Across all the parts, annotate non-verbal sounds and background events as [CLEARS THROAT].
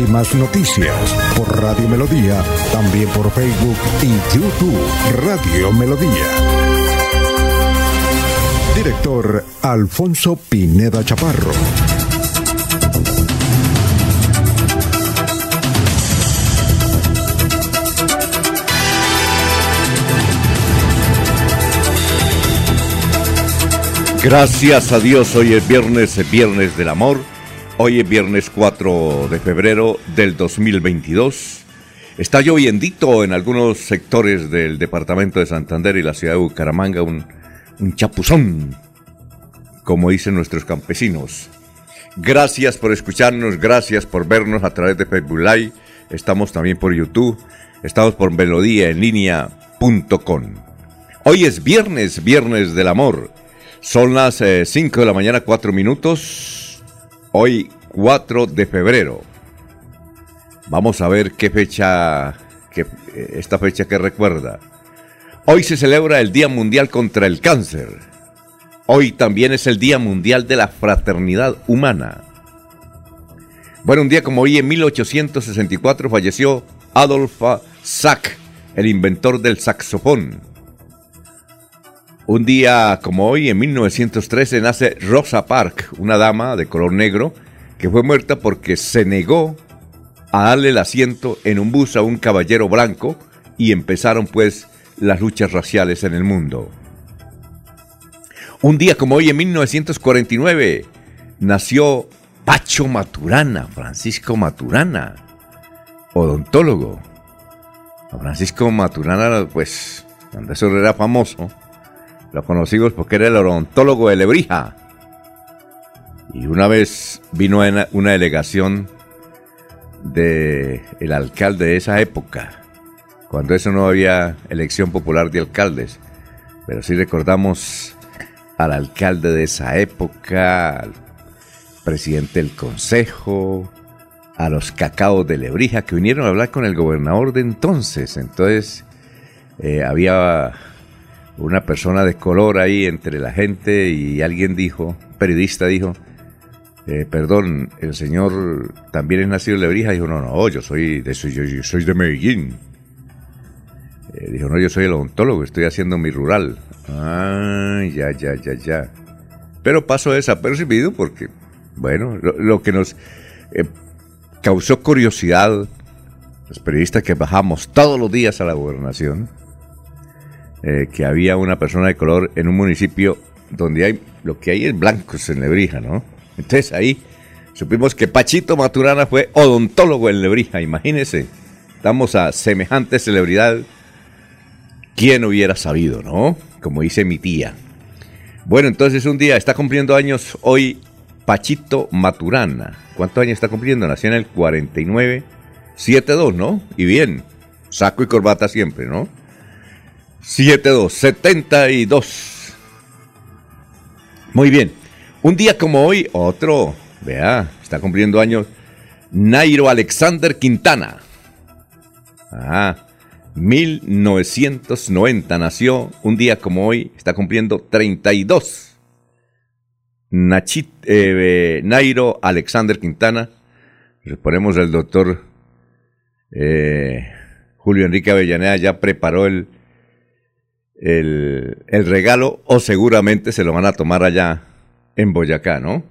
Últimas noticias por Radio Melodía, también por Facebook y YouTube Radio Melodía. Director Alfonso Pineda Chaparro. Gracias a Dios, hoy es viernes, el viernes del amor. Hoy es viernes 4 de febrero del 2022. Está lloviendito en algunos sectores del departamento de Santander y la ciudad de Bucaramanga, un, chapuzón, como dicen nuestros campesinos. Gracias por escucharnos, gracias por vernos a través de Facebook Live. Estamos también por YouTube, estamos por melodía. Hoy es viernes, viernes del amor. Son las 5 eh, de la mañana, 4 minutos. Hoy 4 de febrero. Vamos a ver qué fecha, qué, esta fecha que recuerda. Hoy se celebra el Día Mundial contra el Cáncer. Hoy también es el Día Mundial de la Fraternidad Humana. Bueno, un día como hoy, en 1864, falleció Adolf Sack, el inventor del saxofón. Un día como hoy, en 1913, nace Rosa Parks, una dama de color negro que fue muerta porque se negó a darle el asiento en un bus a un caballero blanco y empezaron pues las luchas raciales en el mundo. Un día como hoy, en 1949, nació Pacho Maturana, Francisco Maturana, odontólogo. Francisco Maturana, pues, cuando eso era famoso, lo conocimos porque era el odontólogo de Lebrija. Y una vez vino una delegación del el alcalde de esa época, cuando eso no había elección popular de alcaldes. Pero sí recordamos al alcalde de esa época, al presidente del consejo, a los cacaos de Lebrija que vinieron a hablar con el gobernador de entonces. Entonces eh, había una persona de color ahí entre la gente y alguien dijo, periodista dijo, eh, perdón, el señor también es nacido en Lebrija. Dijo, no, no, yo soy de, yo, soy de Medellín. Eh, dijo, no, yo soy el odontólogo, estoy haciendo mi rural. Ah, ya, ya, ya, ya. Pero pasó desapercibido porque, bueno, lo, que nos eh, causó curiosidad, los periodistas que bajamos todos los días a la gobernación, eh, que había una persona de color en un municipio donde hay lo que hay es blancos en Lebrija, ¿no? Entonces ahí supimos que Pachito Maturana fue odontólogo en Lebrija, imagínense. Estamos a semejante celebridad. ¿Quién hubiera sabido, no? Como dice mi tía. Bueno, entonces un día está cumpliendo años hoy Pachito Maturana. ¿Cuántos años está cumpliendo? Nació en el 49, 72, ¿no? Y bien, saco y corbata siempre, ¿no? 72, 72. Muy bien. Un día como hoy, otro, vea, está cumpliendo años, Nairo Alexander Quintana. Ah, 1990 nació, un día como hoy, está cumpliendo 32. Nachit, eh, Nairo Alexander Quintana. Le ponemos el doctor eh, Julio Enrique Avellaneda, ya preparó el, el, regalo o seguramente se lo van a tomar allá en Boyacá, ¿no?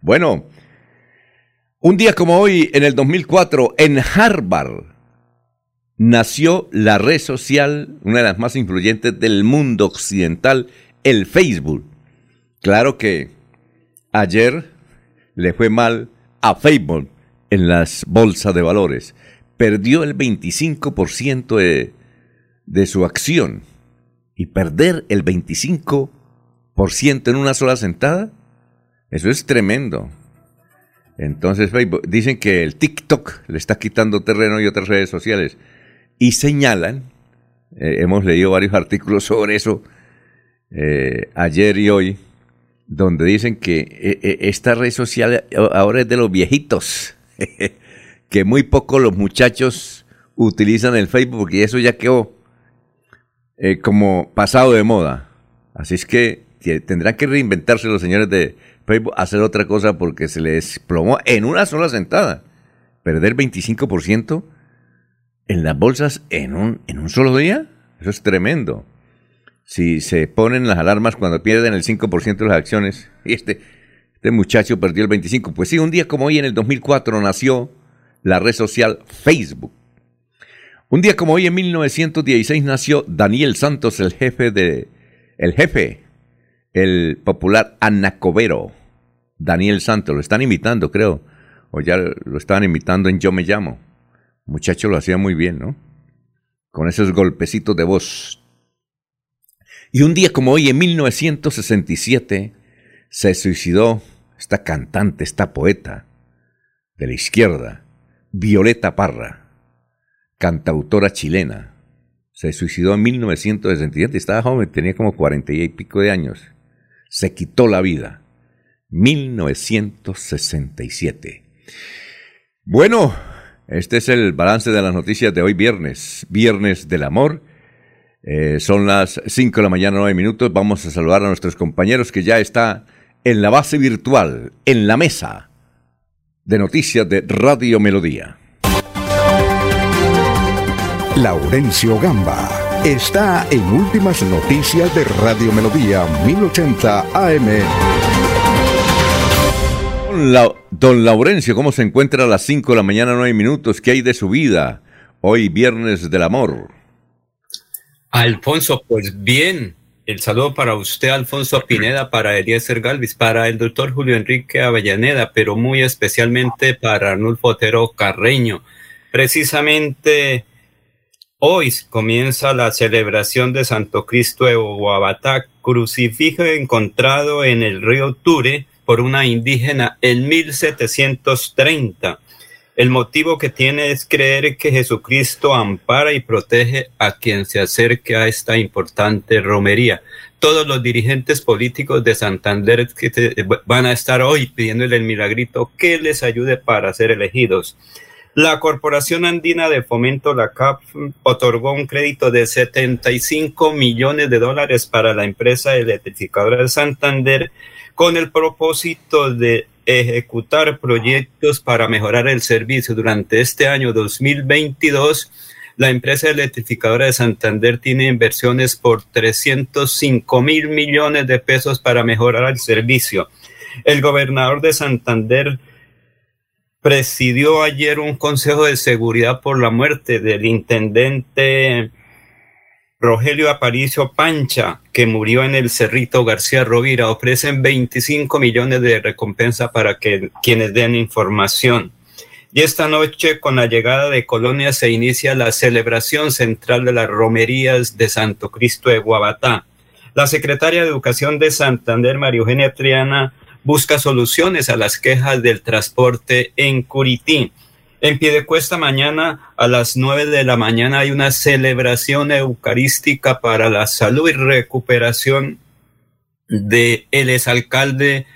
Bueno, un día como hoy, en el 2004, en Harvard, nació la red social, una de las más influyentes del mundo occidental, el Facebook. Claro que ayer le fue mal a Facebook en las bolsas de valores. Perdió el 25% de, de su acción y perder el 25% en una sola sentada, eso es tremendo. Entonces Facebook, dicen que el TikTok le está quitando terreno y otras redes sociales y señalan Eh, hemos leído varios artículos sobre eso eh, ayer y hoy, donde dicen que esta red social ahora es de los viejitos, [LAUGHS] que muy poco los muchachos utilizan el Facebook porque eso ya quedó como pasado de moda. Así es que tendrán que reinventarse los señores de Facebook, hacer otra cosa porque se les plomó en una sola sentada. Perder 25% en las bolsas en un, en un solo día, eso es tremendo. Si se ponen las alarmas cuando pierden el 5% de las acciones, [LAUGHS] y este, este muchacho perdió el 25%, pues sí, un día como hoy en el 2004 nació la red social Facebook. Un día como hoy en 1916 nació Daniel Santos, el jefe de el jefe, el popular Anacobero. Daniel Santos, lo están imitando, creo, o ya lo estaban imitando en Yo me llamo. Muchacho lo hacía muy bien, ¿no? Con esos golpecitos de voz. Y un día como hoy, en 1967, se suicidó esta cantante, esta poeta de la izquierda, Violeta Parra, cantautora chilena. Se suicidó en 1967, estaba joven, tenía como cuarenta y pico de años. Se quitó la vida. 1967. Bueno, este es el balance de las noticias de hoy viernes, viernes del amor. Eh, son las 5 de la mañana, 9 minutos. Vamos a saludar a nuestros compañeros que ya está en la base virtual, en la mesa de noticias de Radio Melodía. Laurencio Gamba está en Últimas Noticias de Radio Melodía 1080 AM don Laurencio, ¿cómo se encuentra a las 5 de la mañana, 9 minutos? ¿Qué hay de su vida? Hoy, viernes del amor. Alfonso, pues bien. El saludo para usted, Alfonso Pineda, para Eliezer Galvis, para el doctor Julio Enrique Avellaneda, pero muy especialmente para Arnulfo Otero Carreño. Precisamente hoy comienza la celebración de Santo Cristo de Guabatá, crucifijo encontrado en el río Ture, por una indígena en 1730. El motivo que tiene es creer que Jesucristo ampara y protege a quien se acerque a esta importante romería. Todos los dirigentes políticos de Santander que van a estar hoy pidiéndole el milagrito que les ayude para ser elegidos. La Corporación Andina de Fomento, la CAP, otorgó un crédito de 75 millones de dólares para la empresa electrificadora de Santander con el propósito de ejecutar proyectos para mejorar el servicio. Durante este año 2022, la empresa electrificadora de Santander tiene inversiones por 305 mil millones de pesos para mejorar el servicio. El gobernador de Santander presidió ayer un consejo de seguridad por la muerte del intendente Rogelio Aparicio Pancha, que murió en el Cerrito García Rovira, ofrecen 25 millones de recompensa para que quienes den información. Y esta noche, con la llegada de Colonia, se inicia la celebración central de las romerías de Santo Cristo de Guabatá. La secretaria de Educación de Santander, María Eugenia Triana, busca soluciones a las quejas del transporte en Curití. En pie de cuesta mañana a las nueve de la mañana hay una celebración eucarística para la salud y recuperación de el exalcalde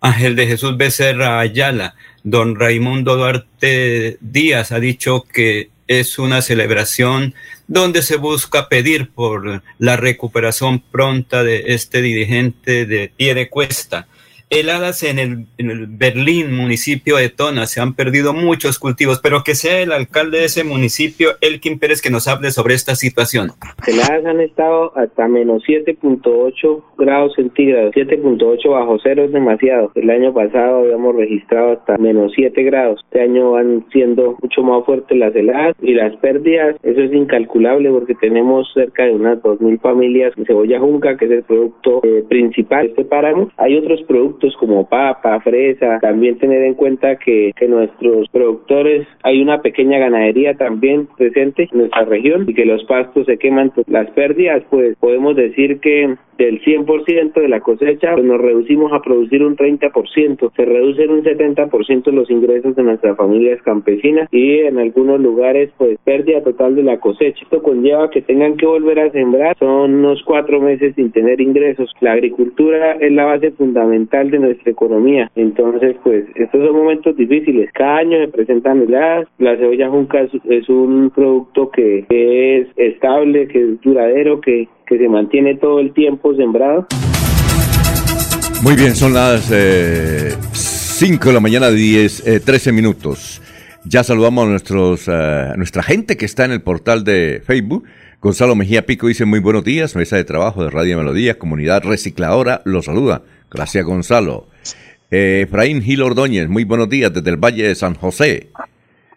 Ángel de Jesús Becerra Ayala. Don Raimundo Duarte Díaz ha dicho que es una celebración donde se busca pedir por la recuperación pronta de este dirigente de pie de cuesta heladas en el, en el Berlín, municipio de Tona. Se han perdido muchos cultivos, pero que sea el alcalde de ese municipio, Elkin Pérez, que nos hable sobre esta situación. Heladas han estado hasta menos 7.8 grados centígrados. 7.8 bajo cero es demasiado. El año pasado habíamos registrado hasta menos 7 grados. Este año van siendo mucho más fuertes las heladas y las pérdidas. Eso es incalculable porque tenemos cerca de unas 2.000 familias en cebolla junca, que es el producto eh, principal de este páramo. Hay otros productos como papa, fresa, también tener en cuenta que, que nuestros productores, hay una pequeña ganadería también presente en nuestra región y que los pastos se queman, pues, las pérdidas, pues podemos decir que del 100% de la cosecha, pues nos reducimos a producir un 30%, se reducen un 70% los ingresos de nuestras familias campesinas y en algunos lugares pues pérdida total de la cosecha. Esto conlleva que tengan que volver a sembrar, son unos cuatro meses sin tener ingresos. La agricultura es la base fundamental de nuestra economía, entonces pues estos son momentos difíciles. Cada año se presentan heladas, la cebolla junca es, un producto que es estable, que es duradero, que que se mantiene todo el tiempo sembrado. Muy bien, son las 5 eh, de la mañana, 10, 13 eh, minutos. Ya saludamos a nuestros, uh, nuestra gente que está en el portal de Facebook. Gonzalo Mejía Pico dice muy buenos días, mesa de trabajo de Radio Melodía, comunidad recicladora, lo saluda. Gracias Gonzalo. Efraín Gil Ordóñez, muy buenos días desde el Valle de San José.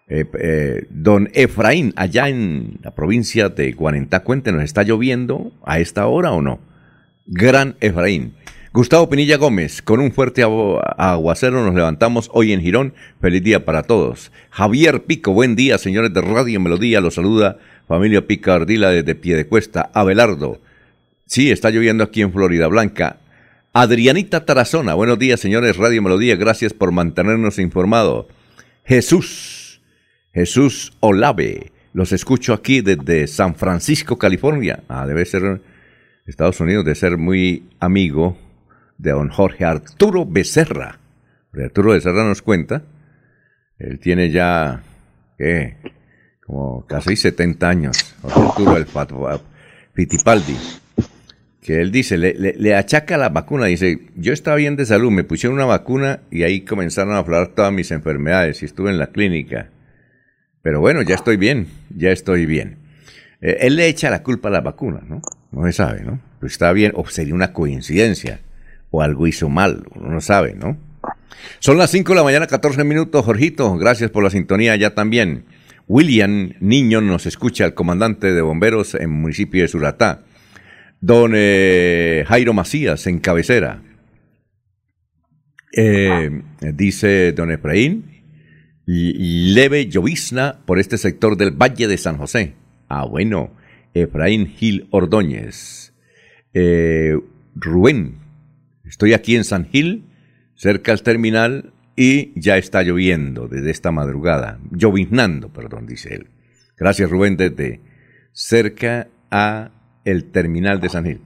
Eh, eh, don Efraín, allá en la provincia de Guarentá, cuéntenos, ¿está lloviendo a esta hora o no? Gran Efraín. Gustavo Pinilla Gómez, con un fuerte aguacero nos levantamos hoy en Girón. Feliz día para todos. Javier Pico, buen día, señores de Radio Melodía. Los saluda familia Picardila desde Piedecuesta. Abelardo, sí, está lloviendo aquí en Florida Blanca. Adrianita Tarazona, buenos días, señores Radio Melodía. Gracias por mantenernos informados. Jesús, Jesús Olave. Los escucho aquí desde San Francisco, California. Ah, debe ser Estados Unidos, de ser muy amigo de don Jorge Arturo Becerra. Arturo Becerra nos cuenta, él tiene ya, ¿qué? Como casi 70 años. Arturo el Fittipaldi. Que él dice, le, le, achaca la vacuna, dice, yo estaba bien de salud, me pusieron una vacuna y ahí comenzaron a hablar todas mis enfermedades y estuve en la clínica pero bueno, ya estoy bien, ya estoy bien. Eh, él le echa la culpa a la vacuna, ¿no? No se sabe, ¿no? Pues está bien, o sería una coincidencia, o algo hizo mal, uno no sabe, ¿no? Son las 5 de la mañana, 14 minutos, Jorgito, gracias por la sintonía ya también. William Niño nos escucha, el comandante de bomberos en municipio de Suratá. Don eh, Jairo Macías, en cabecera. Eh, dice don Efraín, leve llovizna por este sector del Valle de San José. Ah, bueno. Efraín Gil Ordóñez. Eh, Rubén, estoy aquí en San Gil, cerca al terminal, y ya está lloviendo desde esta madrugada. Lloviznando, perdón, dice él. Gracias, Rubén, desde cerca a el terminal de San Gil.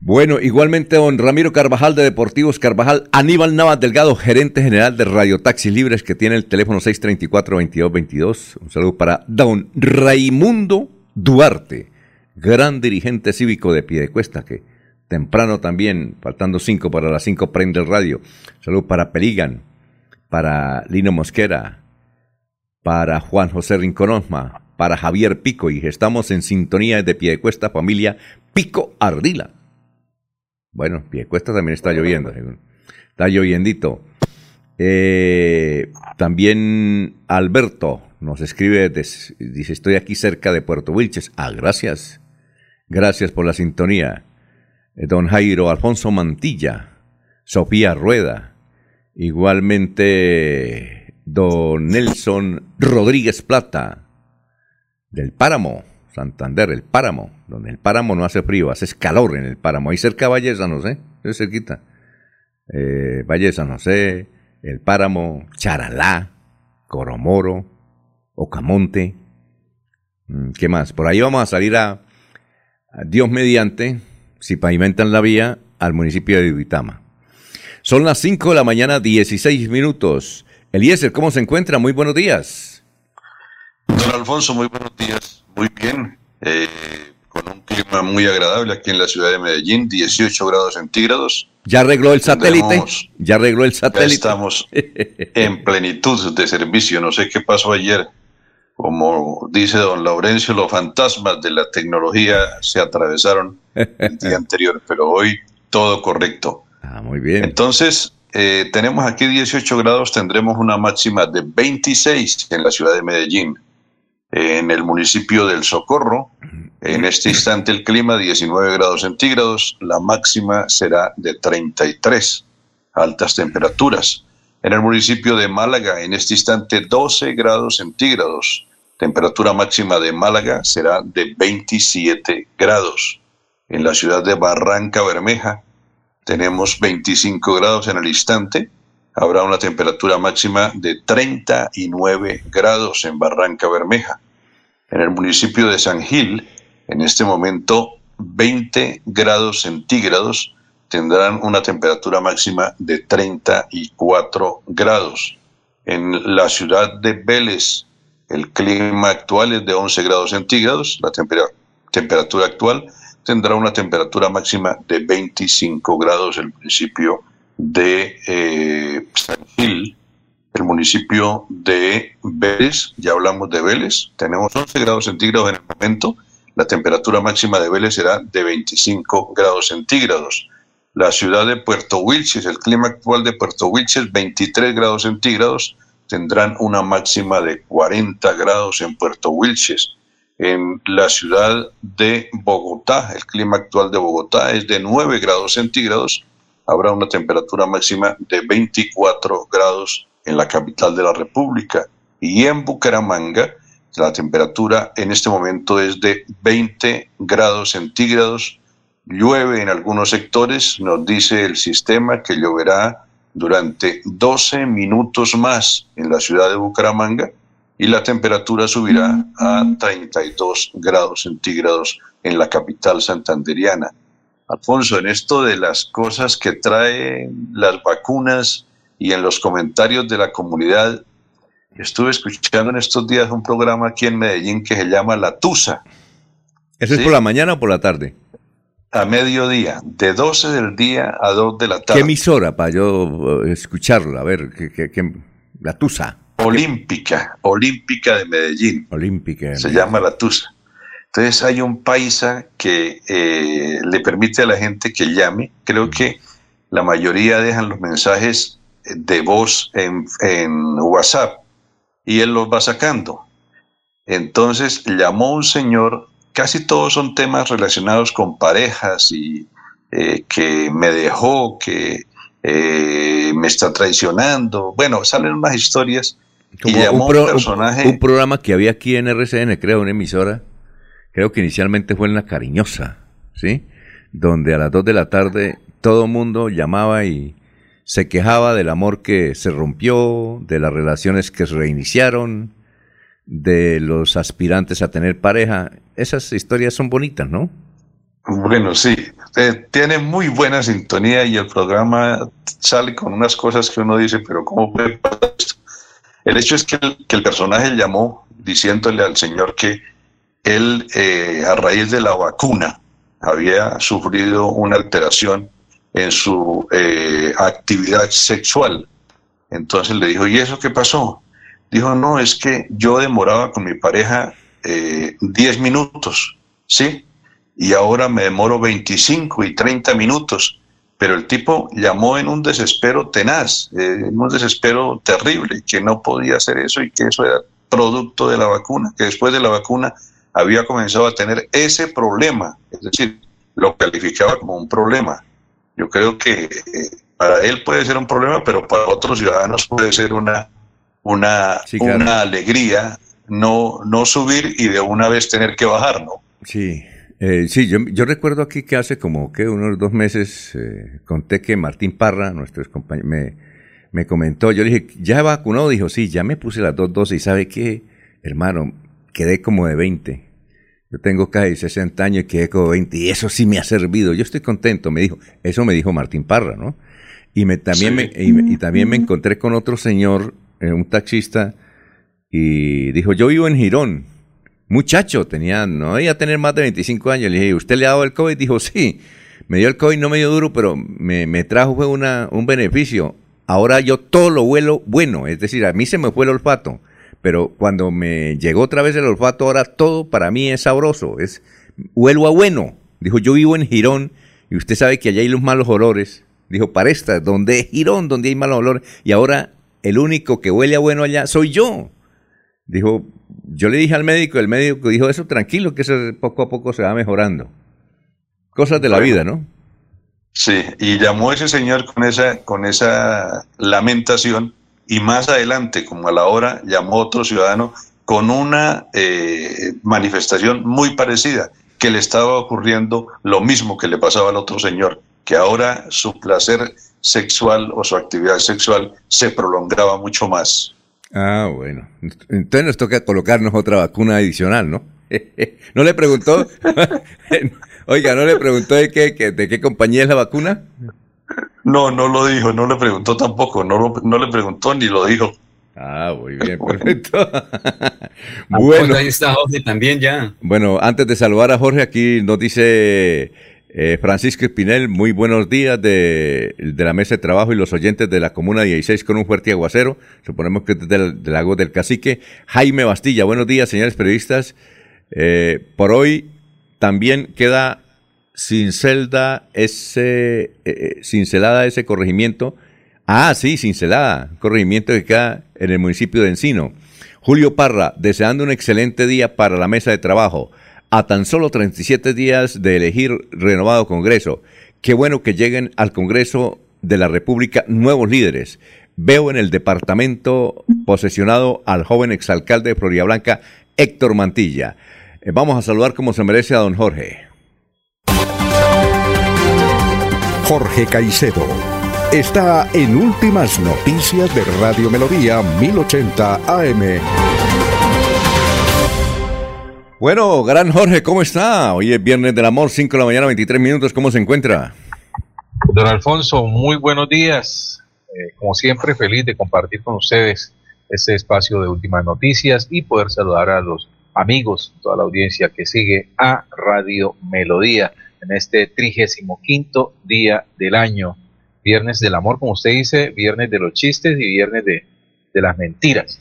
Bueno, igualmente don Ramiro Carvajal de Deportivos Carvajal, Aníbal Navas Delgado, gerente general de Radio Taxi Libres, que tiene el teléfono 634-2222. Un saludo para don Raimundo Duarte, gran dirigente cívico de Piedecuesta, que temprano también, faltando cinco para las cinco, prende el radio. Saludo para Peligan, para Lino Mosquera, para Juan José Rinconosma, para Javier Pico, y estamos en sintonía de Piedecuesta, familia Pico Ardila. Bueno, Piecuesta también está lloviendo. Está lloviendito. Eh, también Alberto nos escribe, dice, estoy aquí cerca de Puerto Wilches. Ah, gracias. Gracias por la sintonía. Don Jairo Alfonso Mantilla, Sofía Rueda, igualmente don Nelson Rodríguez Plata, del Páramo. Santander, el páramo, donde el páramo no hace frío, hace calor en el páramo, ahí cerca Valle de San José, es cerquita. Eh, Valle de San José, el páramo, Charalá, Coromoro, Ocamonte, mm, ¿qué más? Por ahí vamos a salir a, Dios mediante, si pavimentan la vía, al municipio de Ibitama. Son las 5 de la mañana, 16 minutos. Eliezer, ¿cómo se encuentra? Muy buenos días. Don Alfonso, muy buenos días. Muy bien, eh, con un clima muy agradable aquí en la ciudad de Medellín, 18 grados centígrados. ¿Ya arregló el satélite? ¿Ya arregló el satélite? estamos [LAUGHS] en plenitud de servicio. No sé qué pasó ayer. Como dice don Laurencio, los fantasmas de la tecnología se atravesaron el día [LAUGHS] anterior, pero hoy todo correcto. Ah, muy bien. Entonces, eh, tenemos aquí 18 grados, tendremos una máxima de 26 en la ciudad de Medellín en el municipio del Socorro. En este instante el clima 19 grados centígrados, la máxima será de 33. altas temperaturas. En el municipio de Málaga, en este instante, 12 grados centígrados. Temperatura máxima de Málaga será de 27 grados. En la ciudad de Barranca Bermeja tenemos 25 grados en el instante. Habrá una temperatura máxima de 39 grados en Barranca Bermeja. En el municipio de San Gil, en este momento 20 grados centígrados tendrán una temperatura máxima de 34 grados. En la ciudad de Vélez, el clima actual es de 11 grados centígrados, la temperatura actual tendrá una temperatura máxima de 25 grados el municipio de eh, San Gil, el municipio de Vélez, ya hablamos de Vélez, tenemos 11 grados centígrados en el momento, la temperatura máxima de Vélez será de 25 grados centígrados. La ciudad de Puerto Wilches, el clima actual de Puerto Wilches, 23 grados centígrados, tendrán una máxima de 40 grados en Puerto Wilches. En la ciudad de Bogotá, el clima actual de Bogotá es de 9 grados centígrados, habrá una temperatura máxima de 24 grados en la capital de la República. Y en Bucaramanga, la temperatura en este momento es de 20 grados centígrados. Llueve en algunos sectores, nos dice el sistema que lloverá durante 12 minutos más en la ciudad de Bucaramanga y la temperatura subirá a 32 grados centígrados en la capital santanderiana. Alfonso, en esto de las cosas que traen las vacunas y en los comentarios de la comunidad, Estuve escuchando en estos días un programa aquí en Medellín que se llama La Tusa. ¿Eso es por la mañana o por la tarde? A mediodía, de 12 del día a 2 de la tarde. ¿Qué emisora para yo eh, escucharlo? A ver, ¿qué, La Tusa. Olímpica, Olímpica de Medellín. Olímpica. Se llama La Tusa. Entonces hay un paisa que eh, le permite a la gente que llame. Creo que la mayoría dejan los mensajes de voz en, en WhatsApp y él los va sacando. Entonces llamó un señor, casi todos son temas relacionados con parejas y eh, que me dejó, que eh, me está traicionando. Bueno, salen unas historias. y llamó un, personaje. Un, programa que había aquí en RCN, creo, una emisora. Creo que inicialmente fue en La Cariñosa, ¿sí? Donde a las 2 de la tarde todo el mundo llamaba y se quejaba del amor que se rompió, de las relaciones que se reiniciaron, de los aspirantes a tener pareja. Esas historias son bonitas, ¿no? Bueno, sí, eh, tiene muy buena sintonía y el programa sale con unas cosas que uno dice, pero ¿cómo puede pasar esto? El hecho es que el, personaje llamó diciéndole al señor que él, eh, a raíz de la vacuna, había sufrido una alteración en su eh, actividad sexual. Entonces le dijo, ¿y eso qué pasó? Dijo, no, es que yo demoraba con mi pareja 10 eh, minutos, ¿sí? Y ahora me demoro 25 y 30 minutos. Pero el tipo llamó en un desespero tenaz, eh, en un desespero terrible, que no podía hacer eso y que eso era producto de la vacuna, que después de la vacuna había comenzado a tener ese problema, es decir, lo calificaba como un problema. Yo creo que eh, para él puede ser un problema, pero para otros ciudadanos puede ser una, una, una alegría no, no subir y de una vez tener que bajar, ¿no? Sí. Eh, sí, yo, yo, recuerdo aquí que hace como que unos dos meses eh, conté que Martín Parra, nuestro compañero, me, me comentó, yo le dije, ¿ya vacunó? Dijo, sí, ya me puse las dos dosis y ¿sabe qué? Hermano, quedé como de 20. Yo tengo casi 60 años y quedé como 20 y eso sí me ha servido. Yo estoy contento, me dijo. Eso me dijo Martín Parra, ¿no? Y, me, también, me, y, también me encontré con otro señor, eh, un taxista, y dijo, yo vivo en Girón. Muchacho, tenía, no debía tener más de 25 años. Le dije, ¿usted le ha dado el COVID? Dijo, sí. Me dio el COVID, no me dio duro, pero me, me trajo fue una, un beneficio. Ahora yo todo lo vuelo bueno, es decir, a mí se me fue el olfato pero cuando me llegó otra vez el olfato, ahora todo para mí es sabroso, es huelo a bueno. Dijo, yo vivo en Girón y usted sabe que allá hay los malos olores. Dijo, para esta, donde es Girón, donde hay malos olores, y ahora el único que huele a bueno allá soy yo. Dijo, yo le dije al médico, el médico dijo, eso tranquilo, que eso poco a poco se va mejorando. Cosas de la vida, ¿no? Sí, y llamó ese señor con esa, con esa lamentación y más adelante, como a la hora, llamó otro ciudadano con una eh, manifestación muy parecida, que le estaba ocurriendo lo mismo que le pasaba al otro señor, que ahora su placer sexual o su actividad sexual se prolongaba mucho más. Ah, bueno. Entonces nos toca colocarnos otra vacuna adicional, ¿no? [LAUGHS] ¿No le preguntó? [LAUGHS] Oiga, ¿no le preguntó de qué, de qué compañía es la vacuna? No, no lo dijo, no le preguntó tampoco, no, no le preguntó ni lo dijo. Ah, muy bien, [LAUGHS] perfecto. Ah, pues bueno, ahí está Jorge también ya. Bueno, antes de saludar a Jorge, aquí nos dice eh, Francisco Espinel, muy buenos días de, la mesa de trabajo y los oyentes de la Comuna 16 con un fuerte aguacero. Suponemos que es del, lago del Cacique. Jaime Bastilla, buenos días, señores periodistas. Eh, por hoy también queda sin celda ese, eh, cincelada ese corregimiento. Ah, sí, cincelada, corregimiento que queda en el municipio de Encino. Julio Parra, deseando un excelente día para la mesa de trabajo. A tan solo 37 días de elegir renovado Congreso. Qué bueno que lleguen al Congreso de la República nuevos líderes. Veo en el departamento posesionado al joven exalcalde de Florida Blanca, Héctor Mantilla. Eh, vamos a saludar como se merece a don Jorge. Jorge Caicedo está en Últimas Noticias de Radio Melodía 1080 AM. Bueno, gran Jorge, ¿cómo está? Hoy es Viernes del Amor, 5 de la mañana, 23 minutos, ¿cómo se encuentra? Don Alfonso, muy buenos días. Eh, como siempre, feliz de compartir con ustedes este espacio de Últimas Noticias y poder saludar a los amigos, toda la audiencia que sigue a Radio Melodía en este trigésimo quinto día del año. Viernes del amor, como usted dice, viernes de los chistes y viernes de, las mentiras.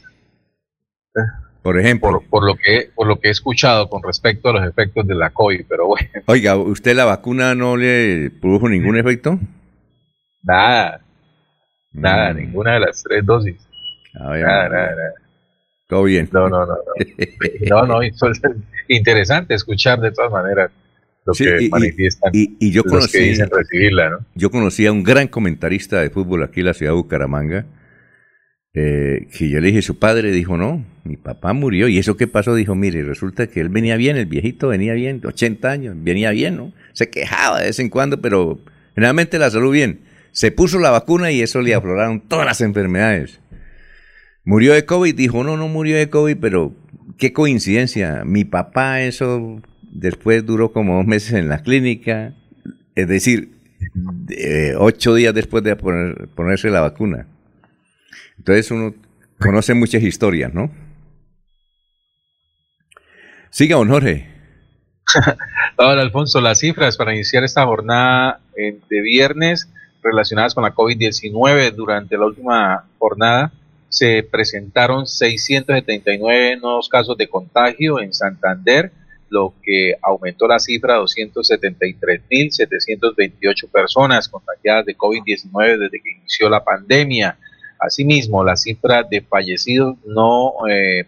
Por ejemplo. Por, lo que, por lo que he escuchado con respecto a los efectos de la COVID, pero bueno. [LAUGHS] Oiga, ¿usted la vacuna no le produjo ningún efecto? Nada. Nada, mm. ninguna de las tres dosis. Ah, nada, nada, nada. Todo bien. No, no, no. No, [LAUGHS] no, es interesante escuchar de todas maneras lo que manifiestan y, yo conocí, que dicen recibirla, ¿no? Yo conocí a un gran comentarista de fútbol aquí en la ciudad de Bucaramanga, eh, que yo le dije, su padre dijo, no, mi papá murió. ¿Y eso qué pasó? Dijo, mire, resulta que él venía bien, el viejito venía bien, 80 años, venía bien, ¿no? Se quejaba de vez en cuando, pero generalmente la salud bien. Se puso la vacuna y eso le afloraron todas las enfermedades. Murió de COVID, dijo, no, no murió de COVID, pero qué coincidencia. Mi papá eso después duró como dos meses en la clínica, es decir, ocho días después de ponerse la vacuna. Entonces uno conoce muchas historias, ¿no? Siga, don Jorge. [LAUGHS] Alfonso, las cifras para iniciar esta jornada eh, de viernes relacionadas con la COVID-19 durante la última jornada se presentaron 679 nuevos casos de contagio en Santander, lo que aumentó la cifra a 273.728 personas contagiadas de COVID-19 desde que inició la pandemia. Asimismo, la cifra de fallecidos no, eh,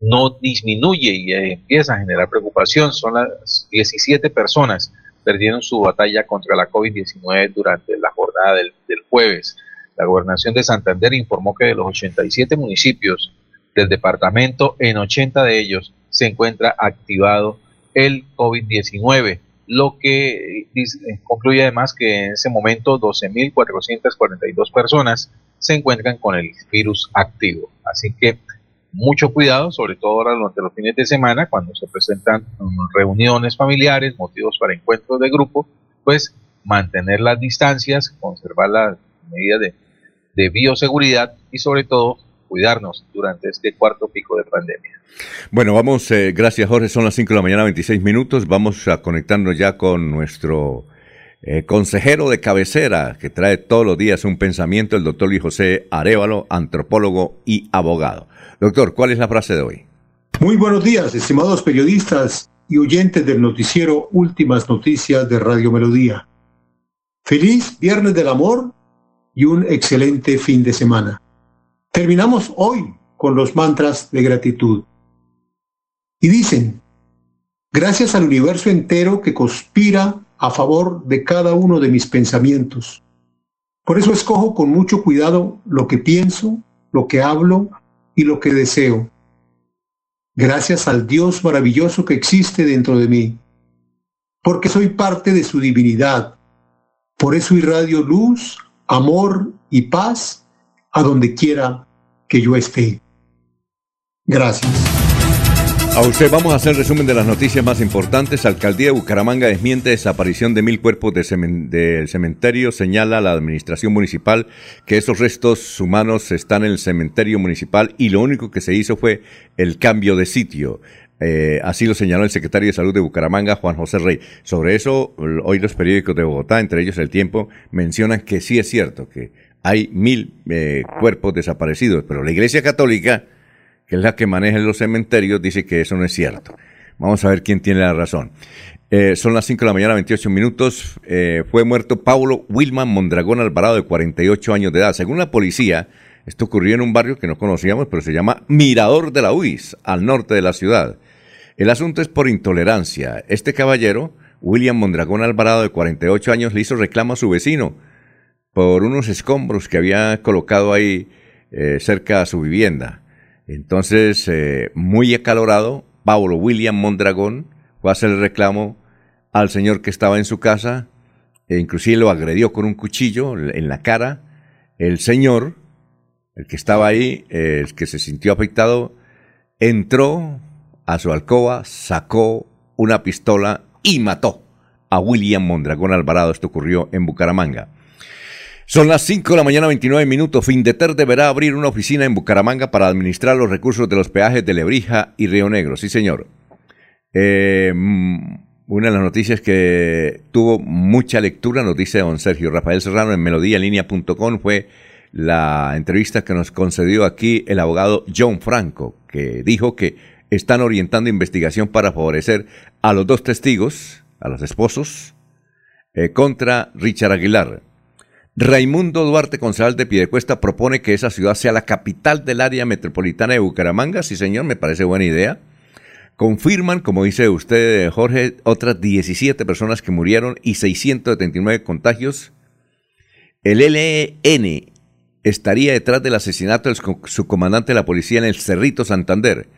no disminuye y empieza a generar preocupación. Son las 17 personas perdieron su batalla contra la COVID-19 durante la jornada del jueves. La gobernación de Santander informó que de los 87 municipios del departamento, en 80 de ellos se encuentra activado el COVID-19, lo que eh, concluye además que en ese momento 12.442 personas se encuentran con el virus activo. Así que mucho cuidado, sobre todo ahora durante los fines de semana, cuando se presentan reuniones familiares, motivos para encuentros de grupo, pues mantener las distancias, conservar las medidas de de bioseguridad y sobre todo cuidarnos durante este cuarto pico de pandemia. Bueno, vamos, eh, gracias Jorge, son las 5 de la mañana, 26 minutos, vamos a conectarnos ya con nuestro eh, consejero de cabecera que trae todos los días un pensamiento, el doctor Luis José Arevalo, antropólogo y abogado. Doctor, ¿cuál es la frase de hoy? Muy buenos días, estimados periodistas y oyentes del noticiero Últimas Noticias de Radio Melodía. Feliz Viernes del Amor y un excelente fin de semana. Terminamos hoy con los mantras de gratitud. Y dicen, gracias al universo entero que conspira a favor de cada uno de mis pensamientos. Por eso escojo con mucho cuidado lo que pienso, lo que hablo y lo que deseo. Gracias al Dios maravilloso que existe dentro de mí, porque soy parte de su divinidad. Por eso irradio luz, amor y paz a donde quiera que yo esté. Gracias. A usted vamos a hacer resumen de las noticias más importantes. Alcaldía de Bucaramanga desmiente desaparición de mil cuerpos del cementerio. Señala la administración municipal que esos restos humanos están en el cementerio municipal y lo único que se hizo fue el cambio de sitio. Eh, así lo señaló el secretario de Salud de Bucaramanga, Juan José Rey. Sobre eso, hoy los periódicos de Bogotá, entre ellos El Tiempo, mencionan que sí es cierto que hay mil eh, cuerpos desaparecidos, pero la Iglesia Católica que es la que maneja los cementerios, dice que eso no es cierto. Vamos a ver quién tiene la razón. Eh, son las 5 de la mañana, 28 minutos. Eh, fue muerto Paulo Wilman Mondragón Alvarado, de 48 años de edad. Según la policía, esto ocurrió en un barrio que no conocíamos, pero se llama Mirador de la UIS, al norte de la ciudad. El asunto es por intolerancia. Este caballero, William Mondragón Alvarado, de 48 años, le hizo reclamo a su vecino por unos escombros que había colocado ahí eh, cerca a su vivienda. Entonces, eh, muy acalorado, Pablo William Mondragón fue a hacer el reclamo al señor que estaba en su casa, e inclusive lo agredió con un cuchillo en la cara. El señor, el que estaba ahí, el que se sintió afectado, entró a su alcoba, sacó una pistola y mató a William Mondragón Alvarado. Esto ocurrió en Bucaramanga. Son las 5 de la mañana 29 minutos. Findeter deberá abrir una oficina en Bucaramanga para administrar los recursos de los peajes de Lebrija y Río Negro. Sí, señor. Eh, mm, una de las noticias que tuvo mucha lectura, nos dice don Sergio Rafael Serrano en melodíalinea.com, fue la entrevista que nos concedió aquí el abogado John Franco, que dijo que están orientando investigación para favorecer a los dos testigos, a los esposos, eh, contra Richard Aguilar. Raimundo Duarte, concejal de Piedecuesta, propone que esa ciudad sea la capital del área metropolitana de Bucaramanga. Sí, señor, me parece buena idea. Confirman, como dice usted, Jorge, otras 17 personas que murieron y 679 contagios. El LN estaría detrás del asesinato de su comandante de la policía en el Cerrito Santander.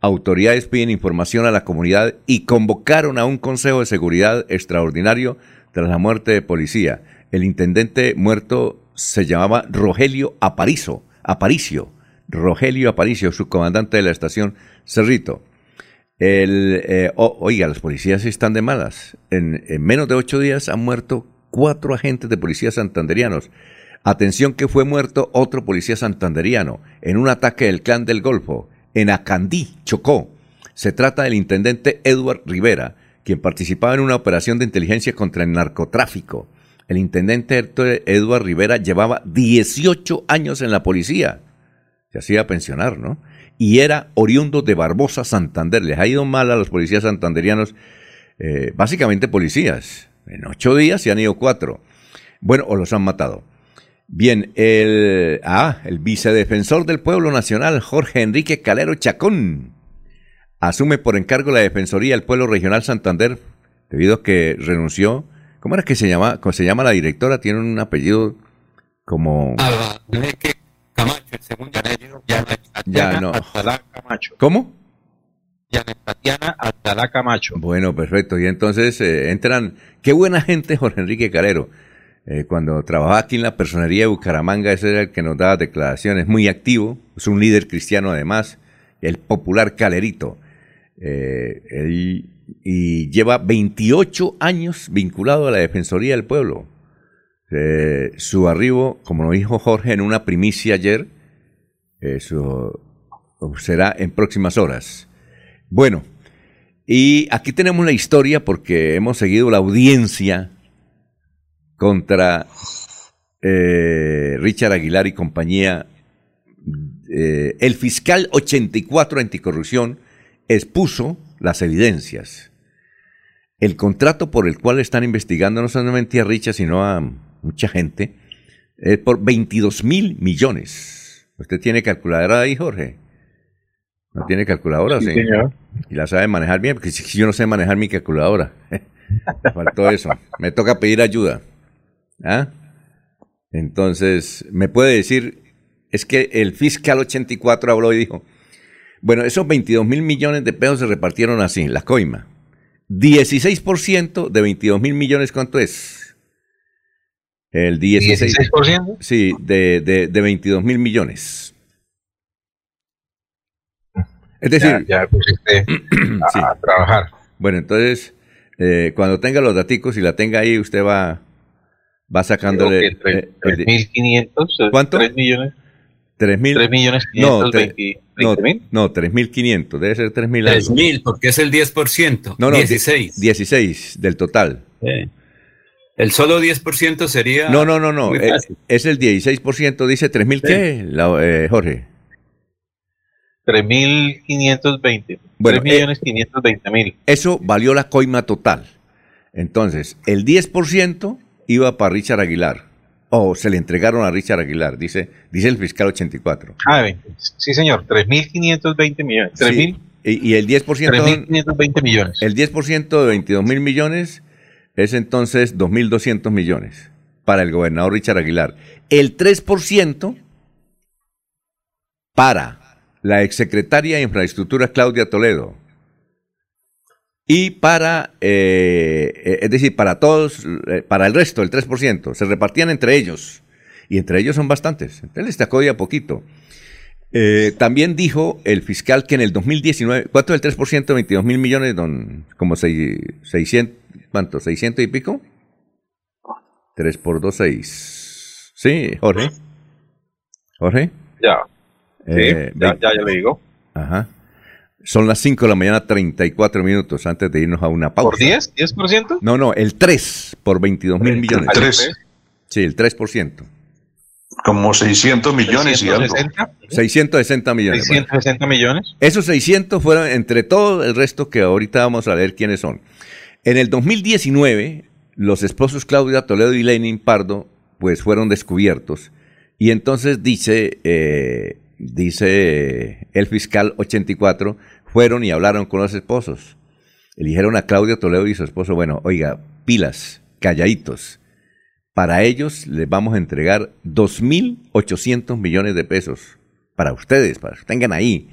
Autoridades piden información a la comunidad y convocaron a un Consejo de Seguridad extraordinario tras la muerte de policía. El intendente muerto se llamaba Rogelio Aparicio, Aparicio, Rogelio Aparicio, subcomandante de la estación Cerrito. El, eh, oiga, las policías están de malas. En, menos de ocho días han muerto cuatro agentes de policía santanderianos. Atención que fue muerto otro policía santanderiano en un ataque del clan del Golfo, en Acandí, Chocó. Se trata del intendente Edward Rivera, quien participaba en una operación de inteligencia contra el narcotráfico. El intendente Eduardo Rivera llevaba 18 años en la policía. Se hacía pensionar, ¿no? Y era oriundo de Barbosa, Santander. Les ha ido mal a los policías santanderianos, eh, básicamente policías. En ocho días se han ido cuatro. Bueno, o los han matado. Bien, el, ah, el vicedefensor del pueblo nacional, Jorge Enrique Calero Chacón, asume por encargo la Defensoría del Pueblo Regional Santander, debido a que renunció ¿Cómo era que se llama? ¿Cómo se llama la directora? Tiene un apellido como. Camacho, el segundo ya no. Camacho. ¿Cómo? Janet Tatiana Alcalá Camacho. Bueno, perfecto. Y entonces eh, entran. Qué buena gente, Jorge Enrique Calero. Eh, cuando trabajaba aquí en la personería de Bucaramanga, ese era el que nos daba declaraciones. Muy activo. Es un líder cristiano además. El popular Calerito. Eh, él y lleva 28 años vinculado a la Defensoría del Pueblo. Eh, su arribo, como lo dijo Jorge en una primicia ayer, será en próximas horas. Bueno, y aquí tenemos la historia porque hemos seguido la audiencia contra eh, Richard Aguilar y compañía. Eh, el fiscal 84 anticorrupción expuso las evidencias. El contrato por el cual están investigando no solamente a Richard, sino a mucha gente, es por 22 mil millones. ¿Usted tiene calculadora ahí, Jorge? ¿No tiene calculadora? Sí, Señor. Y la sabe manejar bien, porque yo no sé manejar mi calculadora. Me [LAUGHS] faltó eso. Me toca pedir ayuda. ¿Ah? Entonces, ¿me puede decir? Es que el fiscal 84 habló y dijo, bueno, esos 22 mil millones de pesos se repartieron así, la coima. 16% de 22 mil millones, ¿cuánto es? El 16%. ¿16%? Sí, de, de, de 22 mil millones. Es decir, ya, pusiste [CLEARS THROAT] a, trabajar. Bueno, entonces, eh, cuando tenga los daticos y la tenga ahí, usted va, va sacándole. 3.500. Eh, ¿Cuánto? 3 millones. 3 mil. 3 millones no, no, no, 3.500, debe ser 3.000. 3.000, porque es el 10%. No, no, 16. 16 del total. El solo 10% sería. No, no, no, no. Es, eh, es, el 16%, dice 3.000, ¿qué, la, eh, Jorge? 3.520. Bueno, 3.520.000. Eh, eso valió la coima total. Entonces, el 10% iba para Richard Aguilar. O se le entregaron a Richard Aguilar, dice, dice el fiscal 84. Ah, sí, señor, 3.520 millones. 3, y, y, el 10%... 3.520 millones. El 10% de 22 mil millones es entonces 2.200 millones para el gobernador Richard Aguilar. El 3% para la exsecretaria de Infraestructura Claudia Toledo. Y para, eh, eh, es decir, para todos, eh, para el resto, el 3%, se repartían entre ellos. Y entre ellos son bastantes. Entonces les destacó ya poquito. también dijo el fiscal que en el 2019, ¿cuánto es el 3% de 22 mil millones? Don, como 600, ¿cuánto? ¿600 y pico? 3 por 2, 6. Sí, Jorge. Jorge. Ya. Eh, ya, ya, le digo. Ajá. Son las 5 de la mañana, 34 minutos antes de irnos a una pausa. ¿Por 10? ¿10%? No, no, el 3 por 22 mil millones. ¿El 3? Sí, el 3%. Como 600 millones 660, y 660 millones. 660 millones. Esos 600 fueron entre todo el resto que ahorita vamos a ver quiénes son. En el 2019, los esposos Claudia Toledo y Lenin Pardo pues fueron descubiertos. Y entonces dice eh, dice el fiscal 84, fueron y hablaron con los esposos. Eligieron a Claudio Toledo y su esposo, bueno, oiga, pilas, calladitos. Para ellos les vamos a entregar 2.800 millones de pesos. Para ustedes, para que tengan ahí.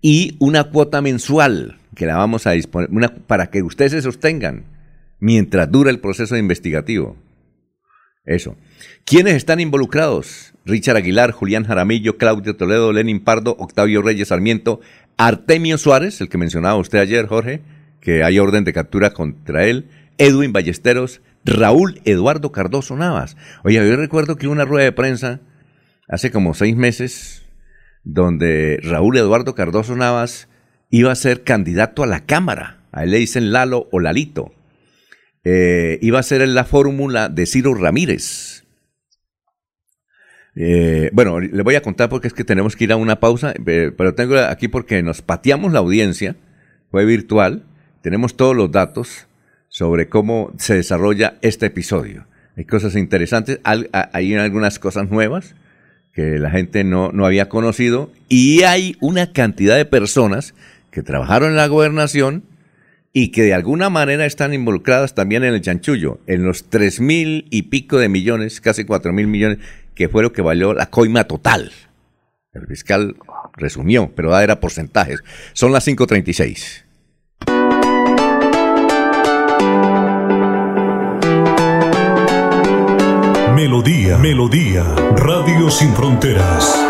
Y una cuota mensual que la vamos a disponer, para que ustedes se sostengan mientras dura el proceso investigativo. Eso. ¿Quiénes están involucrados? Richard Aguilar, Julián Jaramillo, Claudio Toledo, Lenin Pardo, Octavio Reyes Sarmiento, Artemio Suárez, el que mencionaba usted ayer, Jorge, que hay orden de captura contra él, Edwin Ballesteros, Raúl Eduardo Cardoso Navas. Oye, yo recuerdo que una rueda de prensa hace como seis meses, donde Raúl Eduardo Cardoso Navas iba a ser candidato a la Cámara. A él le dicen Lalo o Lalito. Eh, iba a ser en la fórmula de Ciro Ramírez eh, bueno, le voy a contar porque es que tenemos que ir a una pausa, pero tengo aquí porque nos pateamos la audiencia, fue virtual, tenemos todos los datos sobre cómo se desarrolla este episodio. Hay cosas interesantes, hay algunas cosas nuevas que la gente no, no había conocido y hay una cantidad de personas que trabajaron en la gobernación y que de alguna manera están involucradas también en el chanchullo, en los tres mil y pico de millones, casi cuatro mil millones que fue lo que valió la coima total. El fiscal resumió, pero era porcentajes. Son las 5.36. Melodía, Melodía, Radio Sin Fronteras.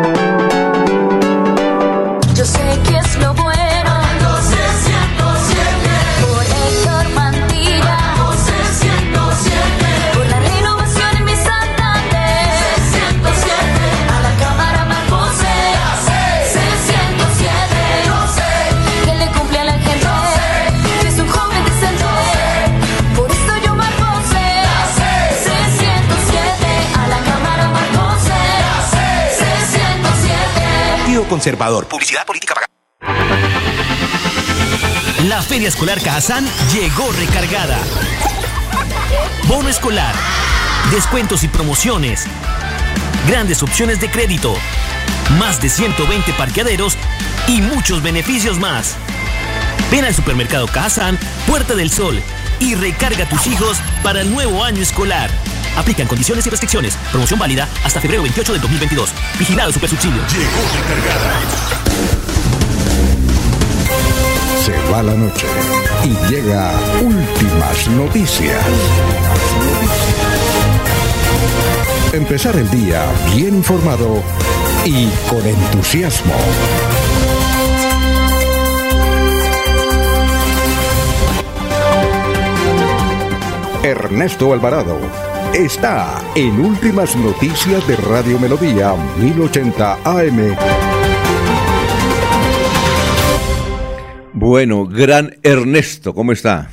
Conservador. Publicidad política pagada. La Feria Escolar Cajazán llegó recargada. Bono escolar, descuentos y promociones, grandes opciones de crédito, más de 120 parqueaderos y muchos beneficios más. Ven al supermercado Cajazán, Puerta del Sol y recarga a tus hijos para el nuevo año escolar. Aplican condiciones y restricciones. Promoción válida hasta febrero 28 del 2022. Vigilado Supersubsidio. Llegó recargada. Se va la noche y llega últimas noticias. Empezar el día bien informado y con entusiasmo. Ernesto Alvarado está en Últimas Noticias de Radio Melodía 1080 AM. Bueno, gran Ernesto, ¿cómo está?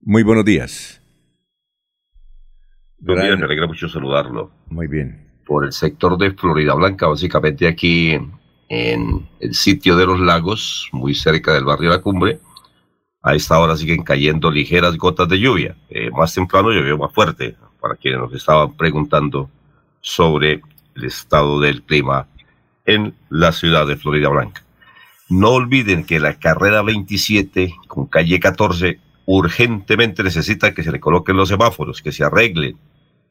Muy buenos días. Gran- Miguel, me alegra mucho saludarlo. Muy bien. Por el sector de Florida Blanca, básicamente aquí en el sitio de los lagos, muy cerca del barrio La Cumbre, a esta hora siguen cayendo ligeras gotas de lluvia. Eh, más temprano llovió más fuerte, para quienes nos estaban preguntando sobre el estado del clima en la ciudad de Florida Blanca. No olviden que la carrera 27 con calle 14 urgentemente necesita que se le coloquen los semáforos, que se arreglen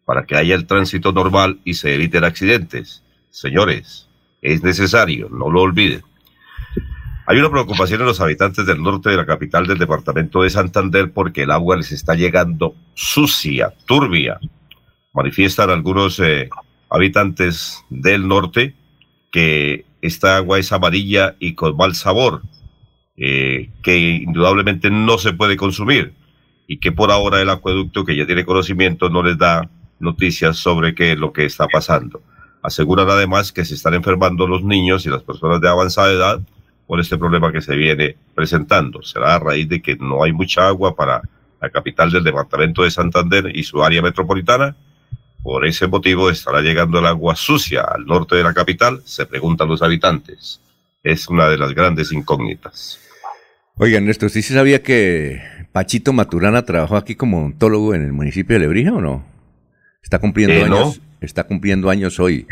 para que haya el tránsito normal y se eviten accidentes. Señores, es necesario, no lo olviden. Hay una preocupación en los habitantes del norte de la capital del departamento de Santander porque el agua les está llegando sucia, turbia. Manifiestan algunos eh, habitantes del norte que esta agua es amarilla y con mal sabor, eh, que indudablemente no se puede consumir y que por ahora el acueducto que ya tiene conocimiento no les da noticias sobre qué es lo que está pasando. Aseguran además que se están enfermando los niños y las personas de avanzada edad por este problema que se viene presentando. Será a raíz de que no hay mucha agua para la capital del departamento de Santander y su área metropolitana. Por ese motivo estará llegando el agua sucia al norte de la capital, se preguntan los habitantes. Es una de las grandes incógnitas. Oiga, Ernesto, ¿sí se sabía que Pachito Maturana trabajó aquí como odontólogo en el municipio de Lebrija o no? Está cumpliendo Eh, no. años, está cumpliendo años hoy.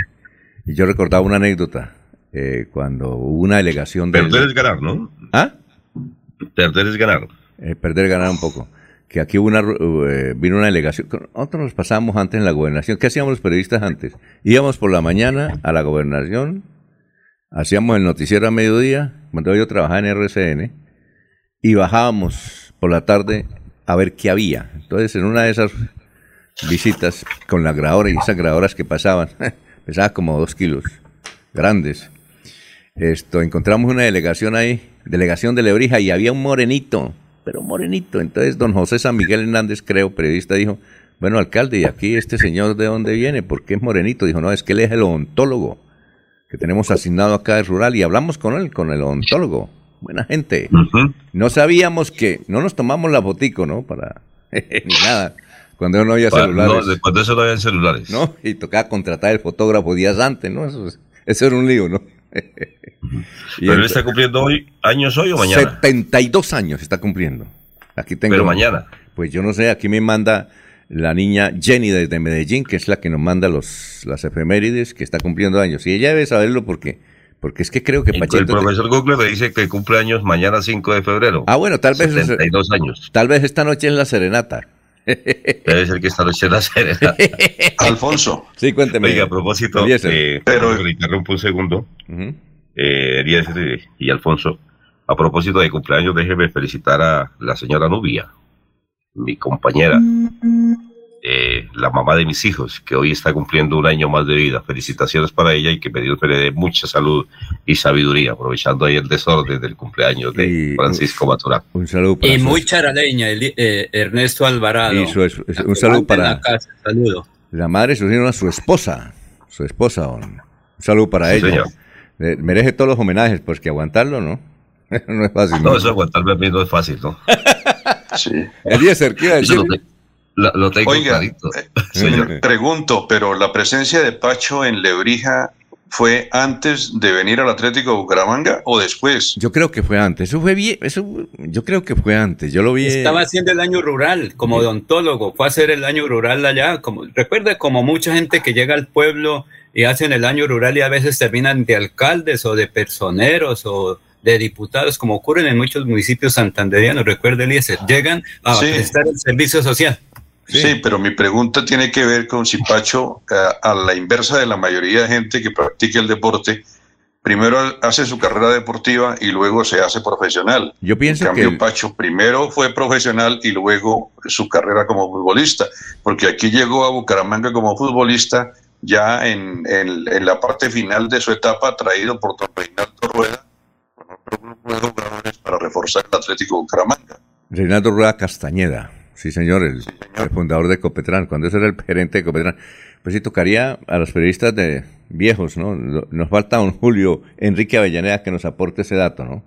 Y yo recordaba una anécdota eh, cuando hubo una delegación de Perder es ganar, ¿no? ¿Ah? Perder es ganar. Eh, perder, ganar un poco. Que aquí hubo una, eh, vino una delegación. Nosotros nos pasábamos antes en la gobernación. ¿Qué hacíamos los periodistas antes? Íbamos por la mañana a la gobernación, hacíamos el noticiero a mediodía, cuando yo trabajaba en RCN, y bajábamos por la tarde a ver qué había. Entonces, en una de esas visitas con la grabadora y esas grabadoras que pasaban, [LAUGHS] pesaba como dos kilos, grandes. Esto, encontramos una delegación ahí, delegación de Lebrija, y había un morenito, pero morenito. Entonces, don José San Miguel Hernández, creo, periodista, dijo, bueno, alcalde, ¿y aquí este señor de dónde viene? ¿Por qué es morenito? Dijo, no, es que él es el odontólogo que tenemos asignado acá de Rural, y hablamos con él, con el odontólogo. Buena gente. No sabíamos que, no nos tomamos la botico, ¿no? Para, [LAUGHS] ni nada. Cuando no había Para- celulares. no, de eso no habían celulares. ¿no? Y tocaba contratar el fotógrafo días antes, ¿no? Eso, es- eso era un lío, ¿no? Y Pero él está cumpliendo hoy años hoy o mañana. 72 años está cumpliendo. Aquí tengo. Pero mañana. Pues yo no sé, aquí me manda la niña Jenny desde Medellín, que es la que nos manda los, las efemérides, que está cumpliendo años. Y ella debe saberlo porque, porque es que creo que El Pachito. profesor Google me dice que cumple años mañana 5 de febrero. Ah, bueno, tal vez. 72 años. Tal vez esta noche es la serenata. Debe ser que esta noche la serie. [LAUGHS] Alfonso. Sí, cuénteme. Oiga, a propósito, eh, Pero- le interrumpo un segundo. Eh, Eliezer y Alfonso, a propósito de cumpleaños, déjeme felicitar a la señora Nubia, mi compañera, eh, la mamá de mis hijos, que hoy está cumpliendo un año más de vida. Felicitaciones para ella y que me Dios le dé mucha salud y sabiduría, aprovechando ahí el desorden del cumpleaños de Y- Francisco Maturán. Un saludo para Y su- muy charaleña, eh, Ernesto Alvarado. Y su- su- un saludo para la casa, saludo. la madre, su señora, su esposa. Su esposa. Un saludo para Sí, ella. señor. Eh, merece todos los homenajes, pues que aguantarlo, ¿no? [LAUGHS] no es fácil. No, eso aguantarme a mí no es fácil, ¿no? Sí. Eliezer, ¿qué iba a Eso decir? Lo, te- lo- lo tengo Oiga, clarito. eh, [LAUGHS] Pregunto, pero la presencia de Pacho en Lebrija fue antes de venir al Atlético de Bucaramanga o después? Yo creo que fue antes. Eso fue bien, eso yo creo que fue antes. Yo lo vi. Estaba haciendo el año rural como odontólogo, fue a hacer el año rural allá, como recuerde como mucha gente que llega al pueblo y hacen el año rural y a veces terminan de alcaldes o de personeros o de diputados, como ocurren en muchos municipios santanderianos, recuerde Eliezer, llegan a prestar el servicio social. Sí. pero mi pregunta tiene que ver con si Pacho, eh, a la inversa de la mayoría de gente que practica el deporte, primero hace su carrera deportiva y luego se hace profesional. Yo pienso en cambio, que Pacho primero fue profesional y luego su carrera como futbolista, porque aquí llegó a Bucaramanga como futbolista ya en, en, la parte final de su etapa, traído por don Reinaldo Rueda, con otro grupo de jugadores para reforzar el Atlético Bucaramanga. Reinaldo Rueda Castañeda. Sí, señor, el, fundador de Copetran, cuando ese era el gerente de Copetran. Pues sí, tocaría a los periodistas de viejos, ¿no? Nos falta un Julio Enrique Avellaneda que nos aporte ese dato, ¿no?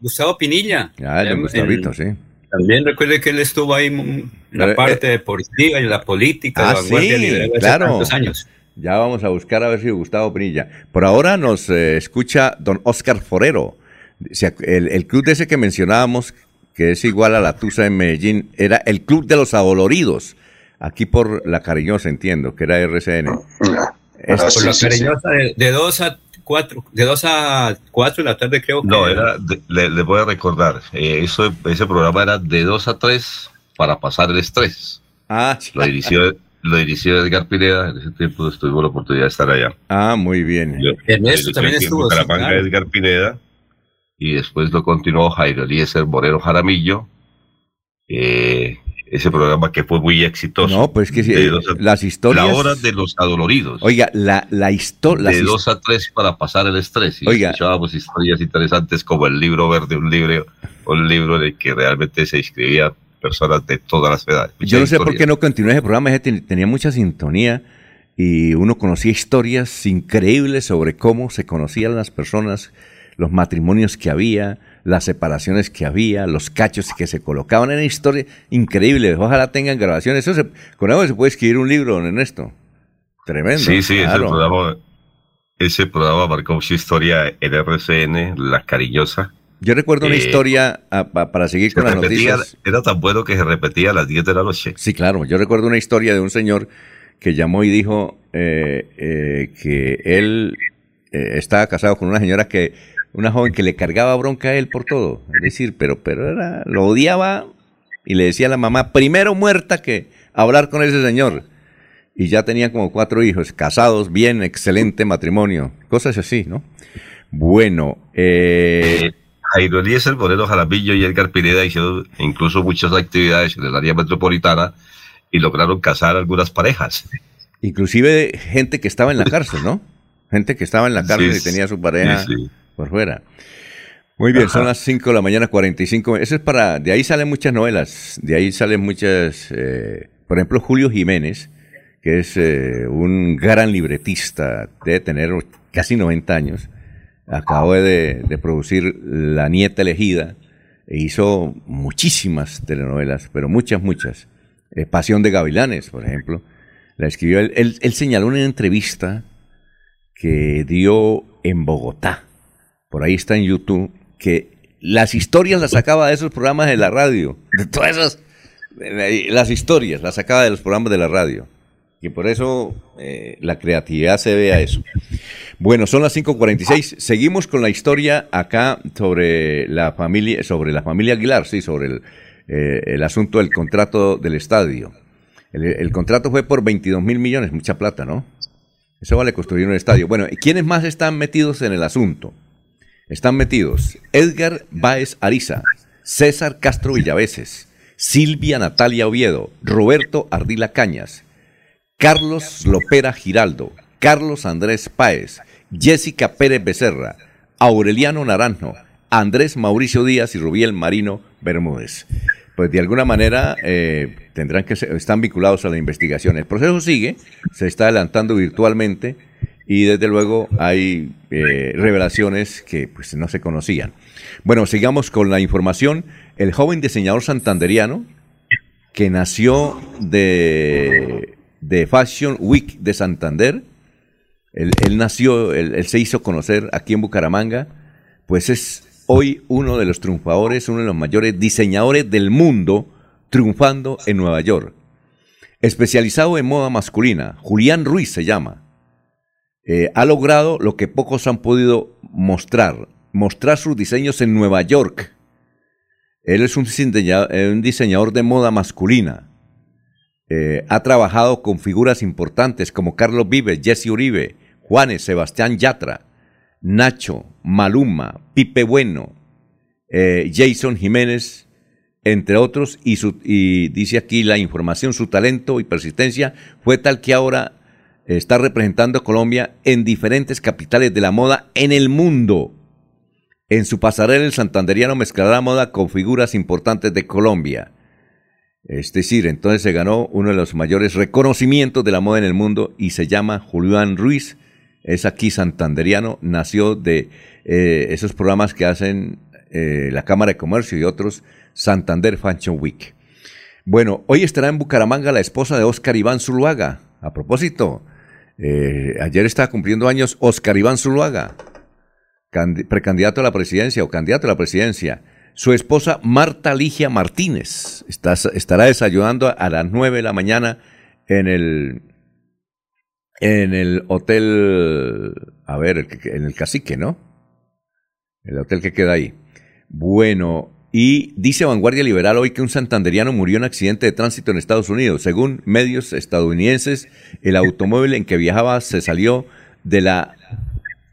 Gustavo, Pinilla. Ah, el, Gustavito, sí. También recuerde que él estuvo ahí en la eh, parte deportiva y la política, ah, sí, claro. años. Ya vamos a buscar a ver si Gustavo Pinilla. Por ahora nos eh, escucha don Oscar Forero. El, el club de ese que mencionábamos, que es igual a la Tusa en Medellín, era el Club de los Adoloridos, aquí por La Cariñosa, entiendo, que era RCN. Es, por La Cariñosa, de, dos a cuatro, de dos a cuatro de la tarde creo que... No, era, le, voy a recordar, eh, eso, ese programa era de dos a tres para pasar el estrés. Ah, lo dirigió, lo dirigió Edgar Pineda, en ese tiempo tuvimos la oportunidad de estar allá. Ah, muy bien. Ernesto también estuvo. Edgar Pineda y después lo continuó Jairo Eliezer Moreno Jaramillo. Eh, ese programa que fue muy exitoso. No, pues que las historias. La hora de los adoloridos. Oiga, la, la historia. De dos a tres para pasar el estrés. Y Oiga. escuchábamos historias interesantes como el libro verde, un libro, un libro de que realmente se inscribían personas de todas las edades. Yo no sé por qué no continué ese programa, ese tenía mucha sintonía y uno conocía historias increíbles sobre cómo se conocían las personas los matrimonios que había, las separaciones que había, los cachos que se colocaban en historia increíble. Ojalá tengan grabaciones. Eso con eso se puede escribir un libro, en esto. Tremendo. Sí, sí, ese, programa, ese programa marcó su historia en RCN, La Cariñosa. Yo recuerdo una eh, historia, ah, para seguir con las noticias. Era tan bueno que se repetía a las 10 de la noche. Sí, claro. Yo recuerdo una historia de un señor que llamó y dijo eh, eh, que él estaba casado con una señora que una joven que le cargaba bronca a él por todo. Es decir, pero, pero era, lo odiaba y le decía a la mamá, primero muerta que hablar con ese señor. Y ya tenían como cuatro hijos, casados, bien, excelente matrimonio, cosas así, ¿no? Bueno, eh... Jairo Eliezer, Moreno Jaramillo y Edgar Pineda hicieron incluso muchas actividades en el área metropolitana y lograron casar algunas parejas. Inclusive gente que estaba en la cárcel, ¿no? Gente que estaba en la cárcel y tenía su pareja por fuera. Muy bien, son las 5 de la mañana, 45. Eso es para. De ahí salen muchas novelas. De ahí salen muchas. Eh, por ejemplo, Julio Jiménez, que es eh, un gran libretista, debe tener casi 90 años. Acabó de, producir La Nieta Elegida. E hizo muchísimas telenovelas, pero muchas, muchas. Eh, Pasión de Gavilanes, por ejemplo. La escribió él, él. Él señaló en una entrevista que dio en Bogotá por ahí está en YouTube, que las historias las sacaba de esos programas de la radio, [LAUGHS] de todas esas, las historias las sacaba de los programas de la radio. Y por eso eh, la creatividad se ve a eso. Bueno, son las 5.46. Seguimos con la historia acá sobre la familia, sobre la familia Aguilar, sí, sobre el, eh, asunto del contrato del estadio. El, el, contrato fue por 22 mil millones, mucha plata, ¿no? Eso vale construir un estadio. Bueno, ¿quiénes más están metidos en el asunto? Están metidos Edgar Báez Ariza, César Castro Villaveses, Silvia Natalia Oviedo, Roberto Ardila Cañas, Carlos Lopera Giraldo, Carlos Andrés Páez, Jessica Pérez Becerra, Aureliano Naranjo, Andrés Mauricio Díaz y Rubiel Marino Bermúdez. Pues de alguna manera eh, tendrán que están vinculados a la investigación. El proceso sigue, se está adelantando virtualmente y desde luego hay eh, revelaciones que pues, no se conocían. Bueno, sigamos con la información. El joven diseñador santanderiano que nació de, de Fashion Week de Santander él, nació, él, se hizo conocer aquí en Bucaramanga, pues es hoy uno de los triunfadores, uno de los mayores diseñadores del mundo, triunfando en Nueva York. Especializado en moda masculina, Julián Ruiz se llama. Eh, ha logrado lo que pocos han podido mostrar, mostrar sus diseños en Nueva York. Él es un diseñador, de moda masculina. Eh, ha trabajado con figuras importantes como Carlos Vives, Jesse Uribe, Juanes, Sebastián Yatra, Nacho, Maluma, Pipe Bueno, eh, Jason Jiménez, entre otros, y dice aquí la información, su talento y persistencia fue tal que ahora está representando a Colombia en diferentes capitales de la moda en el mundo. En su pasarela el santanderiano mezclará moda con figuras importantes de Colombia. Es decir, entonces se ganó uno de los mayores reconocimientos de la moda en el mundo y se llama Julián Ruiz es aquí santanderiano, nació de eh, esos programas que hacen eh, la Cámara de Comercio y otros, Santander Fashion Week. Bueno, hoy estará en Bucaramanga la esposa de Oscar Iván Zuluaga. A propósito, eh, ayer estaba cumpliendo años Oscar Iván Zuluaga, precandidato a la presidencia o candidato a la presidencia. Su esposa Marta Ligia Martínez estará desayunando a las 9 de la mañana en el en el hotel, a ver, en el cacique, ¿no? El hotel que queda ahí. Bueno, y dice Vanguardia Liberal hoy que un santanderiano murió en accidente de tránsito en Estados Unidos. Según medios estadounidenses, el automóvil en que viajaba se salió de la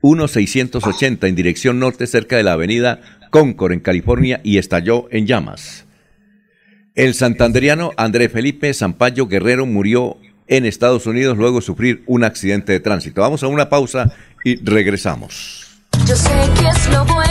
1680 en dirección norte cerca de la avenida Concord en California y estalló en llamas. El santanderiano André Felipe Zampayo Guerrero murió en Estados Unidos luego de sufrir un accidente de tránsito. Vamos a una pausa y regresamos. Yo sé que es lo bueno.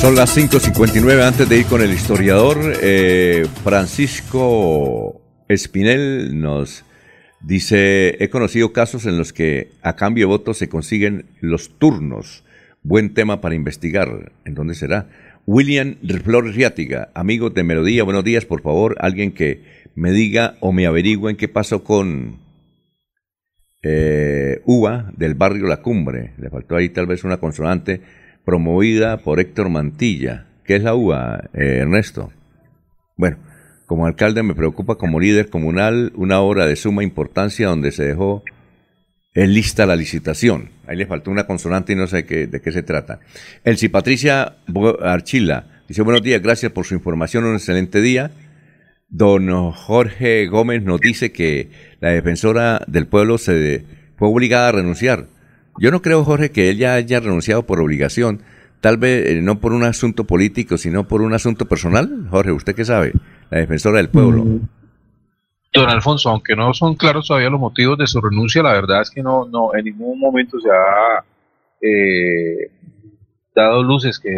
Son las 5.59 antes de ir con el historiador. Eh, Francisco Espinel nos dice, he conocido casos en los que a cambio de votos se consiguen los turnos. Buen tema para investigar. ¿En dónde será? William Flores Riátiga, amigos de Melodía, buenos días, por favor, alguien que me diga o me averigüen qué pasó con eh, Uva del barrio La Cumbre. Le faltó ahí tal vez una consonante promovida por Héctor Mantilla. ¿Qué es la UA, eh, Ernesto? Bueno, como alcalde me preocupa como líder comunal una obra de suma importancia donde se dejó en lista la licitación. Ahí le faltó una consonante y no sé qué, de qué se trata. Elsie Patricia Archila dice buenos días, gracias por su información, un excelente día. Don Jorge Gómez nos dice que la defensora del pueblo se fue obligada a renunciar yo no creo, Jorge, que ella haya renunciado por obligación, tal vez eh, no por un asunto político, sino por un asunto personal. Jorge, ¿usted qué sabe? La defensora del pueblo. Mm. Don Alfonso, aunque no son claros todavía los motivos de su renuncia, la verdad es que no, no en ningún momento se ha eh, dado luces que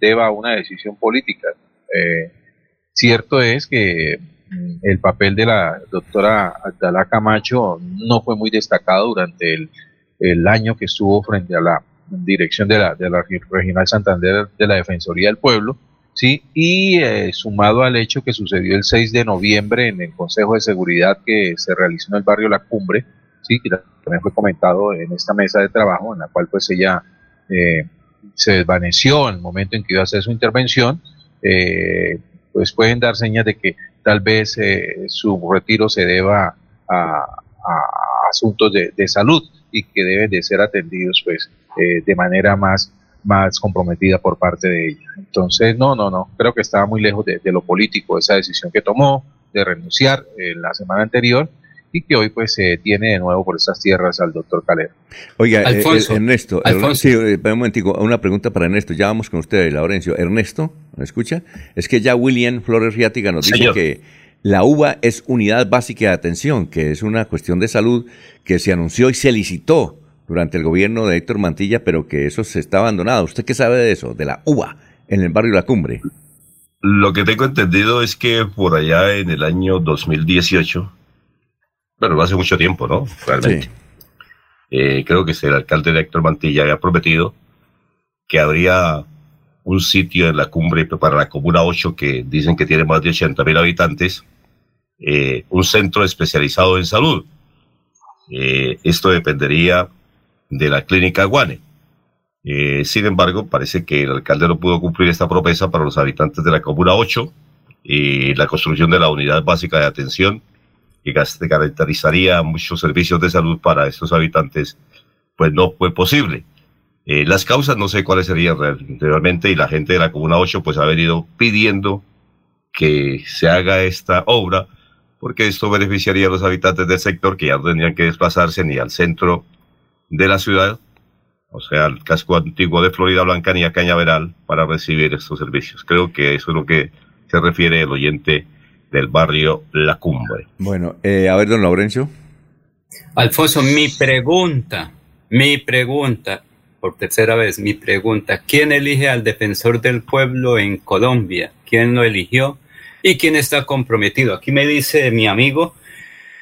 deba una decisión política. Eh, cierto es que mm, el papel de la doctora Abdalá Camacho no fue muy destacado durante el el año que estuvo frente a la dirección de la, de la Regional Santander de la Defensoría del Pueblo, ¿sí? y eh, sumado al hecho que sucedió el 6 de noviembre en el Consejo de Seguridad que se realizó en el barrio La Cumbre, ¿sí? que también fue comentado en esta mesa de trabajo, en la cual pues ella eh, se desvaneció en el momento en que iba a hacer su intervención, eh, pues pueden dar señas de que tal vez su retiro se deba a, asuntos de salud y que deben de ser atendidos pues eh, de manera más, más comprometida por parte de ella. Entonces, no, no, no, creo que estaba muy lejos de, lo político esa decisión que tomó de renunciar en la semana anterior y que hoy pues se tiene de nuevo por esas tierras al doctor Calero. Oiga, eh, eh, Ernesto, sí, eh, un momentico, una pregunta para Ernesto, ya vamos con usted, Laurencio. Ernesto, ¿me escucha? Es que ya William Flores Riática nos dice que la UBA es unidad básica de atención, que es una cuestión de salud que se anunció y se licitó durante el gobierno de Héctor Mantilla, pero que eso se está abandonado. ¿Usted qué sabe de eso, de la UBA en el barrio La Cumbre? Lo que tengo entendido es que por allá en el año 2018, bueno, hace mucho tiempo, ¿no? Realmente. Eh, creo que el alcalde de Héctor Mantilla había prometido que habría un sitio en la cumbre para la Comuna 8 que dicen que tiene más de 80 mil habitantes, eh, un centro especializado en salud. Eh, esto dependería de la clínica Guane. Eh, sin embargo, parece que el alcalde no pudo cumplir esta promesa para los habitantes de la Comuna 8 y la construcción de la unidad básica de atención que caracterizaría muchos servicios de salud para estos habitantes, pues no fue posible. Las causas no sé cuáles serían realmente y la gente de la Comuna 8 pues ha venido pidiendo que se haga esta obra porque esto beneficiaría a los habitantes del sector que ya no tendrían que desplazarse ni al centro de la ciudad, o sea, el casco antiguo de Florida Blanca ni a Cañaveral para recibir estos servicios. Creo que eso es lo que se refiere el oyente del barrio La Cumbre. Bueno, eh, a ver, don Laurencio. Alfonso, mi pregunta, mi pregunta, por tercera vez, mi pregunta, ¿quién elige al defensor del pueblo en Colombia? ¿Quién lo eligió? ¿Y quién está comprometido? Aquí me dice mi amigo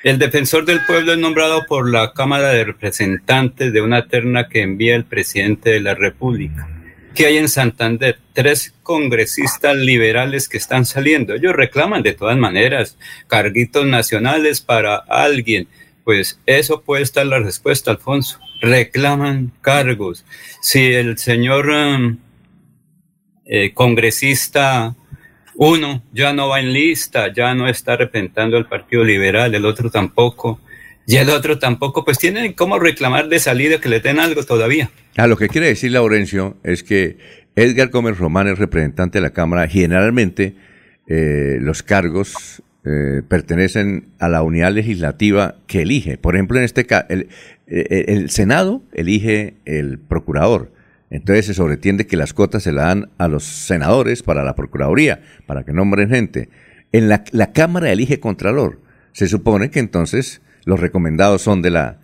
el defensor del pueblo es nombrado por la Cámara de Representantes de una terna que envía el presidente de la República. ¿Qué hay en Santander? Tres congresistas liberales que están saliendo. Ellos reclaman de todas maneras carguitos nacionales para alguien. Pues eso puede estar la respuesta, Alfonso. Reclaman cargos. Si el señor eh, congresista uno ya no va en lista, ya no está representando al Partido Liberal, el otro tampoco, y el otro tampoco, pues tienen cómo reclamar de salida que le den algo todavía. Ah, lo que quiere decir Laurencio es que Edgar Gómez Román es representante de la Cámara. Generalmente eh, los cargos eh, pertenecen a la unidad legislativa que elige. Por ejemplo, en este caso, el, el Senado elige el procurador entonces se sobretiende que las cuotas se la dan a los senadores para la Procuraduría, para que nombren gente. En la, Cámara elige Contralor. Se supone que entonces los recomendados son de la,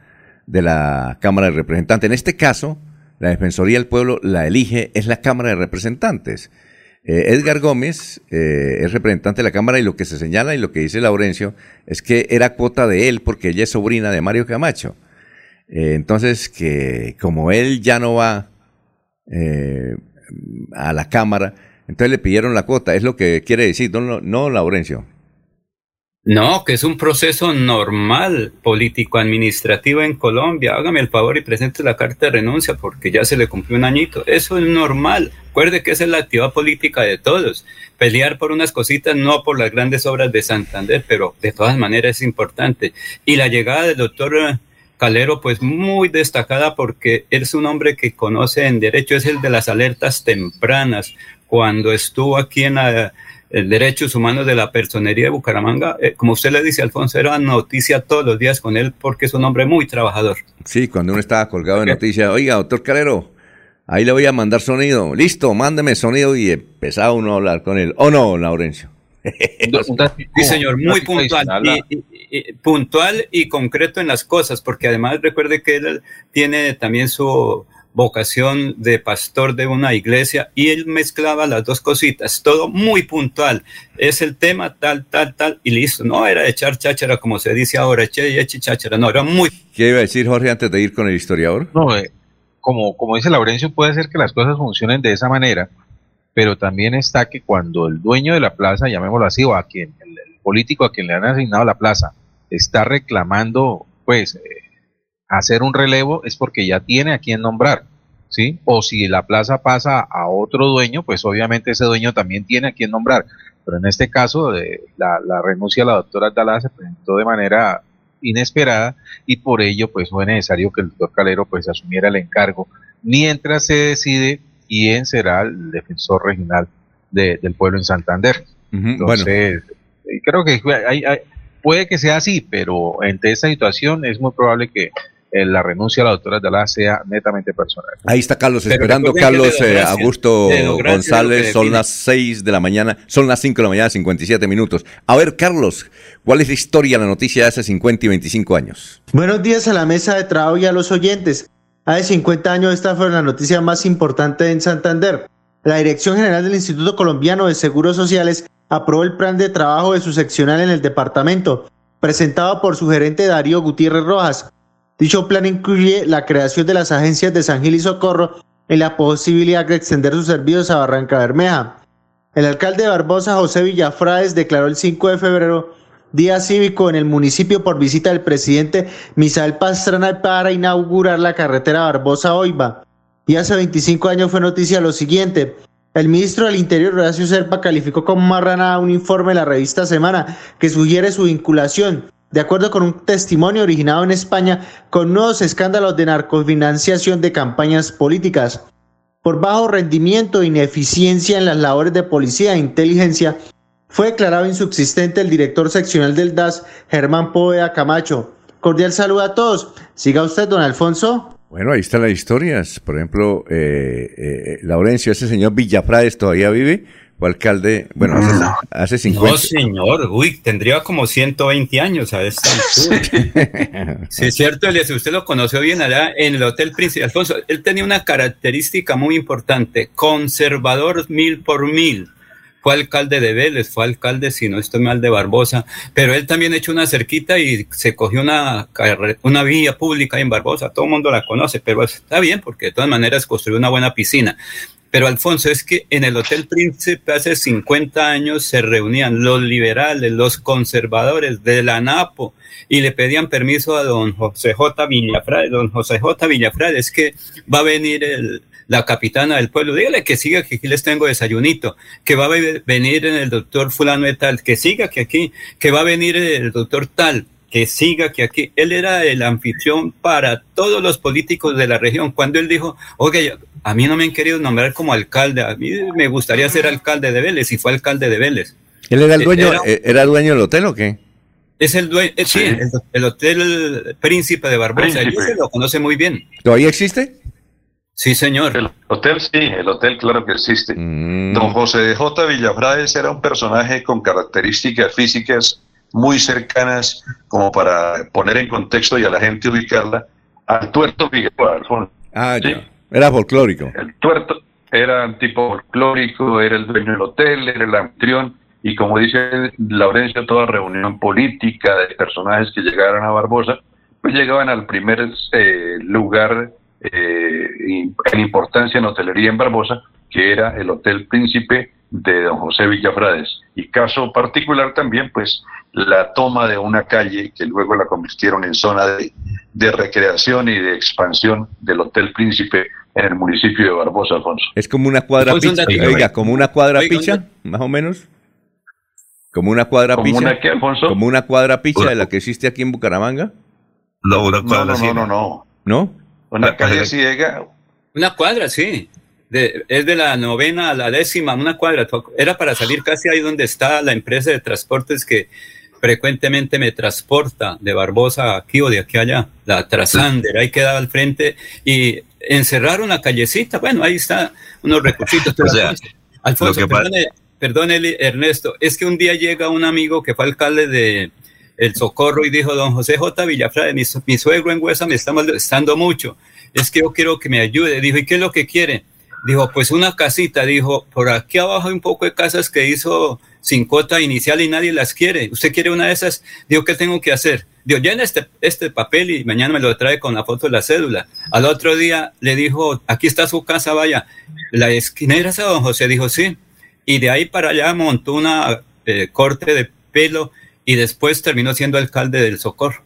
de la Cámara de Representantes. En este caso, la Defensoría del Pueblo la elige, es la Cámara de Representantes. Eh, Edgar Gómez eh, es representante de la Cámara y lo que se señala y lo que dice Laurencio es que era cuota de él porque ella es sobrina de Mario Camacho. Eh, entonces, que como él ya no va eh, a la Cámara. Entonces le pidieron la cuota, es lo que quiere decir, no, no Laurencio. No, que es un proceso normal político-administrativo en Colombia. Hágame el favor y presente la carta de renuncia porque ya se le cumplió un añito. Eso es normal. Recuerde que esa es la actividad política de todos. Pelear por unas cositas, no por las grandes obras de Santander, pero de todas maneras es importante. Y la llegada del doctor Calero, pues muy destacada porque es un hombre que conoce en derecho, es el de las alertas tempranas. Cuando estuvo aquí en la, Derechos Humanos de la Personería de Bucaramanga, eh, como usted le dice, Alfonso, era noticia todos los días con él porque es un hombre muy trabajador. Sí, cuando uno estaba colgado de noticias, oiga, doctor Calero, ahí le voy a mandar sonido. Listo, mándeme sonido y empezaba uno a hablar con él. ¿O no, Laurencio? sí, señor, muy puntual y, puntual y concreto en las cosas, porque además recuerde que él tiene también su vocación de pastor de una iglesia y él mezclaba las dos cositas, todo muy puntual. Es el tema tal, tal, tal y listo. No era echar cháchara como se dice ahora, eche y eche cháchara, no, era muy... ¿Qué iba a decir Jorge antes de ir con el historiador? No, eh, como, como dice Laurencio, puede ser que las cosas funcionen de esa manera, pero también está que cuando el dueño de la plaza, llamémoslo así, o a quien, el, político a quien le han asignado la plaza, está reclamando, pues, eh, hacer un relevo, es porque ya tiene a quien nombrar, ¿sí? O si la plaza pasa a otro dueño, pues obviamente ese dueño también tiene a quien nombrar. Pero en este caso, eh, la, la, renuncia a la doctora Dalá se presentó de manera inesperada y por ello, pues, fue necesario que el doctor Calero, pues, asumiera el encargo mientras se decide quién será el defensor regional del pueblo en Santander. Entonces, eh, creo que puede que sea así, pero ante esta situación es muy probable que eh, la renuncia a la doctora Dalá sea netamente personal. Ahí está Carlos, esperando Carlos eh, Augusto González, son las 6 de la mañana, son las 5 de la mañana, 57 minutos. A ver, Carlos, ¿cuál es la historia, la noticia de hace 50 y 25 años? Buenos días a la mesa de trabajo y a los oyentes. Hace 50 años esta fue la noticia más importante en Santander. La Dirección General del Instituto Colombiano de Seguros Sociales aprobó el plan de trabajo de su seccional en el departamento, presentado por su gerente Darío Gutiérrez Rojas Dicho plan incluye la creación de las agencias de San Gil y Socorro y la posibilidad de extender sus servicios a Barranca Bermeja. El alcalde de Barbosa, José Villafrades, declaró el 5 de febrero día cívico en el municipio por visita del presidente Misael Pastrana para inaugurar la carretera Barbosa-Oiva. Y hace 25 años fue noticia lo siguiente. El ministro del Interior, Horacio Serpa, calificó como marrana un informe de la revista Semana que sugiere su vinculación de acuerdo con un testimonio originado en España con nuevos escándalos de narcofinanciación de campañas políticas. Por bajo rendimiento e ineficiencia en las labores de policía e inteligencia, fue declarado insubsistente el director seccional del DAS, Germán Poveda Camacho. Cordial saludo a todos. Siga usted, don Alfonso. Bueno, ahí están las historias. Por ejemplo, eh, eh, Laurencio, ese señor Villafrades todavía vive fue alcalde, bueno, hace, 50. No, señor, uy, tendría como 120 años a esta altura. [LAUGHS] sí, es cierto, Elias, usted lo conoció bien allá en el Hotel Príncipe Alfonso. Él tenía una característica muy importante, conservador mil por mil. Fue alcalde de Vélez, fue alcalde, si no estoy mal, de Barbosa, pero él también echó una cerquita y se cogió una, una vía pública en Barbosa. Todo el mundo la conoce, pero está bien porque de todas maneras construyó una buena piscina. Pero Alfonso, es que en el Hotel Príncipe hace 50 años se reunían los liberales, los conservadores de la NAPO y le pedían permiso a don José J. Villafrade. Don José J. Villafrade, es que va a venir la capitana del pueblo, dígale que siga, que aquí les tengo desayunito, que va a venir el doctor fulano de tal, que siga que aquí, que va a venir el doctor tal, que siga que aquí. Él era el anfitrión para todos los políticos de la región. Cuando él dijo, oye, a mí no me han querido nombrar como alcalde, a mí me gustaría ser alcalde de Vélez y fue alcalde de Vélez. ¿Él era el dueño, era, dueño del hotel o qué? Es el dueño, eh, sí, el, Hotel Príncipe de Barbosa, él se lo conoce muy bien. ¿Todavía existe? Sí, señor. El hotel sí, el hotel claro que existe. Mm. Don José J. Villafrades era un personaje con características físicas muy cercanas como para poner en contexto y a la gente ubicarla al tuerto Figueroa, Alfonso. Ah, ya. Era folclórico. El tuerto era un tipo folclórico, era el dueño del hotel, era el anfitrión, y como dice Laurencio, toda reunión política de personajes que llegaron a Barbosa, pues llegaban al primer eh, lugar eh, en importancia en hotelería en Barbosa, que era el Hotel Príncipe de don José Villafrades. Y caso particular también, pues, la toma de una calle que luego la convirtieron en zona de, de recreación y de expansión del Hotel Príncipe en el municipio de Barbosa, Alfonso. Es como una cuadra picha, oiga, como una cuadra picha, más o menos. Como una cuadra ¿Como picha. Una qué, Alfonso? Como una cuadra picha de la que existe aquí en Bucaramanga. No, una cuadra no, no, no, no, no. Una calle ciega. Una cuadra, sí. De, es de la novena a la décima, una cuadra. Era para salir casi ahí donde está la empresa de transportes que frecuentemente me transporta de Barbosa aquí o de aquí allá, la Trasander, ahí quedaba al frente y encerrar una callecita, bueno, ahí está unos recursitos. [LAUGHS] Alfonso, perdone, Ernesto, es que un día llega un amigo que fue alcalde de El Socorro y dijo, don José J. Villafrade, mi, mi suegro en Huesa me está molestando mucho, es que yo quiero que me ayude. Dijo, ¿y qué es lo que quiere? Dijo, pues una casita, dijo, por aquí abajo hay un poco de casas que hizo sin cuota inicial y nadie las quiere. ¿Usted quiere una de esas? Digo, ¿qué tengo que hacer? Digo, llena este, este papel y mañana me lo trae con la foto de la cédula. Al otro día le dijo, aquí está su casa, vaya. La esquinera esa, don José dijo, sí. Y de ahí para allá montó una eh, corte de pelo y después terminó siendo alcalde del Socorro.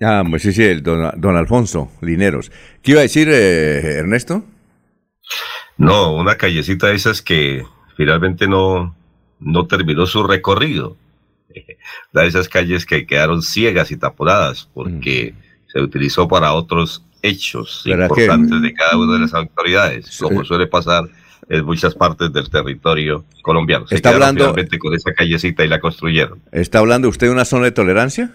Ah, pues sí, sí, el don, Alfonso Lineros. ¿Qué iba a decir eh, Ernesto? No, una callecita de esas que finalmente no, no terminó su recorrido. [LAUGHS] Una de esas calles que quedaron ciegas y taponadas porque mm. se utilizó para otros hechos importantes de cada una de las autoridades, como suele pasar en muchas partes del territorio colombiano. está hablando con esa callecita y la construyeron. ¿Está hablando usted de una zona de tolerancia?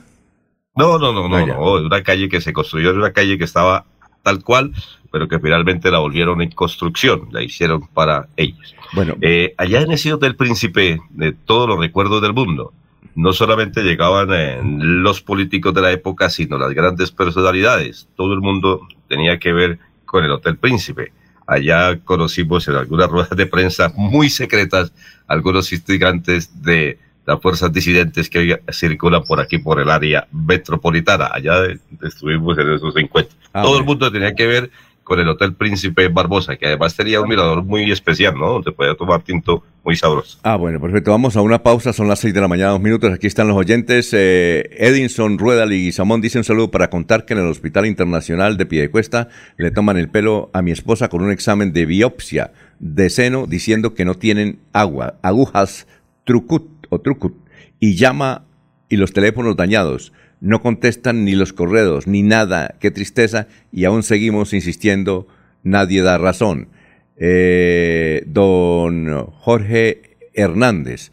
No, no, no, no, ah, no, una calle que se construyó, una calle que estaba tal cual, pero que finalmente la volvieron en construcción, la hicieron para ellos. Bueno, eh, allá en sitio del príncipe, de todos los recuerdos del mundo, no solamente llegaban eh, los políticos de la época, sino las grandes personalidades. Todo el mundo tenía que ver con el Hotel Príncipe. Allá conocimos en algunas ruedas de prensa muy secretas algunos integrantes de las fuerzas disidentes que circulan por aquí, por el área metropolitana. Allá estuvimos en esos encuentros. Ah, Todo el mundo tenía que ver con el Hotel Príncipe Barbosa, que además tenía un mirador muy especial, ¿no? Donde podía tomar tinto muy sabroso. Ah, bueno, perfecto. Vamos a una pausa, son las seis de la mañana, dos minutos. Aquí están los oyentes. Eh, Edinson Rueda Samón dice un saludo para contar que en el Hospital Internacional de Piedecuesta le toman el pelo a mi esposa con un examen de biopsia de seno diciendo que no tienen agua, agujas trucut o trucut y llama y los teléfonos dañados. No contestan ni los correos, ni nada. Qué tristeza. Y aún seguimos insistiendo. Nadie da razón. Eh, don Jorge Hernández.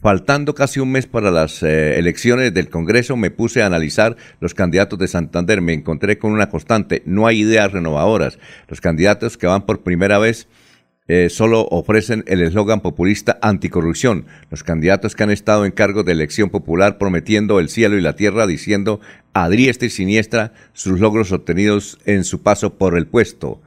Faltando casi un mes para las eh, elecciones del Congreso, me puse a analizar los candidatos de Santander. Me encontré con una constante. No hay ideas renovadoras. Los candidatos que van por primera vez eh, solo ofrecen el eslogan populista anticorrupción. Los candidatos que han estado en cargo de elección popular prometiendo el cielo y la tierra, diciendo a diestra y siniestra sus logros obtenidos en su paso por el puesto.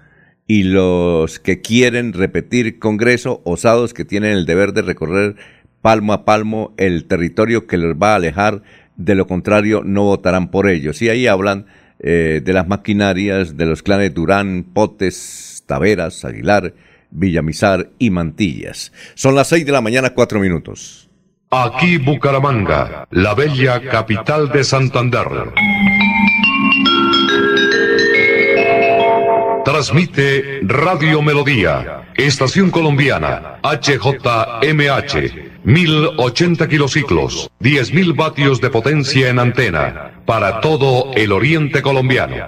Y los que quieren repetir Congreso, osados que tienen el deber de recorrer palmo a palmo el territorio que los va a alejar, de lo contrario no votarán por ellos. Y ahí hablan eh, de las maquinarias de los clanes Durán, Potes, Taveras, Aguilar, Villamizar y Mantillas. Son las seis de la mañana, cuatro minutos. Aquí Bucaramanga, la bella capital de Santander. Transmite Radio Melodía, Estación Colombiana, HJMH, 1080 kilociclos, 10.000 vatios de potencia en antena, para todo el oriente colombiano.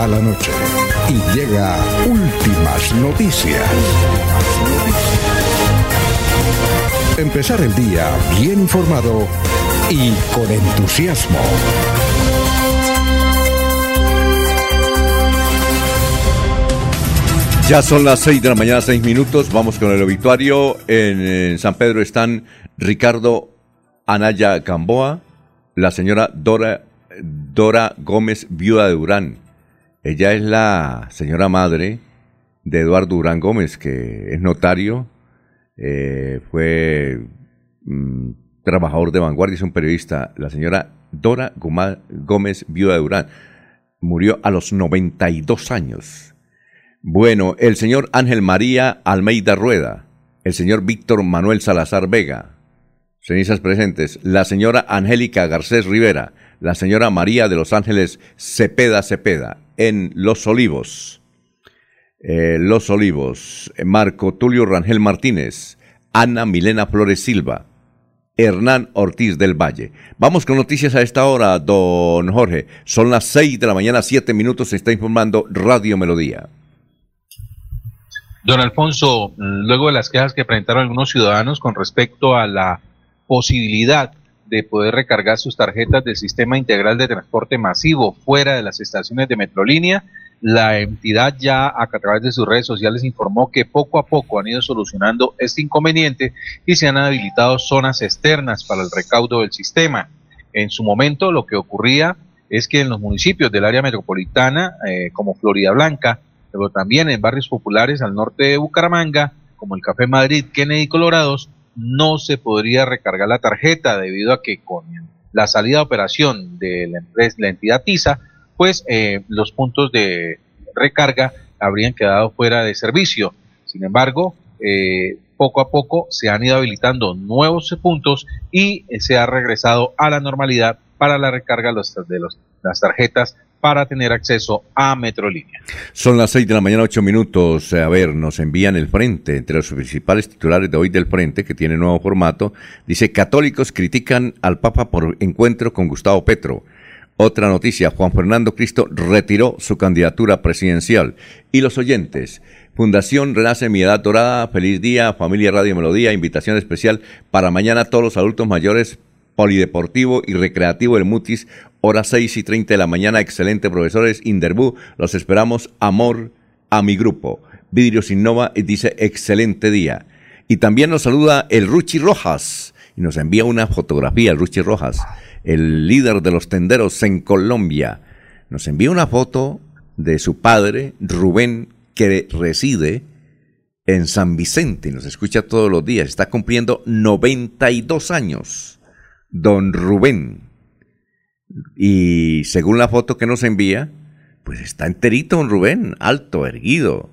va la noche y llega últimas noticias. Empezar el día bien informado y con entusiasmo. Ya son las seis de la mañana, seis minutos. Vamos con el obituario. En, San Pedro están Ricardo Anaya Gamboa, la señora Dora, Dora Gómez, viuda de Durán, ella es la señora madre de Eduardo Durán Gómez, que es notario, eh, fue mm, trabajador de vanguardia, es un periodista. La señora Dora Gómez, viuda de Durán, murió a los 92 años. Bueno, el señor Ángel María Almeida Rueda, el señor Víctor Manuel Salazar Vega, cenizas presentes, la señora Angélica Garcés Rivera, la señora María de los Ángeles Cepeda Cepeda, en Los Olivos. Eh, los Olivos, Marco Tulio Rangel Martínez, Ana Milena Flores Silva, Hernán Ortiz del Valle. Vamos con noticias a esta hora, don Jorge. Son las seis de la mañana, siete minutos, se está informando Radio Melodía. Don Alfonso, luego de las quejas que presentaron algunos ciudadanos con respecto a la posibilidad de poder recargar sus tarjetas del sistema integral de transporte masivo fuera de las estaciones de Metrolínea, la entidad ya a través de sus redes sociales informó que poco a poco han ido solucionando este inconveniente y se han habilitado zonas externas para el recaudo del sistema. En su momento lo que ocurría es que en los municipios del área metropolitana, eh, como Florida Blanca, pero también en barrios populares al norte de Bucaramanga, como el Café Madrid, Kennedy Colorados, no se podría recargar la tarjeta debido a que con la salida de operación de la empresa, la entidad TISA, pues eh, los puntos de recarga habrían quedado fuera de servicio. Sin embargo, eh, poco a poco se han ido habilitando nuevos puntos y se ha regresado a la normalidad para la recarga de las tarjetas para tener acceso a Metrolínea. Son las seis de la mañana, ocho minutos. A ver, nos envían el frente, entre los principales titulares de hoy del frente, que tiene nuevo formato. Dice, católicos critican al Papa por encuentro con Gustavo Petro. Otra noticia, Juan Fernando Cristo retiró su candidatura presidencial. Y los oyentes, Fundación Renace Mi Edad Dorada, feliz día, familia Radio Melodía, invitación especial para mañana a todos los adultos mayores, polideportivo y recreativo del Mutis, hora 6 y 30 de la mañana, excelente profesores, Inderbú, los esperamos, amor a mi grupo. Vidrios Innova dice excelente día. Y también nos saluda el Ruchi Rojas y nos envía una fotografía, el Ruchi Rojas el líder de los tenderos en Colombia, nos envía una foto de su padre, Rubén, que reside en San Vicente y nos escucha todos los días. Está cumpliendo 92 años. Don Rubén. Y según la foto que nos envía, pues está enterito don Rubén, alto, erguido.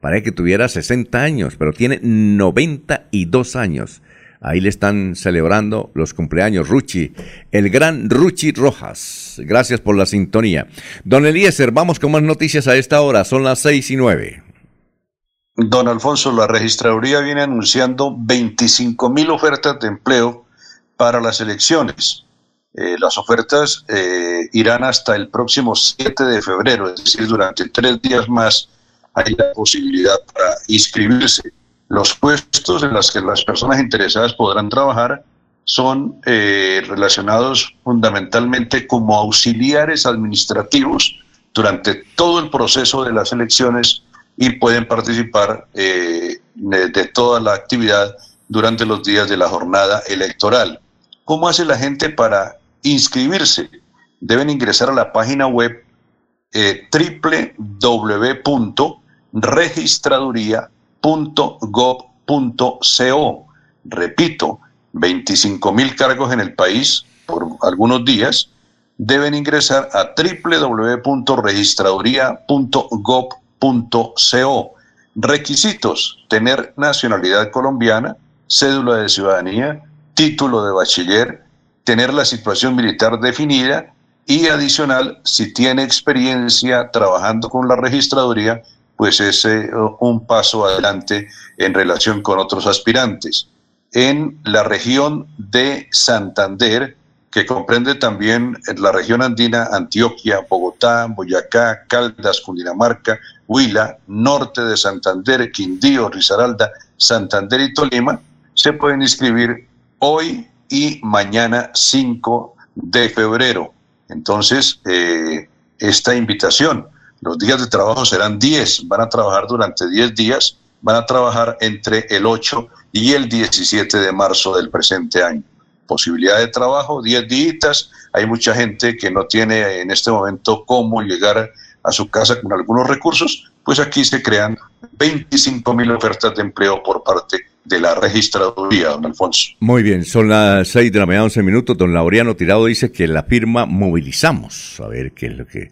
Parece que tuviera 60 años, pero tiene 92 años. Ahí le están celebrando los cumpleaños Ruchi, el gran Ruchi Rojas. Gracias por la sintonía. Don Eliezer, vamos con más noticias a esta hora. Son las seis y nueve. Don Alfonso, la registraduría viene anunciando 25 mil ofertas de empleo para las elecciones. Eh, las ofertas eh, irán hasta el próximo 7 de febrero, es decir, durante tres días más hay la posibilidad para inscribirse. Los puestos en los que las personas interesadas podrán trabajar son eh, relacionados fundamentalmente como auxiliares administrativos durante todo el proceso de las elecciones y pueden participar eh, de, toda la actividad durante los días de la jornada electoral. ¿Cómo hace la gente para inscribirse? Deben ingresar a la página web eh. Repito, 25 mil cargos en el país por algunos días deben ingresar a www.registraduría.gov.co. Requisitos: tener nacionalidad colombiana, cédula de ciudadanía, título de bachiller, tener la situación militar definida y adicional, si tiene experiencia trabajando con la registraduría, pues es eh, un paso adelante en relación con otros aspirantes. En la región de Santander, que comprende también la región andina, Antioquia, Bogotá, Boyacá, Caldas, Cundinamarca, Huila, norte de Santander, Quindío, Risaralda, Santander y Tolima, se pueden inscribir hoy y mañana 5 de febrero. Entonces, eh, esta invitación los días de trabajo serán 10, van a trabajar durante 10 días, van a trabajar entre el 8 y el 17 de marzo del presente año. Posibilidad de trabajo, 10 días. Hay mucha gente que no tiene en este momento cómo llegar a su casa con algunos recursos, pues aquí se crean 25 mil ofertas de empleo por parte de la registraduría, don Alfonso. Muy bien, son las 6 de la mañana, 11 minutos. Don Laureano Tirado dice que la firma Movilizamos, a ver qué es lo que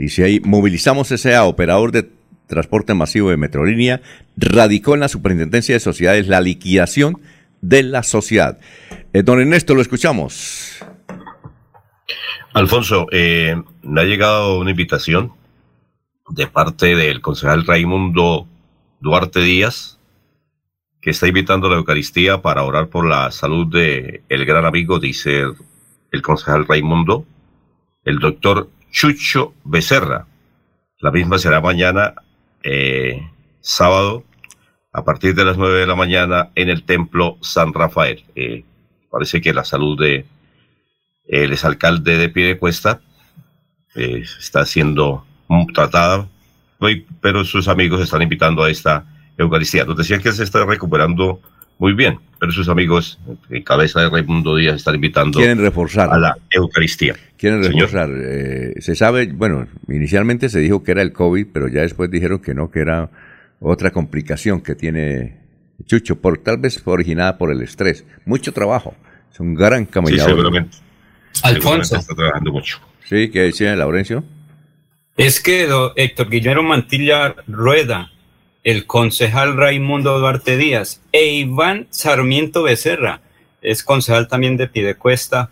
Dice ahí, movilizamos SA, operador de transporte masivo de Metrolínea, radicó en la Superintendencia de Sociedades la liquidación de la sociedad. Eh, don Ernesto, lo escuchamos. Alfonso, eh, me ha llegado una invitación de parte del concejal Raimundo Duarte Díaz, que está invitando a la Eucaristía para orar por la salud de el gran amigo, dice el concejal Raimundo, el doctor Chucho Becerra. La misma será mañana, eh, sábado, a partir de las nueve de la mañana en el Templo San Rafael. Eh, parece que la salud de el exalcalde de Piedecuesta eh, está siendo tratada, pero sus amigos están invitando a esta Eucaristía. Nos decían que se está recuperando muy bien, pero sus amigos, en cabeza de Raimundo Díaz, están invitando Quieren reforzar. a la Eucaristía. Quieren reforzar. eh, se sabe, bueno, inicialmente se dijo que era el COVID, pero ya después dijeron que no, que era otra complicación que tiene Chucho, por, tal vez originada por el estrés. Mucho trabajo. Es un gran Sí, camellador. seguramente. Alfonso. Seguramente está trabajando mucho. Sí, que decía Laurencio. Es que Héctor Guillermo Mantilla Rueda, el concejal Raimundo Duarte Díaz e Iván Sarmiento Becerra, es concejal también de Pidecuesta,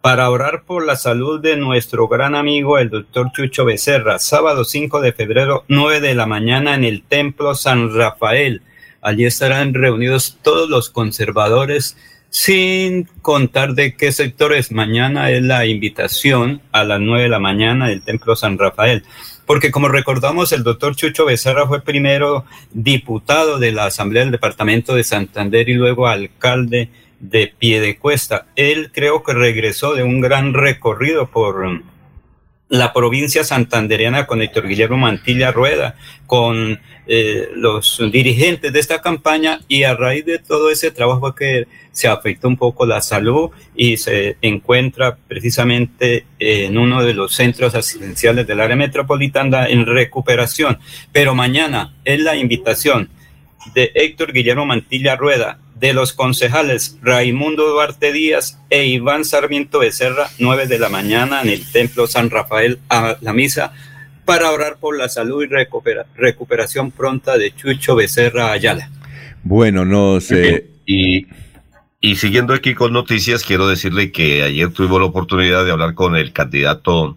para orar por la salud de nuestro gran amigo el doctor Chucho Becerra, sábado 5 de febrero, 9 de la mañana en el Templo San Rafael. Allí estarán reunidos todos los conservadores, sin contar de qué sectores. Mañana es la invitación a las 9 de la mañana del Templo San Rafael. Porque como recordamos, el doctor Chucho Becerra fue primero diputado de la Asamblea del Departamento de Santander y luego alcalde de Piedecuesta. Él creo que regresó de un gran recorrido por la provincia santandereana con Héctor Guillermo Mantilla Rueda, con eh, los dirigentes de esta campaña y a raíz de todo ese trabajo que se afectó un poco la salud y se encuentra precisamente en uno de los centros asistenciales del área metropolitana en recuperación. Pero mañana es la invitación de Héctor Guillermo Mantilla Rueda, de los concejales Raimundo Duarte Díaz e Iván Sarmiento Becerra, 9 de la mañana en el Templo San Rafael a la misa para orar por la salud y recupera- recuperación pronta de Chucho Becerra Ayala. Bueno, no sé. Y, y siguiendo aquí con noticias, quiero decirle que ayer tuvimos la oportunidad de hablar con el candidato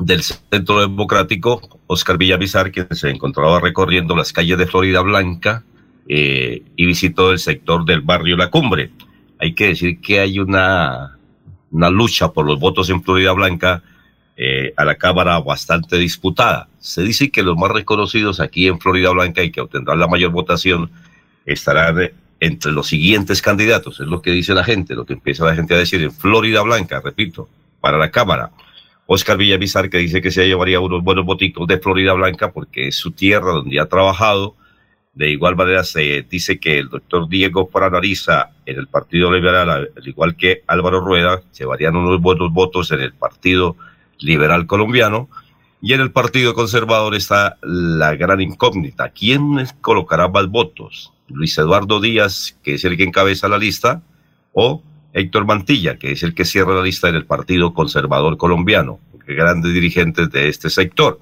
del Centro Democrático, Oscar Villamizar, quien se encontraba recorriendo las calles de Florida Blanca eh, y visitó el sector del barrio La Cumbre. Hay que decir que hay una, una lucha por los votos en Florida Blanca eh, a la Cámara bastante disputada. Se dice que los más reconocidos aquí en Florida Blanca y que obtendrán la mayor votación estarán eh, entre los siguientes candidatos, es lo que dice la gente, lo que empieza la gente a decir en Florida Blanca, repito, para la Cámara. Oscar Villamizar que dice que se llevaría unos buenos votitos de Florida Blanca porque es su tierra donde ha trabajado. De igual manera se dice que el doctor Diego Franariza en el Partido Liberal, al igual que Álvaro Rueda, llevarían unos buenos votos en el Partido Liberal Colombiano. Y en el Partido Conservador está la gran incógnita. ¿Quién colocará más votos? ¿Luis Eduardo Díaz, que es el que encabeza la lista, o Héctor Mantilla, que es el que cierra la lista en el Partido Conservador Colombiano, grandes dirigentes de este sector.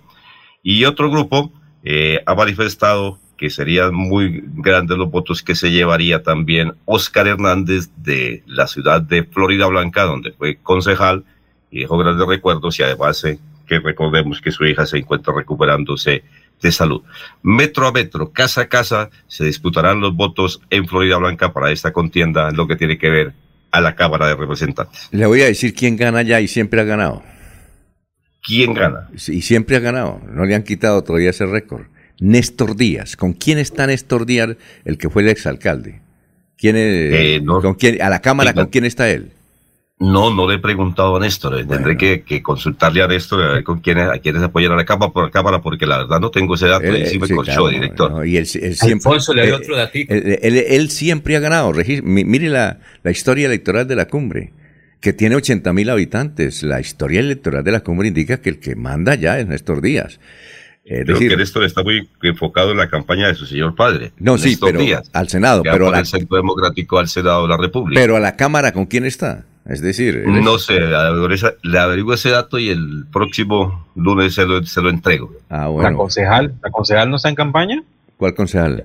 Y otro grupo eh, ha manifestado que serían muy grandes los votos que se llevaría también Oscar Hernández de la ciudad de Florida Blanca, donde fue concejal y dejó grandes recuerdos y además eh, que recordemos que su hija se encuentra recuperándose de salud. Metro a metro, casa a casa, se disputarán los votos en Florida Blanca para esta contienda en lo que tiene que ver a la Cámara de Representantes. Le voy a decir quién gana ya y siempre ha ganado. ¿Quién gana? Y siempre ha ganado. No le han quitado todavía ese récord. Néstor Díaz. ¿Con quién está Néstor Díaz, el que fue el exalcalde? ¿Quién es, Eh, no. ¿con quién, a la Cámara, ¿con quién está él? No, no le he preguntado a Néstor. eh, Tendré que, que consultarle a Néstor a ver con quiénes, a quiénes apoyan a la cámara, por la cámara, porque la verdad no tengo ese dato. Él, y sí me sí, corchó, claro, director. no, y él, él siempre, Alfonso, le eh, otro datico. Él, él- él siempre ha ganado. Mire la, la historia electoral de la cumbre, que tiene 80 mil habitantes. La historia electoral de la cumbre indica que el que manda ya es Néstor Díaz. Es Creo decir, que Néstor está muy enfocado en la campaña de su señor padre. No, sí, Néstor pero Díaz, al Senado, pero el Centro Democrático al Senado de la República. pero a la Cámara, ¿con quién está? Es decir, no sé, le averiguo ese dato y el próximo lunes se lo, se lo entrego. Ah, bueno. ¿La concejal, ¿La concejal no está en campaña? ¿Cuál concejal?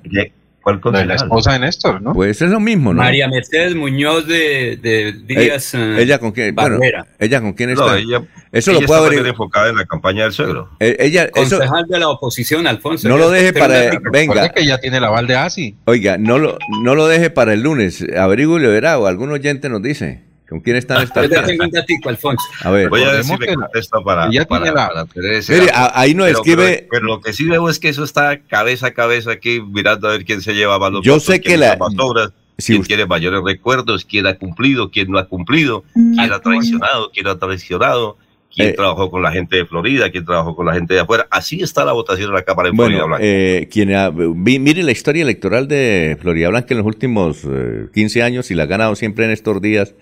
¿Cuál concejal? La esposa de Néstor, ¿no? Pues es lo mismo, ¿no? María Mercedes Muñoz de, de Díaz. Eh, ella, con quién, bueno, ella con quién está. No, ella, eso lo puede averiguar. enfocada en la campaña del suegro. Eh, ella, concejal de la oposición, Alfonso. No lo deje para, venga. que ya tiene la aval de ASI. Oiga, no lo, no lo deje para el lunes. Averigüe y lo verá o algún oyente nos dice. ¿Con quién están estas Yo tengo un datico, Alfonso. A ver. Voy a ver si me contesta para, para, para, Mire, ahí no escribe... Pero, lo que sí veo es que eso está cabeza a cabeza aquí, mirando a ver quién se lleva los Yo sé que la... quién quiere mayores recuerdos, quién ha cumplido, quién no ha cumplido, quién ha traicionado, quién ha traicionado, quién eh, trabajó con la gente de Florida, quién trabajó con la gente de afuera. Así está la votación en la Cámara de Florida Blanca. Eh, mire la historia electoral de Florida Blanca en los últimos 15 eh, años y la ha ganado siempre en estos días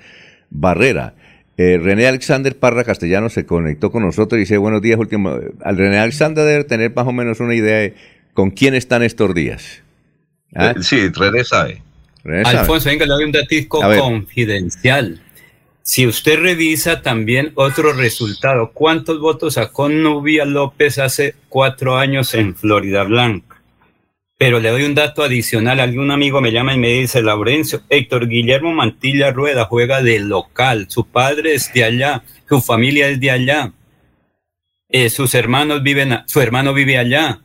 Barrera. Eh, René Alexander Parra Castellano se conectó con nosotros y dice, buenos días, último. Al René Alexander debe tener más o menos una idea de con quién están estos días. ¿Ah? Eh, sí, René sabe. Alfonso, venga, le doy un datisco confidencial. Si usted revisa también otro resultado, ¿cuántos votos sacó Nubia López hace cuatro años en Florida Blanca? Pero le doy un dato adicional. Algún amigo me llama y me dice, Laurencio, Héctor Guillermo Mantilla Rueda juega de local. Su padre es de allá, su familia es de allá. Eh, sus hermanos viven, su hermano vive allá.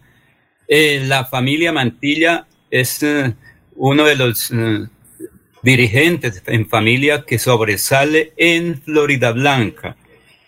Eh, la familia Mantilla es eh, uno de los dirigentes en familia que sobresale en Florida Blanca.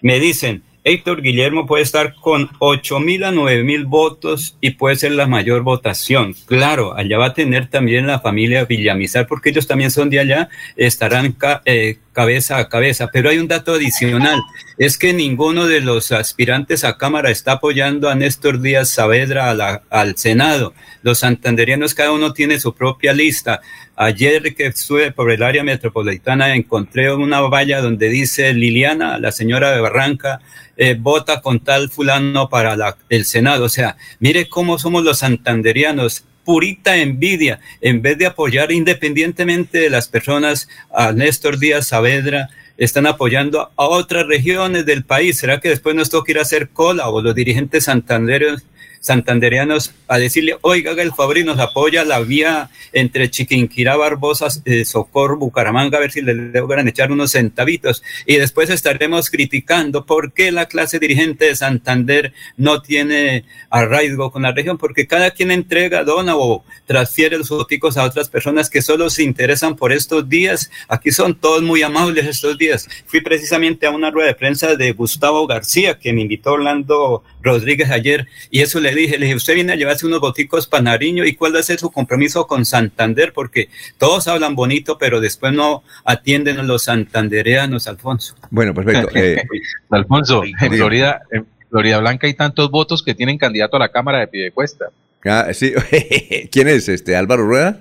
Me dicen, Héctor Guillermo puede estar con 8 mil a 9 mil votos y puede ser la mayor votación. Claro, allá va a tener también la familia Villamizar, porque ellos también son de allá, estarán eh, cabeza a cabeza. Pero hay un dato adicional, es que ninguno de los aspirantes a Cámara está apoyando a Néstor Díaz Saavedra al Senado. Los santanderianos cada uno tiene su propia lista. Ayer que estuve por el área metropolitana encontré una valla donde dice Liliana, la señora de Barranca, eh, vota con tal fulano para el Senado. O sea, mire cómo somos los santanderianos purita envidia, en vez de apoyar independientemente de las personas a Néstor Díaz Saavedra, están apoyando a otras regiones del país. ¿Será que después nos toca ir a hacer cola o los dirigentes santanderianos santandereanos a decirle, oiga, el Fabri nos apoya la vía entre Chiquinquirá, Barbosa, eh, Socorro, Bucaramanga, a ver si le logran echar unos centavitos. Y después estaremos criticando por qué la clase dirigente de Santander no tiene arraigo con la región, porque cada quien entrega, dona o transfiere los boticos a otras personas que solo se interesan por estos días. Aquí son todos muy amables estos días. Fui precisamente a una rueda de prensa de Gustavo García, que me invitó Orlando Rodríguez ayer, y eso le dije, le dije, usted viene a llevarse unos boticos para Nariño y cuál va a ser su compromiso con Santander, porque todos hablan bonito, pero después no atienden a los santandereanos, Alfonso. Bueno, perfecto. Eh, [LAUGHS] Alfonso, en Florida, en Florida Blanca hay tantos votos que tienen candidato a la Cámara de Piedecuesta. Ah, sí. [LAUGHS] ¿Quién es este? ¿Álvaro Rueda?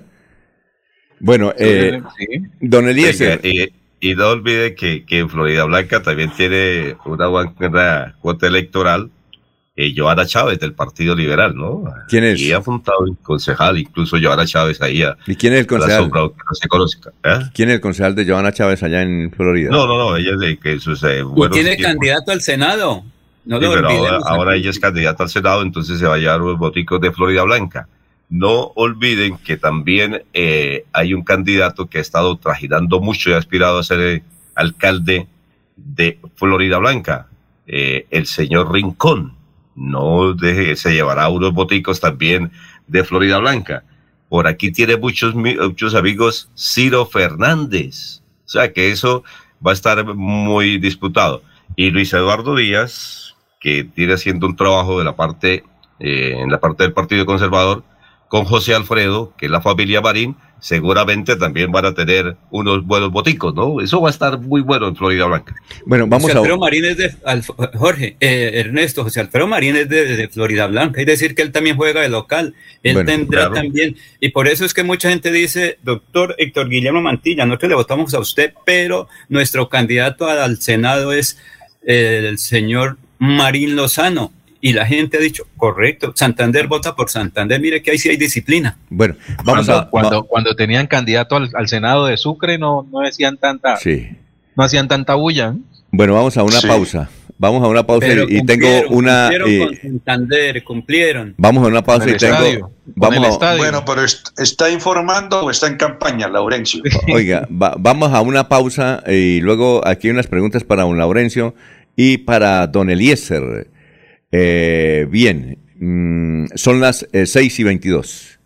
Bueno, eh, don Eliezer. y, no olvide que, que en Florida Blanca también tiene una, una cuota electoral eh, Joana Chávez del Partido Liberal, ¿no? ¿Quién es? Y ha fundado un concejal, incluso Joana Chávez ahí. ¿Y quién es el concejal? ¿eh? ¿Quién es el concejal de Joana Chávez allá en Florida? No, no, no, ella es de que eh, ¿Y quién es candidato al Senado? No lo pero ahora, ella es candidata al Senado, entonces se va a llevar los boticos de Florida Blanca. No olviden que también eh, hay un candidato que ha estado trajinando mucho y ha aspirado a ser eh, alcalde de Florida Blanca, el señor Rincón no deje, se llevará unos boticos también de Florida Blanca. Por aquí tiene muchos, muchos amigos Ciro Fernández. O sea que eso va a estar muy disputado. Y Luis Eduardo Díaz, que tiene haciendo un trabajo de la parte, eh, en la parte del Partido Conservador, con José Alfredo, que es la familia Marín, seguramente también van a tener unos buenos boticos, ¿no? Eso va a estar muy bueno en Florida Blanca. Bueno, vamos José Alfredo Marín es de, Jorge, eh, Ernesto, José Alfredo Marín es de, Florida Blanca, es decir que él también juega de local, él tendrá también, y por eso es que mucha gente dice, doctor Héctor Guillermo Mantilla, nosotros le votamos a usted, pero nuestro candidato al Senado es el señor Marín Lozano, y la gente ha dicho, correcto, Santander vota por Santander, mire que ahí sí hay disciplina. Bueno, vamos cuando, a... Cuando, cuando tenían candidato al, Senado de Sucre no, no decían tanta... Sí. no hacían tanta bulla. Bueno, vamos a una pausa. Vamos a una pausa y, tengo una. Cumplieron con Santander, cumplieron. Vamos a una pausa y tengo. Vamos a, bueno, pero está informando o está en campaña, Laurencio. [LAUGHS] Oiga, vamos a una pausa y luego aquí unas preguntas para don Laurencio y para don Eliezer. Eh, bien, mm, son las 6 eh, y 22.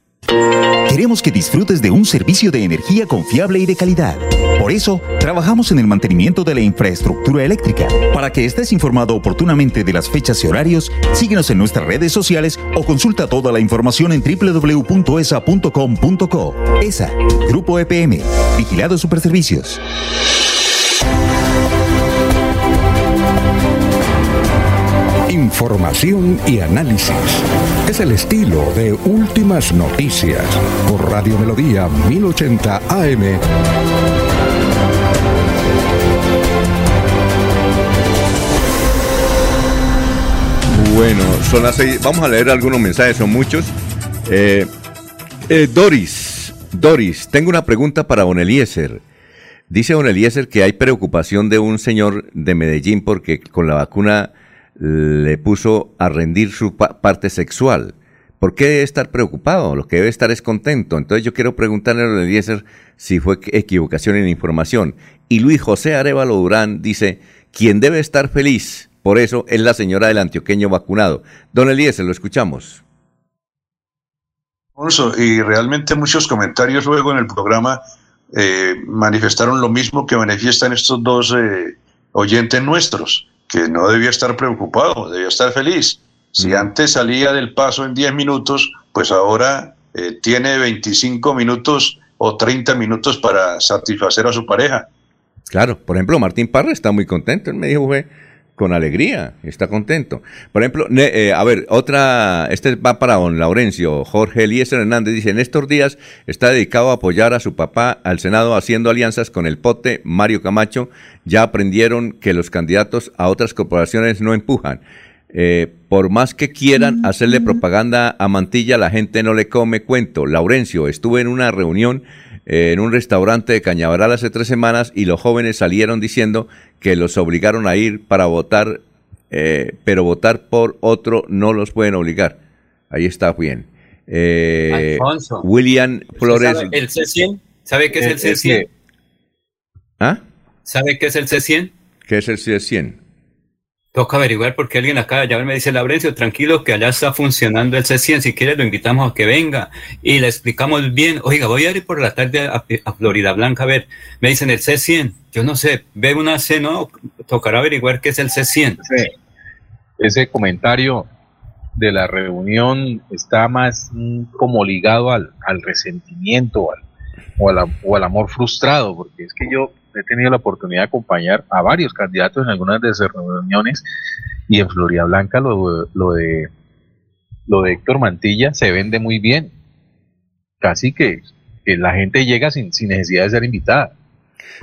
Queremos que disfrutes de un servicio de energía confiable y de calidad. Por eso, trabajamos en el mantenimiento de la infraestructura eléctrica. Para que estés informado oportunamente de las fechas y horarios, síguenos en nuestras redes sociales o consulta toda la información en www.esa.com.co. ESA, Grupo EPM, Vigilado Superservicios. Información y análisis. Es el estilo de Últimas Noticias por Radio Melodía 1080 AM. Bueno, son las seis. Vamos a leer algunos mensajes, son muchos. Eh, eh, Doris, Doris, tengo una pregunta para Don Eliezer. Dice Don Eliezer que hay preocupación de un señor de Medellín porque con la vacuna le puso a rendir su parte sexual. ¿Por qué debe estar preocupado? Lo que debe estar es contento. Entonces yo quiero preguntarle a Eliezer si fue equivocación en información. Y Luis José Arevalo Durán dice, quien debe estar feliz, por eso es la señora del antioqueño vacunado. Don Eliezer, lo escuchamos. Y realmente muchos comentarios luego en el programa eh, manifestaron lo mismo que manifiestan estos dos eh, oyentes nuestros que no debía estar preocupado, debía estar feliz. Si antes salía del paso en 10 minutos, pues ahora eh, tiene 25 minutos o 30 minutos para satisfacer a su pareja. Claro, por ejemplo, Martín Parra está muy contento, él me dijo, con alegría, está contento. Por ejemplo, eh, a ver, otra, este va para don Laurencio, Jorge Eliezer Hernández, dice, en estos días está dedicado a apoyar a su papá al Senado haciendo alianzas con el pote Mario Camacho, ya aprendieron que los candidatos a otras corporaciones no empujan. Eh, por más que quieran hacerle propaganda a Mantilla, la gente no le come cuento. Laurencio, estuve en una reunión en un restaurante de Cañaveral hace tres semanas y los jóvenes salieron diciendo que los obligaron a ir para votar, eh, pero votar por otro no los pueden obligar. Ahí está bien. Eh, William Flores. Sabe el C100? ¿Sabe qué es el C100? ¿Ah? ¿Sabe qué es el C100? ¿Qué es el C100? Toca averiguar porque alguien acá ya me dice, Laurencio, tranquilo que allá está funcionando el C100, si quiere lo invitamos a que venga y le explicamos bien, oiga, voy a ir por la tarde a, Florida Blanca a ver, me dicen el C100, yo no sé, ve una C, no, tocará averiguar qué es el C100. Ese comentario de la reunión está más como ligado al, resentimiento o al amor frustrado, porque es que yo he tenido la oportunidad de acompañar a varios candidatos en algunas de esas reuniones y en Florida Blanca lo, lo de lo de Héctor Mantilla se vende muy bien. Casi que, la gente llega sin, sin necesidad de ser invitada.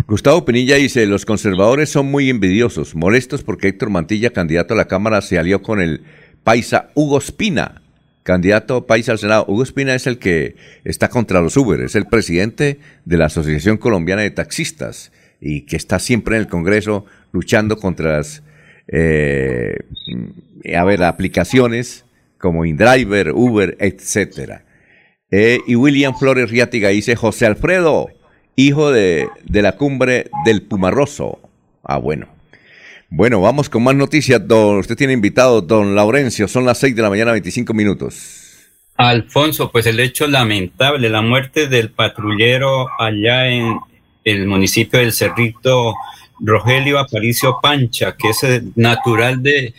Gustavo Pinilla dice, los conservadores son muy envidiosos, molestos porque Héctor Mantilla, candidato a la Cámara, se alió con el paisa Hugo Espina, candidato paisa al Senado. Hugo Espina es el que está contra los Uber, es el presidente de la Asociación Colombiana de Taxistas y que está siempre en el Congreso luchando contra las eh, a ver, aplicaciones como InDriver, Uber, etcétera. Eh, y William Flores Riátiga dice, José Alfredo, hijo de, de la cumbre del Pumarroso. Ah, bueno. Bueno, vamos con más noticias. Don, usted tiene invitado, don Laurencio. Son las 6 de la mañana, 25 minutos. Alfonso, pues el hecho lamentable, la muerte del patrullero allá en el municipio del Cerrito, Rogelio Aparicio Pancha, que es natural de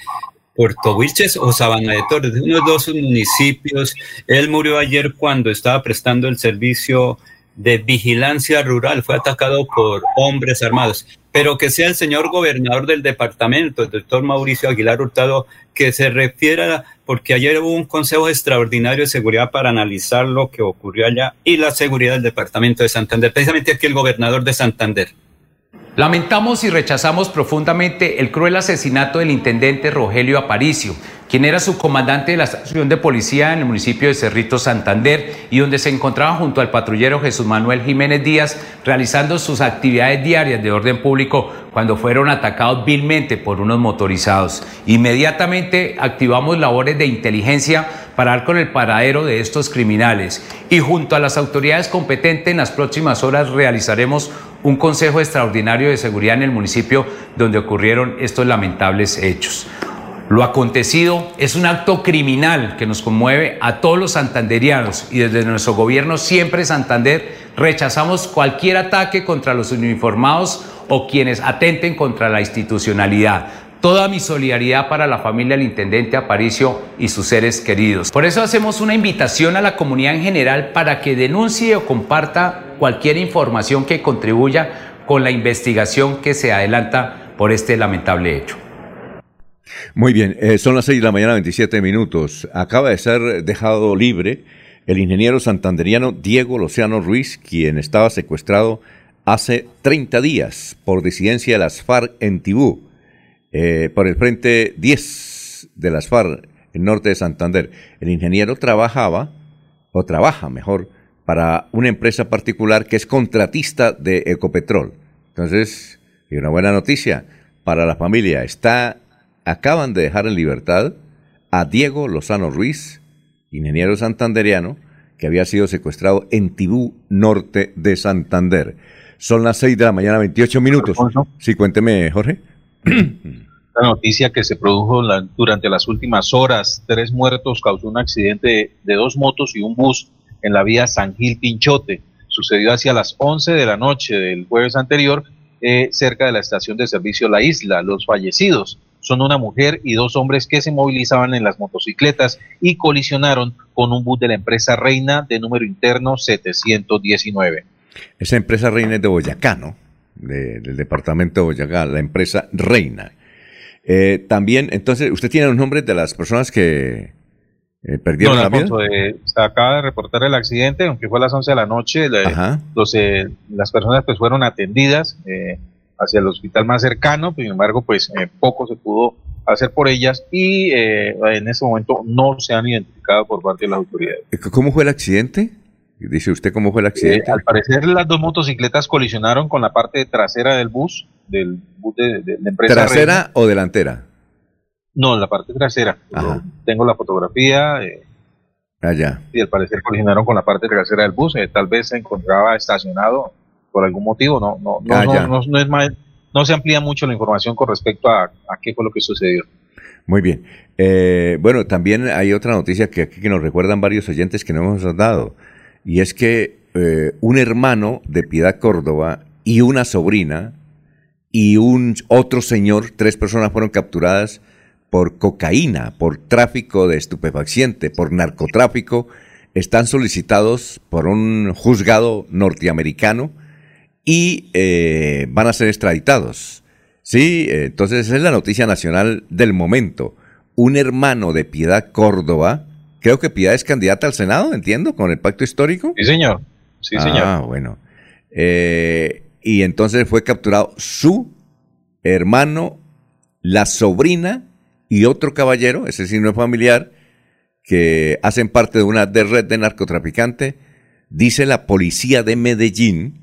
Puerto Wilches o Sabana de Torres, uno de dos municipios. Él murió ayer cuando estaba prestando el servicio de vigilancia rural, fue atacado por hombres armados. Pero que sea el señor gobernador del departamento, el doctor Mauricio Aguilar Hurtado, que se refiera, porque ayer hubo un consejo extraordinario de seguridad para analizar lo que ocurrió allá y la seguridad del departamento de Santander, precisamente aquí el gobernador de Santander. Lamentamos y rechazamos profundamente el cruel asesinato del intendente Rogelio Aparicio, quien era subcomandante de la estación de policía en el municipio de Cerrito Santander y donde se encontraba junto al patrullero Jesús Manuel Jiménez Díaz realizando sus actividades diarias de orden público cuando fueron atacados vilmente por unos motorizados. Inmediatamente activamos labores de inteligencia para dar con el paradero de estos criminales y junto a las autoridades competentes en las próximas horas realizaremos un consejo extraordinario de seguridad en el municipio donde ocurrieron estos lamentables hechos. Lo acontecido es un acto criminal que nos conmueve a todos los santanderianos y desde nuestro gobierno siempre Santander rechazamos cualquier ataque contra los uniformados o quienes atenten contra la institucionalidad. Toda mi solidaridad para la familia del intendente Aparicio y sus seres queridos. Por eso hacemos una invitación a la comunidad en general para que denuncie o comparta cualquier información que contribuya con la investigación que se adelanta por este lamentable hecho. Muy bien, eh, son las 6 de la mañana, 27 minutos. Acaba de ser dejado libre el ingeniero santanderiano Diego Lociano Ruiz, quien estaba secuestrado hace 30 días por disidencia de las FARC en Tibú, eh, por el frente 10 de las FARC, en norte de Santander. El ingeniero trabajaba, o trabaja mejor, para una empresa particular que es contratista de Ecopetrol. Entonces, y una buena noticia para la familia, está, acaban de dejar en libertad a Diego Lozano Ruiz, ingeniero santanderiano, que había sido secuestrado en Tibú, norte de Santander. Son las 6 de la mañana, 28 minutos. Sí, cuénteme, Jorge. [CLEARS THROAT] La noticia que se produjo durante las últimas horas, tres muertos, causó un accidente de dos motos y un bus en la vía San Gil Pinchote. Sucedió hacia las 11 de la noche del jueves anterior, eh, cerca de la estación de servicio La Isla. Los fallecidos son una mujer y dos hombres que se movilizaban en las motocicletas y colisionaron con un bus de la empresa Reina de número interno 719. Esa empresa Reina es de Boyacá, ¿no? Del departamento de Boyacá, la empresa Reina. Eh, también, entonces, ¿usted tiene los nombres de las personas que eh, perdieron la vida? Eh, se acaba de reportar el accidente, aunque fue a las 11 de la noche. las personas pues fueron atendidas hacia el hospital más cercano, sin embargo, pues poco se pudo hacer por ellas y en ese momento no se han identificado por parte de las autoridades. ¿Cómo fue el accidente? Dice usted cómo fue el accidente. Eh, al parecer las dos motocicletas colisionaron con la parte trasera del bus, del bus de, la empresa. ¿Trasera o delantera? No, la parte trasera. Tengo la fotografía. Eh, Allá. Y al parecer colisionaron con la parte trasera del bus. Eh, tal vez se encontraba estacionado por algún motivo. No, no, no, ah, no, no, es más, no se amplía mucho la información con respecto a, a qué fue lo que sucedió. Muy bien. Eh, bueno, también hay otra noticia que aquí que nos recuerdan varios oyentes que no hemos dado y es que eh, un hermano de Piedad Córdoba y una sobrina y un otro señor, tres personas fueron capturadas por cocaína, por tráfico de estupefaciente, por narcotráfico, están solicitados por un juzgado norteamericano y eh, van a ser extraditados. Sí, entonces es la noticia nacional del momento. Un hermano de Piedad Córdoba Creo que Piedad es candidata al Senado, entiendo, con el pacto histórico. Sí, señor. Sí, ah, señor. Ah, bueno. Eh, y entonces fue capturado su hermano, la sobrina y otro caballero, ese sí no es familiar, que hacen parte de una red de narcotraficante. Dice la policía de Medellín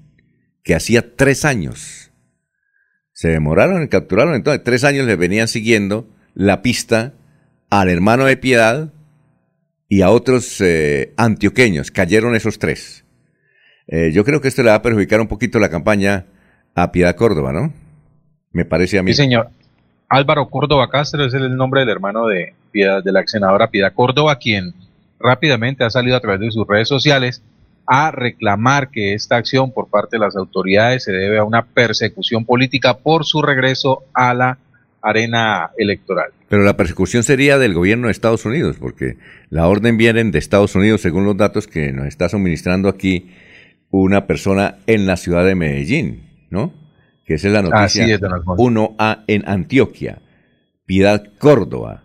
que hacía tres años se demoraron en capturarlo. Entonces, tres años le venían siguiendo la pista al hermano de Piedad, y a otros eh, antioqueños. Cayeron esos tres. Eh, yo creo que esto le va a perjudicar un poquito la campaña a Piedad Córdoba, ¿no? Me parece a mí. Sí, señor. Álvaro Córdoba Castro es el nombre del hermano de, Piedad, de la ex senadora Piedad Córdoba, quien rápidamente ha salido a través de sus redes sociales a reclamar que esta acción por parte de las autoridades se debe a una persecución política por su regreso a la arena electoral. Pero la persecución sería del gobierno de Estados Unidos, porque la orden viene de Estados Unidos, según los datos que nos está suministrando aquí una persona en la ciudad de Medellín, ¿no? Que esa es la noticia 1A en Antioquia, Piedad Córdoba.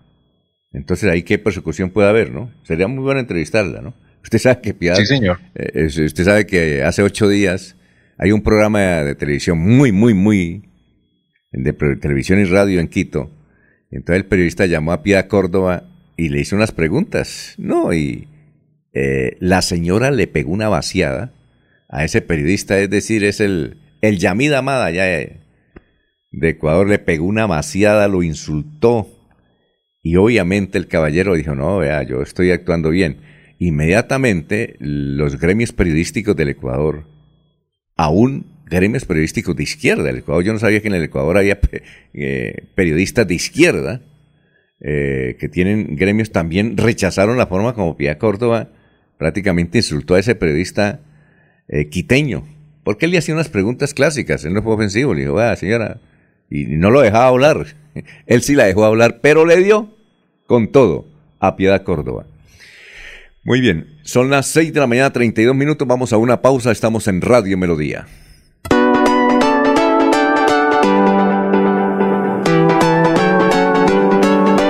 Entonces, ahí qué persecución puede haber, ¿no? Sería muy bueno entrevistarla, ¿no? Usted sabe que Piedad. Sí, señor. Eh, usted sabe que hace ocho días hay un programa de televisión muy, muy, muy. De televisión y radio en Quito, entonces el periodista llamó a Pia Córdoba y le hizo unas preguntas. No, y eh, la señora le pegó una vaciada a ese periodista, es decir, es el, el Yamid Amada, ya, de Ecuador le pegó una maciada, lo insultó. Y obviamente el caballero dijo, no, vea, yo estoy actuando bien. Inmediatamente los gremios periodísticos del Ecuador, aún gremios periodísticos de izquierda del Ecuador, yo no sabía que en el Ecuador había eh, periodistas de izquierda, eh, que tienen gremios, también rechazaron la forma como Pía Córdoba prácticamente insultó a ese periodista eh, quiteño, porque él le hacía unas preguntas clásicas, él no fue ofensivo, le dijo, ah, señora, y no lo dejaba hablar. [LAUGHS] Él sí la dejó hablar, pero le dio con todo a Piedad Córdoba. Muy bien, son las 6 de la mañana, 32 minutos, vamos a una pausa, estamos en Radio Melodía.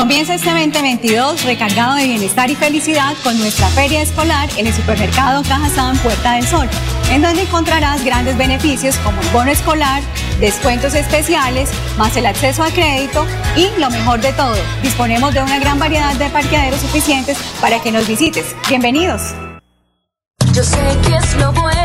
Comienza este 2022 recargado de bienestar y felicidad con nuestra feria escolar en el supermercado Cajazán Puerta del Sol, en donde encontrarás grandes beneficios como el bono escolar, descuentos especiales, más el acceso a crédito y lo mejor de todo, disponemos de una gran variedad de parqueaderos suficientes para que nos visites. Bienvenidos. Yo sé que es lo bueno.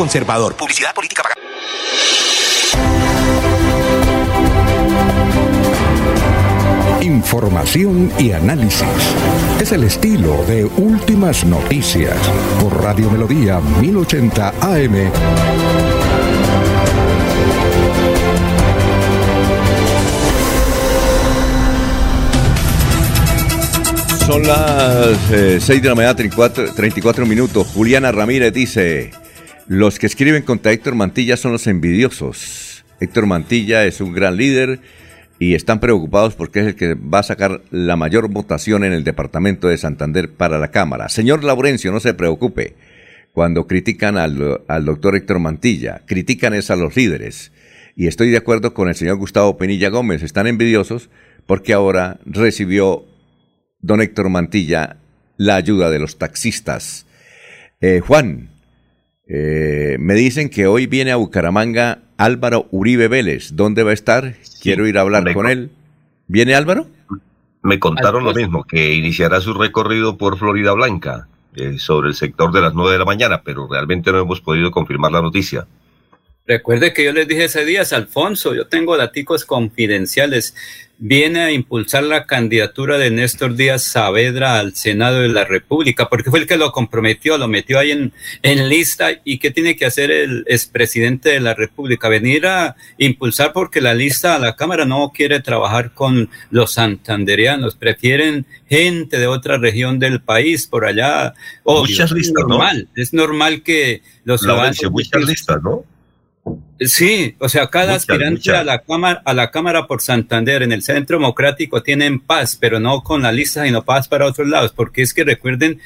Conservador. Publicidad política pagada. Información y análisis. Es el estilo de Últimas Noticias por Radio Melodía 1080 AM. Son las 6 de la mañana, 34, 34 minutos. Juliana Ramírez dice, los que escriben contra Héctor Mantilla son los envidiosos. Héctor Mantilla es un gran líder y están preocupados porque es el que va a sacar la mayor votación en el departamento de Santander para la Cámara. Señor Laurencio, no se preocupe. Cuando critican al, al doctor Héctor Mantilla, critican es a los líderes. Y estoy de acuerdo con el señor Gustavo Penilla Gómez. Están envidiosos porque ahora recibió don Héctor Mantilla la ayuda de los taxistas. Eh, Juan, eh, me dicen que hoy viene a Bucaramanga Álvaro Uribe Vélez. ¿Dónde va a estar? Quiero ir a hablar con- él. ¿Viene Álvaro? Me contaron lo mismo, que iniciará su recorrido por Florida Blanca, eh, sobre el sector de las 9 de la mañana, pero realmente no hemos podido confirmar la noticia. Recuerde que yo les dije ese día, Alfonso, yo tengo daticos confidenciales. Viene a impulsar la candidatura de Néstor Díaz Saavedra al Senado de la República, porque fue el que lo comprometió, lo metió ahí en, en lista. ¿Y qué tiene que hacer el expresidente de la República? Venir a impulsar porque la lista a la Cámara no quiere trabajar con los santanderianos, prefieren gente de otra región del país, por allá. Obvio, Muchas es listas, ¿no? normal, es normal que los ciudadanos- muchas listas, ¿no? Sí, o sea, cada Muchas, aspirante muchas. a la cámara a la cámara por Santander en el Centro Democrático tienen paz, pero no con la lista, sino paz para otros lados, porque es que recuerden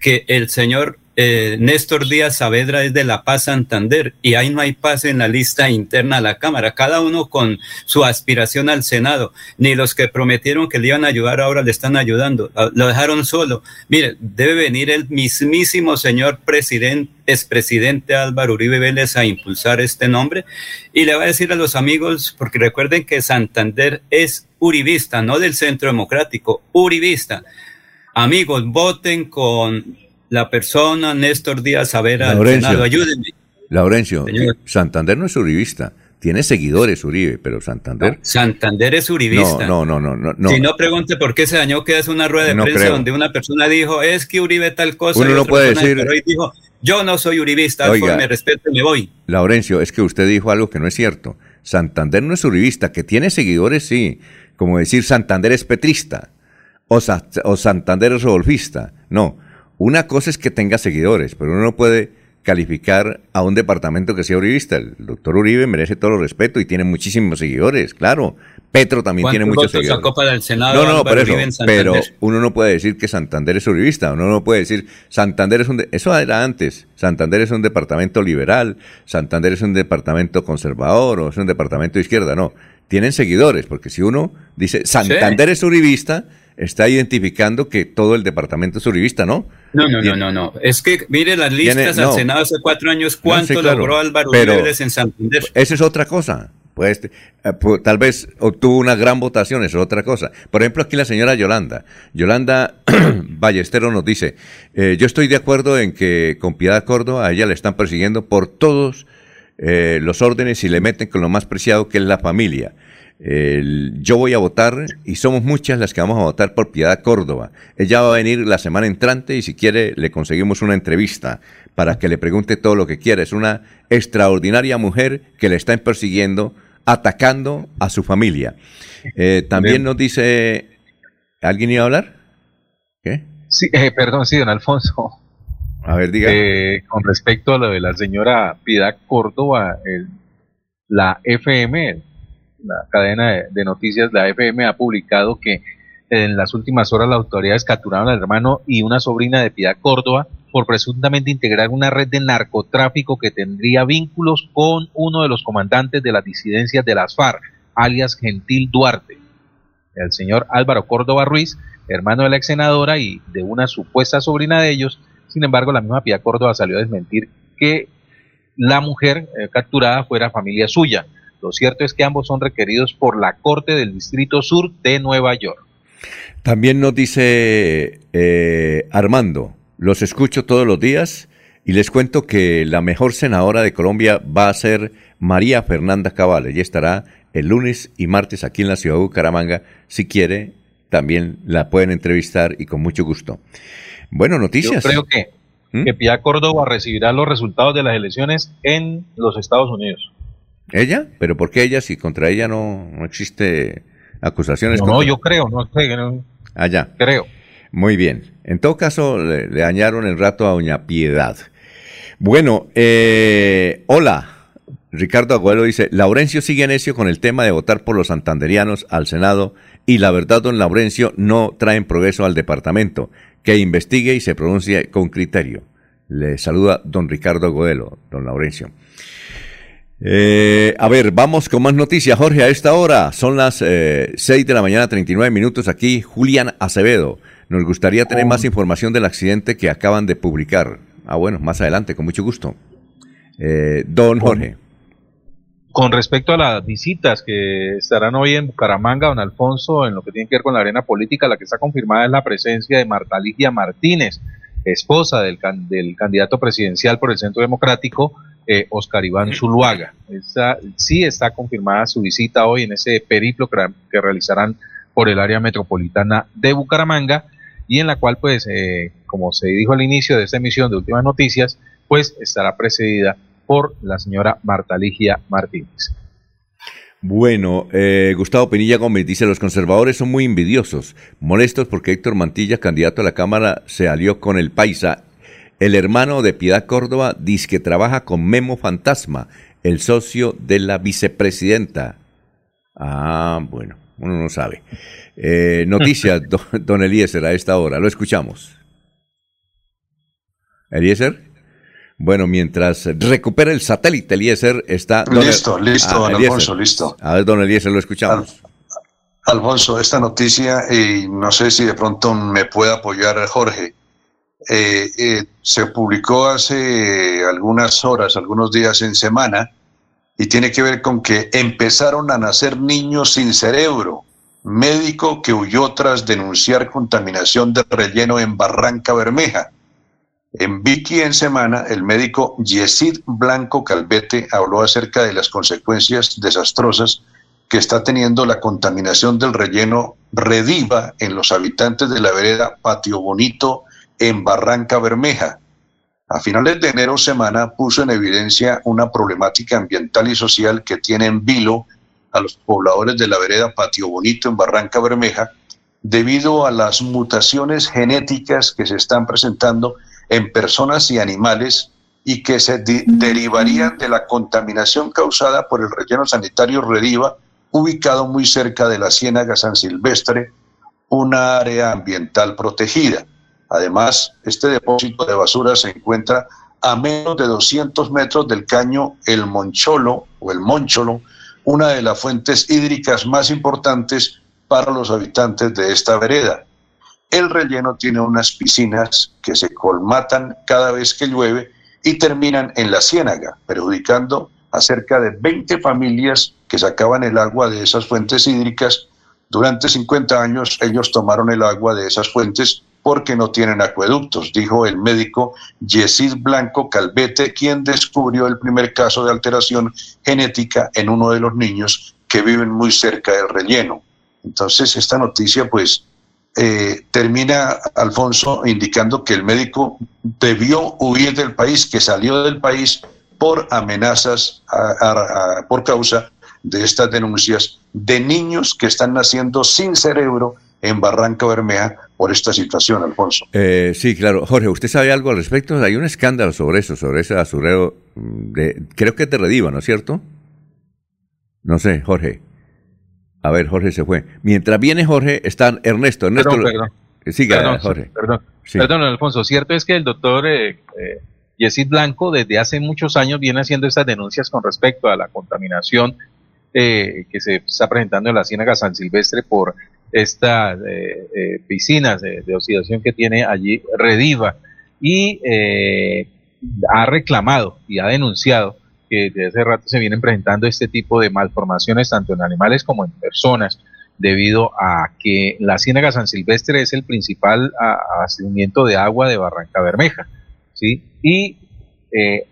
que el señor eh, Néstor Díaz Saavedra es de La Paz Santander y ahí no hay paz en la lista interna a la Cámara, cada uno con su aspiración al Senado, ni los que prometieron que le iban a ayudar ahora le están ayudando, Ah, lo dejaron solo. Mire, debe venir el mismísimo señor presidente, expresidente Álvaro Uribe Vélez a impulsar este nombre y le va a decir a los amigos, porque recuerden que Santander es uribista, no del Centro Democrático, uribista. Amigos, voten con la persona Néstor Díaz Saavedra al Laurencio. Senado. Ayúdenme. Laurencio, Señor. Santander no es uribista. Tiene seguidores Uribe, pero Santander... Santander es uribista. No, no, no, no. no. Si no, pregunte por qué se dañó que es una rueda de No prensa creo. donde una persona dijo, es que Uribe tal cosa. Uno y no otra puede decir- pero hoy dijo, yo no soy uribista, Oiga. me respeto y me voy. Laurencio, es que usted dijo algo que no es cierto. Santander no es uribista, que tiene seguidores, sí, como decir Santander es petrista o, o Santander es golfista. No, una cosa es que tenga seguidores, pero uno no puede calificar a un departamento que sea uribista. El doctor Uribe merece todo el respeto y tiene muchísimos seguidores, claro. Petro también tiene muchos seguidores. Sacó para el Senado no, no, pero, eso, pero uno no puede decir que Santander es uribista, uno no puede decir Santander es un... eso era antes, Santander es un departamento liberal, Santander es un departamento conservador o es un departamento de izquierda, no. Tienen seguidores, porque si uno dice Santander es uribista, está identificando que todo el departamento es uribista, ¿no? No, no, no, no, no. Es que mire las listas al Senado hace cuatro años, ¿cuánto logró Álvaro Uribe en Santander? Esa es otra cosa. Pues, eh, tal vez obtuvo una gran votación, eso es otra cosa. Por ejemplo, aquí la señora Yolanda. Yolanda [CLEARS THROAT] Ballesteros nos dice, eh, yo estoy de acuerdo en que con Piedad Córdoba a ella le están persiguiendo por todos eh, los órdenes y le meten con lo más preciado que es la familia yo voy a votar y somos muchas las que vamos a votar por Piedad Córdoba. Ella va a venir la semana entrante y si quiere le conseguimos una entrevista para que le pregunte todo lo que quiera. Es una extraordinaria mujer que le están persiguiendo, atacando a su familia. Eh, también nos dice, ¿alguien iba a hablar? ¿Qué? Sí, eh, perdón, sí, don Alfonso. A ver, diga. Eh, con respecto a lo de la señora Piedad Córdoba, la FM, la cadena de, noticias, la FM, ha publicado que en las últimas horas las autoridades capturaron al hermano y una sobrina de Piedad Córdoba por presuntamente integrar una red de narcotráfico que tendría vínculos con uno de los comandantes de las disidencias de las FARC, alias Gentil Duarte. El señor Álvaro Córdoba Ruiz, hermano de la ex senadora y de una supuesta sobrina de ellos. Sin embargo, la misma Piedad Córdoba salió a desmentir que la mujer eh, capturada fuera familia suya. Lo cierto es que ambos son requeridos por la Corte del Distrito Sur de Nueva York. También nos dice eh, Armando, los escucho todos los días y les cuento que la mejor senadora de Colombia va a ser María Fernanda Cabal. Ella estará el lunes y martes aquí en la ciudad de Bucaramanga. Si quiere, también la pueden entrevistar y con mucho gusto. Bueno, noticias. Yo creo que, ¿Mm? que Pia Córdoba recibirá los resultados de las elecciones en los Estados Unidos. ¿Ella? ¿Pero por qué ella si contra ella no, no existe acusaciones? No, yo creo, no sé. No, Allá. Ah, creo. Muy bien. En todo caso, le, dañaron el rato a Doña Piedad. Bueno, eh, hola. Ricardo Agüero dice, Laurencio sigue necio con el tema de votar por los santanderianos al Senado y la verdad, don Laurencio, no traen progreso al departamento. Que investigue y se pronuncie con criterio. Le saluda don Ricardo Agüero, don Laurencio. Eh, a ver, vamos con más noticias, Jorge, a esta hora. Son las eh, 6 de la mañana, 39 minutos aquí. Julián Acevedo. Nos gustaría tener más información del accidente que acaban de publicar. Ah, bueno, más adelante, con mucho gusto. Eh, don Jorge. Con respecto a las visitas que estarán hoy en Bucaramanga, don Alfonso, en lo que tiene que ver con la arena política, la que está confirmada es la presencia de Marta Ligia Martínez, esposa del, del candidato presidencial por el Centro Democrático, eh, Oscar Iván Zuluaga. sí está confirmada su visita hoy en ese periplo que, realizarán por el área metropolitana de Bucaramanga y en la cual, pues, eh, como se dijo al inicio de esta emisión de Últimas Noticias, pues estará precedida por la señora Marta Ligia Martínez. Bueno, eh, Gustavo Penilla Gómez dice, los conservadores son muy envidiosos, molestos porque Héctor Mantilla, candidato a la Cámara, se alió con el Paisa el hermano de Piedad Córdoba dice que trabaja con Memo Fantasma, el socio de la vicepresidenta. Ah, bueno, uno no sabe. Eh, noticias, [LAUGHS] don, Eliezer, a esta hora. Lo escuchamos. Eliezer. Bueno, mientras recupera el satélite, Eliezer está... listo, listo, ah, don Alfonso, listo. A ver, don Eliezer, lo escuchamos. Alfonso, esta noticia, y no sé si de pronto me puede apoyar Jorge. Eh, eh, se publicó hace algunas horas, algunos días en semana, y tiene que ver con que empezaron a nacer niños sin cerebro. Médico que huyó tras denunciar contaminación de relleno en Barranca Bermeja. En Vicky en semana, el médico Yesid Blanco Calvete habló acerca de las consecuencias desastrosas que está teniendo la contaminación del relleno Rediva en los habitantes de la vereda Patio Bonito en Barranca Bermeja. A finales de enero semana puso en evidencia una problemática ambiental y social que tiene en vilo a los pobladores de la vereda Patio Bonito en Barranca Bermeja debido a las mutaciones genéticas que se están presentando en personas y animales y que se derivarían de la contaminación causada por el relleno sanitario Rediva, ubicado muy cerca de la Ciénaga San Silvestre, una área ambiental protegida. Además, este depósito de basura se encuentra a menos de 200 metros del caño El Moncholo o El Moncholo, una de las fuentes hídricas más importantes para los habitantes de esta vereda. El relleno tiene unas piscinas que se colmatan cada vez que llueve y terminan en la ciénaga, perjudicando a cerca de 20 familias que sacaban el agua de esas fuentes hídricas. Durante 50 años ellos tomaron el agua de esas fuentes porque no tienen acueductos, dijo el médico Yesid Blanco Calvete, quien descubrió el primer caso de alteración genética en uno de los niños que viven muy cerca del relleno. Entonces, esta noticia, pues, eh, termina, Alfonso, indicando que el médico debió huir del país, que salió del país por amenazas, por causa de estas denuncias de niños que están naciendo sin cerebro en Barranca Bermeja por esta situación, Alfonso. Eh, sí, claro. Jorge, ¿usted sabe algo al respecto? Hay un escándalo sobre eso, sobre ese basurero, de, creo que es de Rediva, ¿no es cierto? No sé, Jorge. A ver, Jorge se fue. Mientras viene Jorge, está Ernesto. Ernesto perdón, perdón. Siga, perdón, Jorge. Perdón, perdón, Alfonso. Cierto es que el doctor eh, eh, Yesid Blanco desde hace muchos años viene haciendo estas denuncias con respecto a la contaminación eh, que se está presentando en la Ciénaga San Silvestre por estas eh, eh, piscinas de, oxidación que tiene allí Rediva y ha reclamado y ha denunciado que desde hace rato se vienen presentando este tipo de malformaciones tanto en animales como en personas debido a que la Ciénaga San Silvestre es el principal abastecimiento de agua de Barranca Bermeja, ¿sí? Y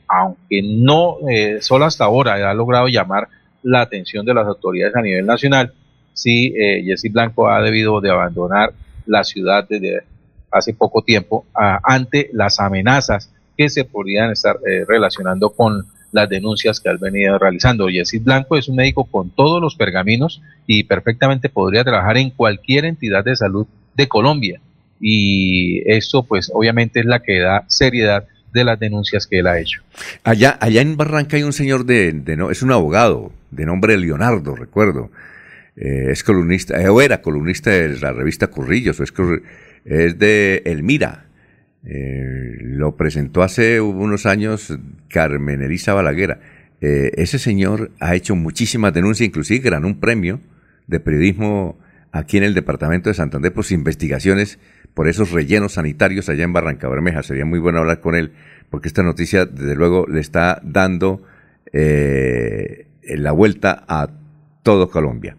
aunque no solo hasta ahora ha logrado llamar la atención de las autoridades a nivel nacional, si eh, Jesse Blanco ha debido de abandonar la ciudad desde hace poco tiempo ante las amenazas que se podrían estar eh, relacionando con las denuncias que ha venido realizando. Jesse Blanco es un médico con todos los pergaminos y perfectamente podría trabajar en cualquier entidad de salud de Colombia. Y esto pues obviamente es la que da seriedad de las denuncias que él ha hecho. Allá, allá en Barranca hay un señor de, no, es un abogado de nombre Leonardo, recuerdo. Eh, es columnista, eh, o era columnista de la revista Currillos, es, es de Elmira. Eh, lo presentó hace unos años Carmen Elisa Balaguera. ese señor ha hecho muchísimas denuncias, inclusive ganó un premio de periodismo aquí en el departamento de Santander por sus investigaciones por esos rellenos sanitarios allá en Barranca Bermeja. Sería muy bueno hablar con él, porque esta noticia, desde luego, le está dando la vuelta a todo Colombia.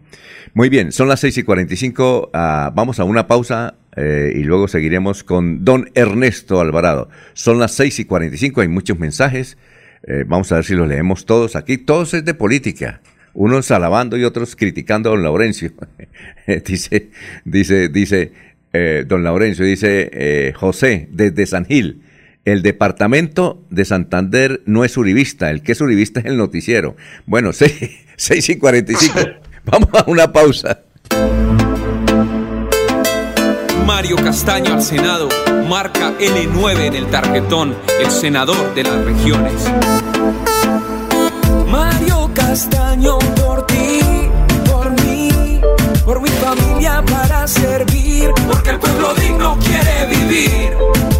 Muy bien, son las 6 y 45. Ah, vamos a una pausa eh, y luego seguiremos con don Ernesto Alvarado. Son las 6 y 45, hay muchos mensajes. Eh, vamos a ver si los leemos todos. Aquí todos es de política unos alabando y otros criticando a don Laurencio. [LAUGHS] dice, dice, dice, eh, don Laurencio, dice José, desde San Gil. El departamento de Santander no es uribista, el que es uribista es el noticiero. Bueno, [LAUGHS] 6, y 45. [LAUGHS] Vamos a una pausa. Mario Castaño al Senado, marca L9 en el tarjetón, el senador de las regiones. Mario Castaño por ti, por mí, por mi familia para servir, porque el pueblo digno quiere vivir.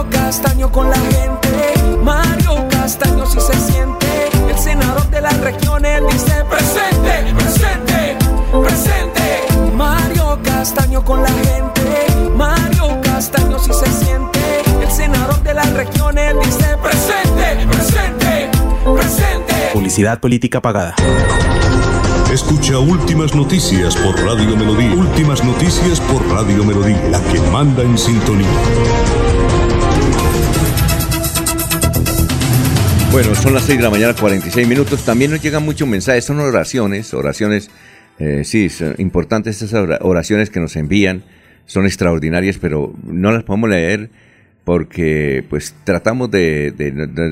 Mario Castaño con la gente, Mario Castaño si se siente, el senador de las regiones dice presente, presente, presente. Mario Castaño con la gente, Mario Castaño si se siente, el senador de las regiones dice presente, presente, presente. Publicidad política pagada. Escucha Últimas Noticias por Radio Melodía. Últimas Noticias por Radio Melodía, la que manda en sintonía. Bueno, son las 6 de la mañana, 46 minutos. También nos llegan muchos mensajes, son oraciones, oraciones, eh, sí, son importantes estas oraciones que nos envían, son extraordinarias, pero no las podemos leer porque pues tratamos de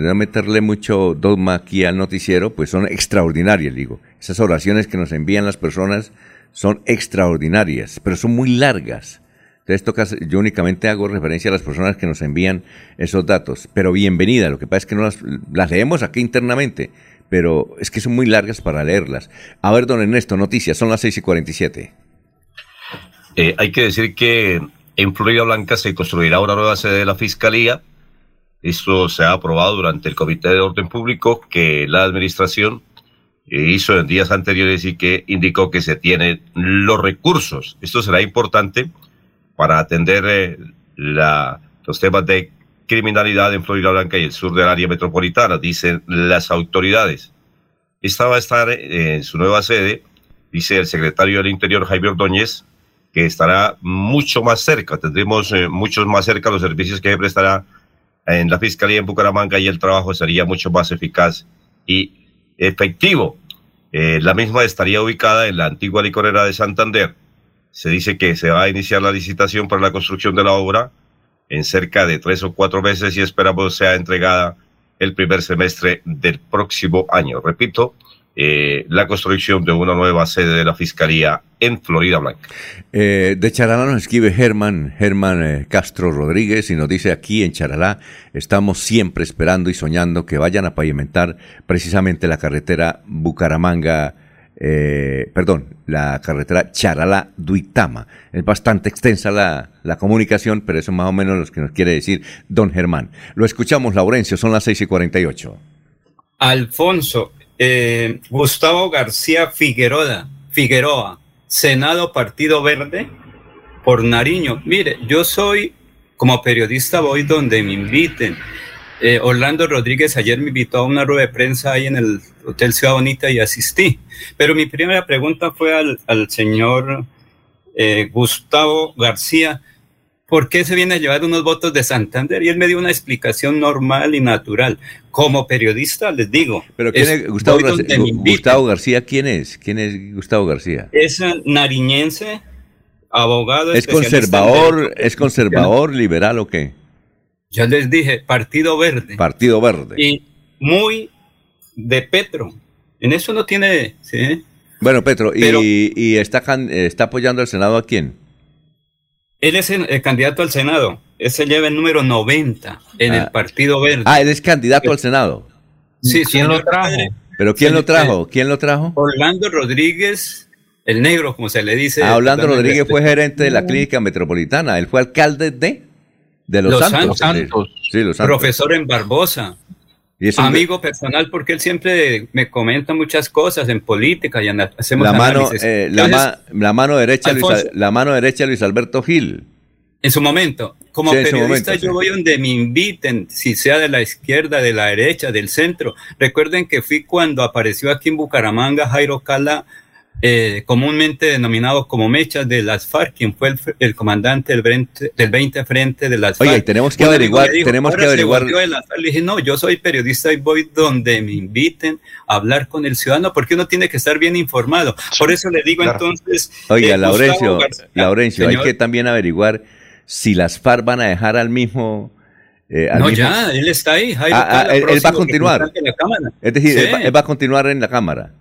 no meterle mucho dogma aquí al noticiero, pues son extraordinarias, digo. Esas oraciones que nos envían las personas son extraordinarias, pero son muy largas. Entonces toca, yo únicamente hago referencia a las personas que nos envían esos datos, pero bienvenida, lo que pasa es que no las, las leemos aquí internamente, pero es que son muy largas para leerlas. A ver, don Ernesto, noticias, son las 6 y 47. Eh, hay que decir que en Florida Blanca se construirá una nueva sede de la Fiscalía. Esto se ha aprobado durante el Comité de Orden Público que la administración eh, hizo en días anteriores y que indicó que se tienen los recursos. Esto será importante para atender eh, la- los temas de criminalidad en Florida Blanca y el sur del área metropolitana, dicen las autoridades. Esta va a estar eh, en su nueva sede, dice el secretario del Interior, Jaime Ordóñez, que estará mucho más cerca, tendremos eh, muchos más cerca los servicios que se prestará en la Fiscalía en Bucaramanga y el trabajo sería mucho más eficaz y efectivo. La misma estaría ubicada en la antigua licorera de Santander. Se dice que se va a iniciar la licitación para la construcción de la obra en cerca de tres o cuatro meses y esperamos sea entregada el primer semestre del próximo año. Repito, eh, la construcción de una nueva sede de la Fiscalía en Florida Blanca. Eh, de Charalá nos escribe Germán, eh, Castro Rodríguez y nos dice aquí en Charalá estamos siempre esperando y soñando que vayan a pavimentar precisamente la carretera Bucaramanga, eh, perdón, la carretera Charalá-Duitama. Es bastante extensa la, la comunicación, pero eso es más o menos lo que nos quiere decir don Germán. Lo escuchamos, Laurencio, son las 6 y 48. Alfonso, eh, Gustavo García Figueroa, Figueroa, Senado Partido Verde, por Nariño. Mire, yo soy, como periodista, voy donde me inviten. Eh, Orlando Rodríguez ayer me invitó a una rueda de prensa ahí en el Hotel Ciudad Bonita y asistí. Pero mi primera pregunta fue al, al señor eh, Gustavo García. ¿Por qué se viene a llevar unos votos de Santander? Y él me dio una explicación normal y natural. Como periodista, les digo. Pero ¿quién es, Gustavo, García. Gustavo García, ¿quién es? ¿Quién es Gustavo García? Es nariñense, abogado. ¿Es conservador, es conservador, liberal o qué? Ya les dije, Partido Verde. Partido Verde. Y muy de Petro. En eso no tiene. ¿sí? Bueno, Petro, ¿y, Pero- y está, apoyando al Senado a quién? Él es el, el candidato al Senado. Ese lleva el número 90 en Ah. el Partido Verde. Ah, él es candidato al Senado. Sí, ¿Quién lo trajo? padre. ¿Pero quién lo trajo? ¿Quién lo trajo? Orlando Rodríguez, el negro, como se le dice. Ah, Orlando Rodríguez fue gerente de la clínica metropolitana. Él fue alcalde de, de Los, Los Santos. Santos. Sí, Los Santos. Profesor en Barbosa. Y es un- Amigo personal, porque él siempre me comenta muchas cosas en política y hacemos la mano, eh, la, Entonces, ma- la mano derecha, Luis, la mano derecha Luis Alberto Gil. En su momento, como Sí, periodista, momento, yo sí. voy donde me inviten, si sea de la izquierda, de la derecha, del centro. Recuerden que fui cuando apareció aquí en Bucaramanga Jairo Cala, eh, comúnmente denominado como Mechas de las FARC, quien fue el, el comandante del 20, del 20 Frente de las Oye, FARC. tenemos que averiguar- dijo, tenemos que "Ahora se averiguar- volvió de las FARC". Le dije, no, yo soy periodista y voy donde me inviten a hablar con el ciudadano, porque uno tiene que estar bien informado. Por eso le digo Claro. entonces... Oiga, eh, Laurencio, García, Laurencio, hay que también averiguar si las FARC van a dejar al mismo... eh, No, mismo- ya, él está ahí. Jairo Ah, ah, él- él va a continuar. Es decir, Sí. él, va, él va a continuar en la Cámara.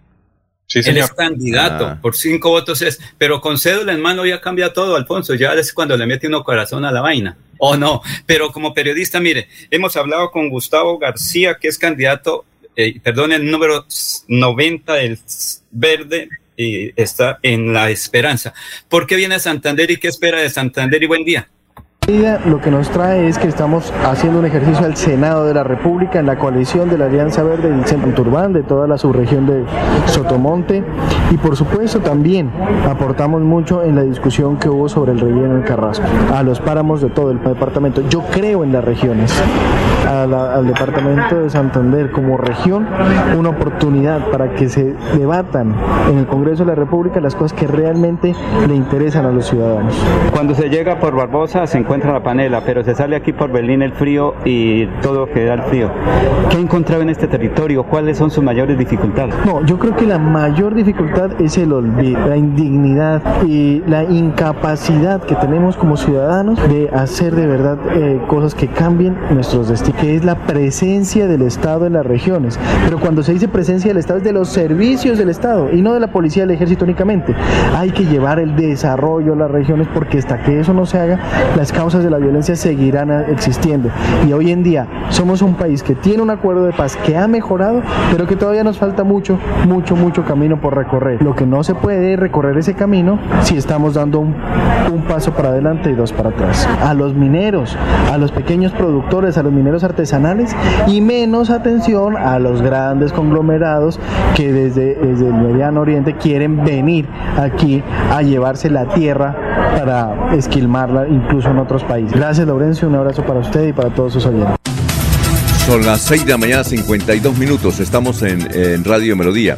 Él es candidato, Ah. por cinco votos es, pero con cédula en mano ya cambia todo, Alfonso, ya es cuando le mete uno corazón a la vaina, o no, pero como periodista, mire, hemos hablado con Gustavo García, que es candidato, eh, perdón, el número 90 del Verde, y está en La Esperanza. ¿Por qué viene a Santander y qué espera de Santander y buen día? Medida lo que nos trae es que estamos haciendo un ejercicio al Senado de la República en la coalición de la Alianza Verde del Centro Turbán, de toda la subregión de Sotomonte y por supuesto también aportamos mucho en la discusión que hubo sobre el relleno del Carrasco, a los páramos de todo el departamento. Yo creo en las regiones, la- al departamento de Santander como región, una oportunidad para que se debatan en el Congreso de la República las cosas que realmente le interesan a los ciudadanos. Cuando se llega por Barbosa se encuentra encuentra la panela, pero se sale aquí por Berlín el frío y todo queda el frío. ¿Qué ha encontrado en este territorio? ¿Cuáles son sus mayores dificultades? No, yo creo que la mayor dificultad es el olvido, la indignidad y la incapacidad que tenemos como ciudadanos de hacer de verdad eh, cosas que cambien nuestros destinos, que es la presencia del Estado en las regiones. Pero cuando se dice presencia del Estado es de los servicios del Estado y no de la policía del ejército únicamente. Hay que llevar el desarrollo a las regiones porque hasta que eso no se haga, las causas de la violencia seguirán existiendo. Y hoy en día somos un país que tiene un acuerdo de paz que ha mejorado, pero que todavía nos falta mucho, mucho, mucho camino por recorrer. Lo que no se puede recorrer ese camino si estamos dando un, un paso para adelante y dos para atrás. A los mineros, a los pequeños productores, a los mineros artesanales y menos atención a los grandes conglomerados que desde, desde el Mediano Oriente quieren venir aquí a llevarse la tierra para esquilmarla incluso en otros países. Gracias Laurencio, un abrazo para usted y para todos sus oyentes. Son las 6 de la mañana, 52 minutos. Estamos en, en Radio Melodía.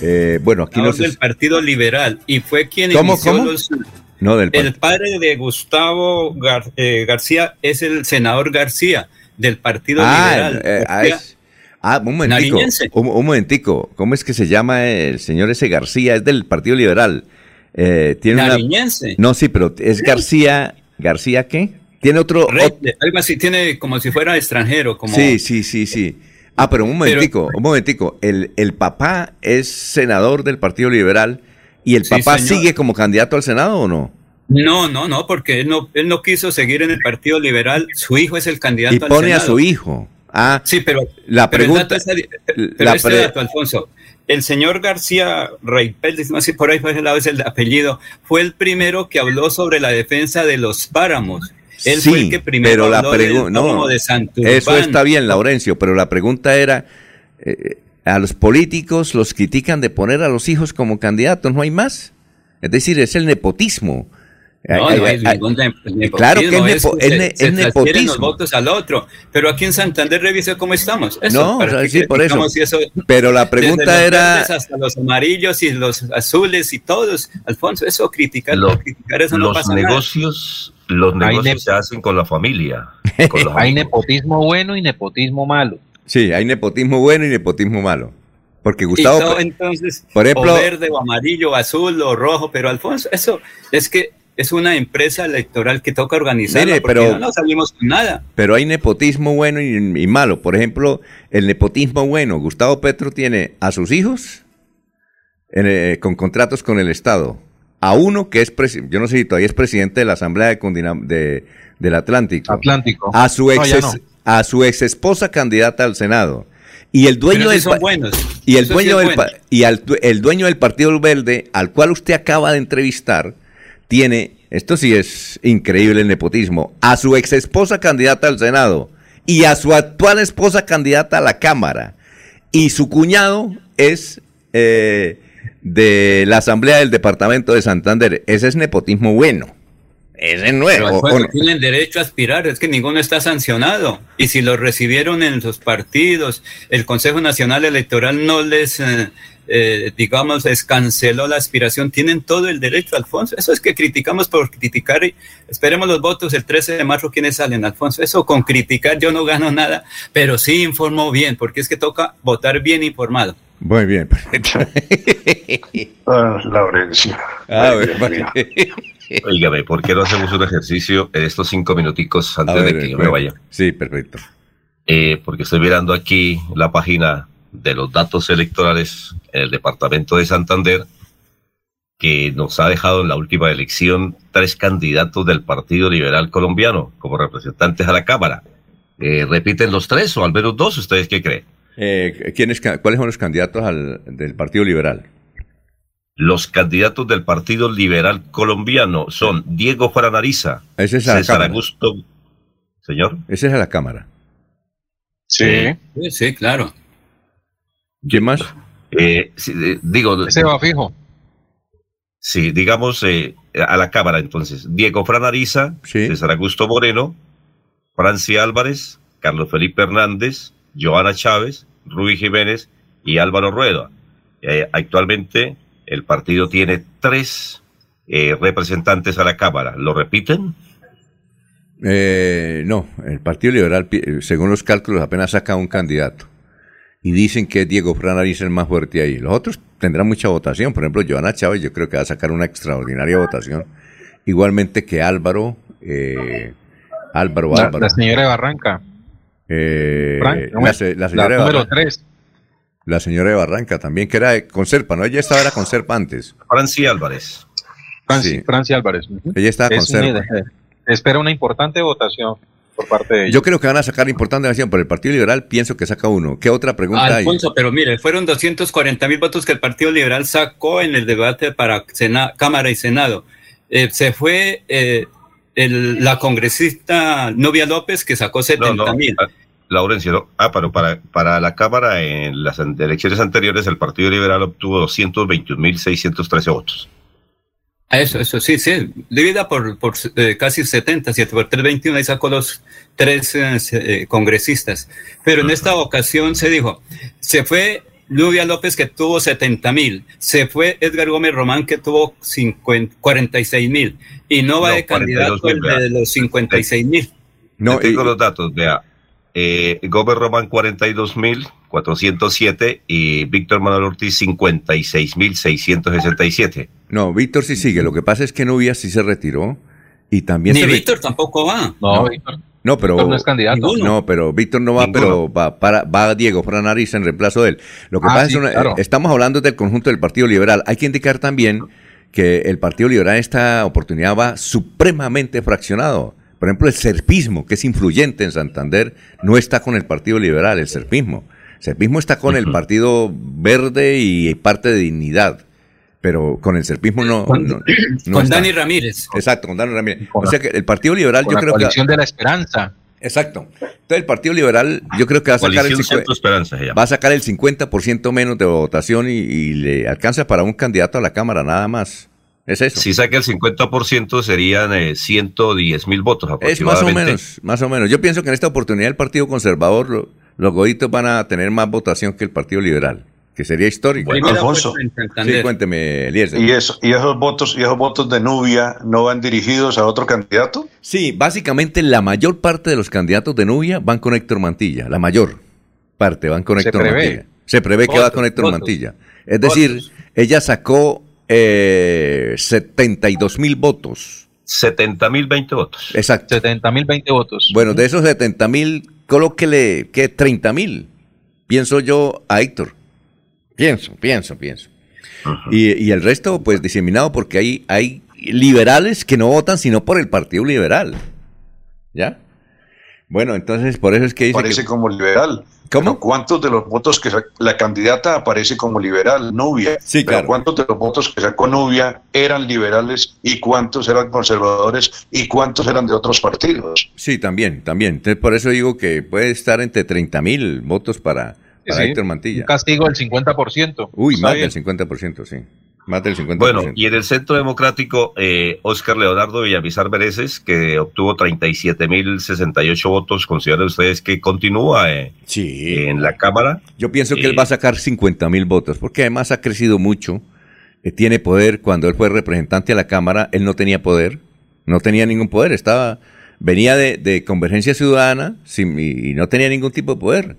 Eh, bueno, aquí nos. del Partido Liberal y fue quien ¿Cómo, inició cómo? los... No, del El padre de Gustavo Gar- eh, García es el senador García del Partido Ah, Liberal. eh, ah, es- ah, un momentico. Nariñense. Un, un momentico. ¿Cómo es que se llama el señor ese García? Es del Partido Liberal. Eh, tiene una- Nariñense. No, sí, pero es García. ¿García qué? Tiene otro. Reyes, algo así tiene como si fuera extranjero, como Sí, sí, sí, sí. Ah, pero un momentico, un momentico. El, el papá es senador del Partido Liberal y el Sí, papá señor. sigue como candidato al Senado o no? No, no, no, porque él no, él no quiso seguir en el Partido Liberal. Su hijo es el candidato Y al pone a su hijo. Ah, Sí, pero la pero el pregunta. dato es- pero la este dato, Alfonso, el señor García Reipel, no sé por ahí por ese lado es el apellido, fue el primero que habló sobre la defensa de los páramos. Él sí, fue el que primero pero la del No, de Santurbán. eso está bien, Laurencio, pero la pregunta era: eh, ¿a los políticos los critican de poner a los hijos como candidatos? ¿No hay más? Es decir, es el nepotismo. No, no es nepotismo, claro que es, nepo- es ne- se es transfieren los nepotismo. votos al otro. Pero aquí en Santander revise cómo estamos. Eso, No, ¿para o sea, qué sí, por eso. eso- Pero la desde pregunta los era- verdes hasta los amarillos y los azules y todos. Alfonso, eso criticar, Lo- criticar eso no los pasa nada. negocios, los Hay negocios ne- se hacen con la familia. [LAUGHS] con los Hay nepotismo bueno y nepotismo malo. Sí, hay nepotismo bueno y nepotismo malo. Porque Y Gustavo, todo, entonces, por ejemplo- o verde, o amarillo, o azul, o rojo, pero Alfonso, eso es que es una empresa electoral que toca porque pero- no nos salimos con nada. pero hay nepotismo bueno y, y malo. Por ejemplo, el nepotismo bueno, Gustavo Petro tiene a sus hijos en, eh, con contratos con el Estado. A uno que es, presi- yo no sé si todavía es presidente de la Asamblea de de- del Atlántico. Atlántico. A su No, ex, no. a su ex esposa candidata al Senado. Y el dueño del y el sí dueño del y al el dueño del Partido Verde, al cual usted acaba de entrevistar, tiene, esto sí es increíble el nepotismo, a su ex esposa candidata al Senado y a su actual esposa candidata a la Cámara. Y su cuñado es eh, de la Asamblea del Departamento de Santander. Ese es nepotismo bueno. Ese es nuevo. Pero ¿o bueno, no? tienen derecho a aspirar, es que ninguno está sancionado. Y si lo recibieron en los partidos, el Consejo Nacional Electoral no les, eh, eh, digamos, les canceló la aspiración, tienen todo el derecho, Alfonso. Eso es que criticamos por criticar y esperemos los votos el 13 de marzo, ¿quiénes salen, Alfonso? Eso con criticar yo no gano nada, pero sí informo bien, porque es que toca votar bien informado. Muy bien, perfecto. [LAUGHS] Ah, Laurencio. Ah. Óigame, ¿por qué no hacemos un ejercicio en estos cinco minuticos antes ver, de que yo me vaya? Sí, perfecto. Eh, porque estoy mirando aquí la página de los datos electorales en el departamento de Santander, que nos ha dejado en la última elección tres candidatos del Partido Liberal Colombiano como representantes a la Cámara. Eh, ¿Repiten los tres o al menos dos? ¿Ustedes qué creen? Eh, ¿quiénes ¿Cuáles son los candidatos al, del Partido Liberal? Los candidatos del Partido Liberal Colombiano son Diego Faranariza, Ese es a la César Cámara. Augusto. Señor. Ese es a la Cámara. Sí. Sí, sí, claro. ¿Quién más? Eh, sí, eh, digo, Ese va fijo. Sí, digamos eh, a la Cámara entonces. Diego Franariza, César Augusto Moreno, Francia Álvarez, Carlos Felipe Hernández, Joana Chávez, Rubí Jiménez y Álvaro Rueda. Eh, actualmente el partido tiene tres eh, representantes a la Cámara. ¿Lo repiten? Eh, no, el Partido Liberal, según los cálculos, apenas saca un candidato. Y dicen que es Diego Fran Ariza el más fuerte ahí. Los otros tendrán mucha votación. Por ejemplo, Joana Chávez, yo creo que va a sacar una extraordinaria votación. Igualmente que Álvaro. eh, Álvaro, La, Álvaro. la señora de Barranca. Eh, Frank, ¿no la, es? se- la La señora de número Barranca. 3. La señora de Barranca también, que era de Conserpa, ¿no? Ella estaba era Conserpa antes. Franci Álvarez. Franci, Sí. Franci Álvarez. Ella estaba Es con una- Serpa. eh, espera una importante votación por parte de ellos. Yo creo que van a sacar importante nación, pero el Partido Liberal pienso que saca uno. ¿Qué otra pregunta hay? Alfonso, pero mire, fueron 240 mil votos que el Partido Liberal sacó en el debate para Sena- Cámara y Senado. Eh, se fue eh, el- la congresista Novia López que sacó 70 mil. ah, Laurencio, ¿no? Ah, pero para, para la Cámara en las elecciones anteriores el Partido Liberal obtuvo 221.613 votos. Eso, eso, sí, sí. Divida por, por eh, casi 70, 7 por 321, ahí sacó los tres eh, eh, congresistas. Pero en esta ocasión se dijo, se fue Lluvia López que tuvo 70 mil, se fue Edgar Gómez Román que tuvo 50, 46 mil, y no va No, de candidato 42.000, el de los 56 mil. No, Te tengo los datos, vea. Eh, Gómez Román 42.407 y Víctor Manuel Ortiz 56.667. No, Víctor sí sigue. Lo que pasa es que Nubia sí se retiró y también Ni re- Víctor tampoco va. No, No. Víctor. No, pero Víctor no es candidato. Ninguno. No, pero Víctor no va, Ninguno. pero va para va Diego Fran Ariza en reemplazo de él. Lo que Ah, pasa sí, es una- claro. estamos hablando del conjunto del Partido Liberal. Hay que indicar también que el Partido Liberal en esta oportunidad va supremamente fraccionado. Por ejemplo, el serpismo, que es influyente en Santander, no está con el Partido Liberal, el serpismo. El serpismo está con el Partido Verde y parte de Dignidad. Pero con el serpismo no. Con, no- no con está. Dani Ramírez. Exacto, con Dani Ramírez. Con O sea que el Partido Liberal Con yo la creo que... coalición de la esperanza. Exacto. Entonces el Partido Liberal yo creo que va a sacar el, Coalición 50 Centro Esperanza se llama. va a sacar el 50% menos de votación y, y le alcanza para un candidato a la Cámara nada más. Es eso. Si saca el 50% serían eh, 110 mil votos es más o aproximadamente. menos, más o menos. Yo pienso que en esta oportunidad el Partido Conservador, lo- los goditos van a tener más votación que el Partido Liberal, que sería histórico. Bueno, Alfonso. Sí, cuénteme, Eliezer. ¿Y, eso, ¿Y esos votos y esos votos de Nubia no van dirigidos a otro candidato? Sí, básicamente la mayor parte de los candidatos de Nubia van con Héctor Mantilla, la mayor parte van con Se Héctor prevé. Mantilla. Se prevé que va con Héctor votos. Mantilla. Es decir, ella sacó eh, 72 mil votos. 70 mil 20 votos. Exacto. 70 mil 20 votos. Bueno, de esos 70 mil, colóquele, ¿qué? 30 mil. Pienso yo a Héctor. Pienso, pienso, pienso. y, y el resto, pues diseminado porque hay, hay liberales que no votan sino por el Partido Liberal. ¿Ya? Bueno, entonces por eso es que dice Aparece que... como liberal. ¿Cómo? Pero ¿Cuántos de los votos que sac- la candidata aparece como liberal, Nubia? Sí, Pero claro. ¿Cuántos de los votos que sacó Nubia eran liberales y cuántos eran conservadores y cuántos eran de otros partidos? Sí, también, también. Entonces por eso digo que puede estar entre 30 mil votos para, para Sí, Héctor Un Mantilla. castigo del 50%. Uy, más bien. del 50%, sí. Más del 50%. Bueno, y en el Centro Democrático, eh, Oscar Leonardo Villamizar Bereces, que obtuvo 37.068 votos, ¿consideran ustedes que continúa eh, sí. en la Cámara? Yo pienso que Eh, él va a sacar 50 mil votos, porque además ha crecido mucho, eh, tiene poder. Cuando él fue representante a la Cámara, él no tenía poder, no tenía ningún poder, estaba, venía de, de Convergencia Ciudadana sin- y, y no tenía ningún tipo de poder.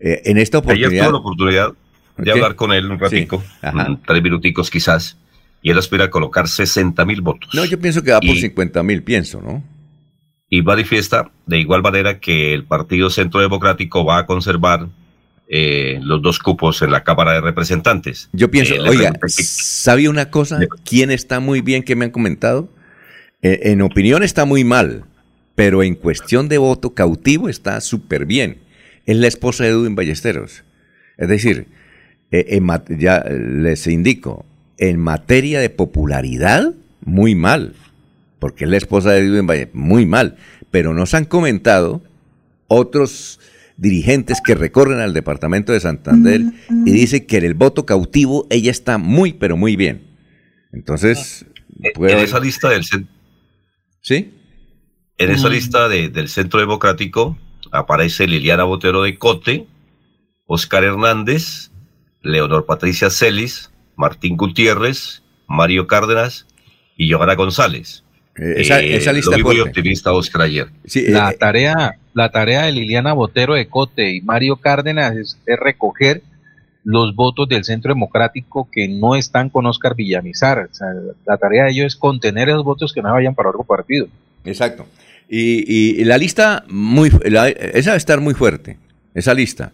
Eh, en esta Ayer oportunidad... tuve la oportunidad de hablar con él un ratico, mm, tres minuticos quizás, y él aspira a colocar 60 mil votos. No, yo pienso que va por Y- 50 mil, pienso, ¿no? y manifiesta de igual manera que el Partido Centro Democrático va a conservar eh, los dos cupos en la Cámara de Representantes. Yo pienso, Eh, oiga, ¿sabe una cosa? ¿Quién está muy bien que me han comentado? Eh, en opinión está muy mal, pero en cuestión de voto cautivo está súper bien. Es la esposa de Edwin Ballesteros. Es decir, eh, en ya les indico, en materia de popularidad, muy mal, porque es la esposa de Edwin Ballesteros, muy mal, pero nos han comentado otros dirigentes que recorren al departamento de Santander y dicen que en el voto cautivo ella está muy, pero muy bien. Entonces, puede en esa lista del ¿sí? En esa Mm. lista de- del Centro Democrático aparece Liliana Botero de Cote, Oscar Hernández, Leonor Patricia Celis, Martín Gutiérrez, Mario Cárdenas y Johanna González. Eh, esa, Eh, esa lista lo vi muy optimista Oscar ayer. Sí, la eh, tarea la tarea de Liliana Botero de Cote y Mario Cárdenas es, es recoger los votos del Centro Democrático que no están con Oscar Villamizar. O sea, la tarea de ellos es contener esos votos que no vayan para otro partido. Exacto. Y, y- y la lista, muy, la- esa va a estar muy fuerte. Esa lista.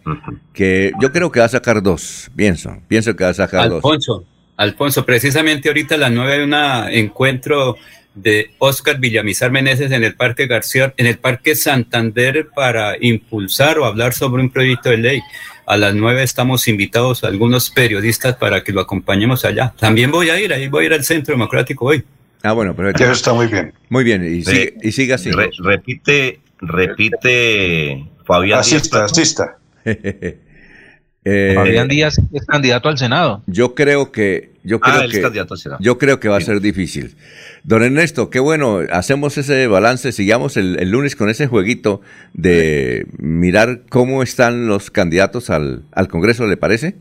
Que yo creo que va a sacar dos. Pienso. Pienso que va a sacar dos. Alfonso, Alfonso, precisamente ahorita a las nueve hay un encuentro de Oscar Villamizar Meneses en el Parque García, en el Parque Santander para impulsar o hablar sobre un proyecto de ley. A las nueve estamos invitados algunos periodistas para que lo acompañemos allá. También voy a ir, ahí voy a ir al Centro Democrático hoy. Ah, bueno, perfecto. Eso está muy bien. Muy bien. Y sigue, y sigue así. re- repite, repite Fabián Díaz Asista, Plato. asista. [LAUGHS] Eh, Fabián Díaz es candidato al Senado. Yo creo que, yo creo Ah, es que, yo creo que va a ser difícil. Don Ernesto, qué bueno, hacemos ese balance, sigamos el, el lunes con ese jueguito de mirar cómo están los candidatos al, al Congreso, ¿le parece?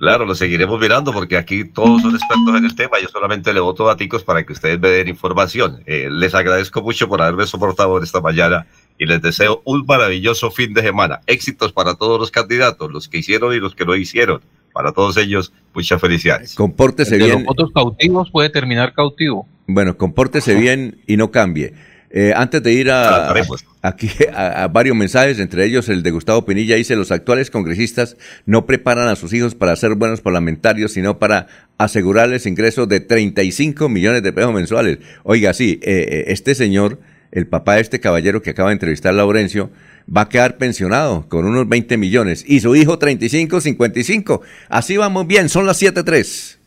Claro, lo seguiremos mirando porque aquí todos son expertos en el tema. Yo solamente le voto daticos para que ustedes me den información. Eh, les agradezco mucho por haberme soportado en esta mañana y les deseo un maravilloso fin de semana. Éxitos para todos los candidatos, los que hicieron y los que no hicieron. Para todos ellos, muchas felicidades. Compórtese los bien. votos cautivos puede terminar cautivo. Bueno, compórtese bien y no cambie. Eh, antes de ir a, Trataremos. [LAUGHS] aquí a, a varios mensajes, entre ellos el de Gustavo Pinilla, dice, los actuales congresistas no preparan a sus hijos para ser buenos parlamentarios, sino para asegurarles ingresos de 35 millones de pesos mensuales. Oiga, sí, eh, eh, este señor, el papá de este caballero que acaba de entrevistar Laurencio, va a quedar pensionado con unos 20 millones y su hijo 35, 55. Así vamos bien, son las 7.3.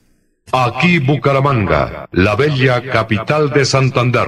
Aquí Bucaramanga, la bella capital de Santander.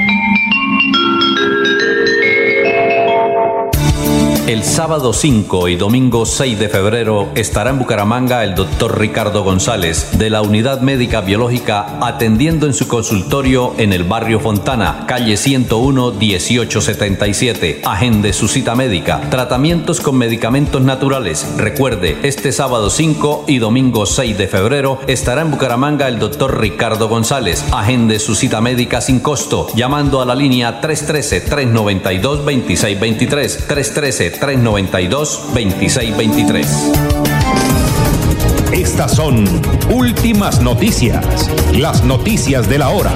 El sábado 5 y domingo 6 de febrero estará en Bucaramanga el doctor Ricardo González de la Unidad Médica Biológica atendiendo en su consultorio en el barrio Fontana, calle 101 1877. Agende su cita médica. Tratamientos con medicamentos naturales. Recuerde, este sábado 5 y domingo 6 de febrero estará en Bucaramanga el doctor Ricardo González. Agende su cita médica sin costo llamando a la línea 313-392-2623. 313-392-2623. Estas son últimas noticias, las noticias de la hora.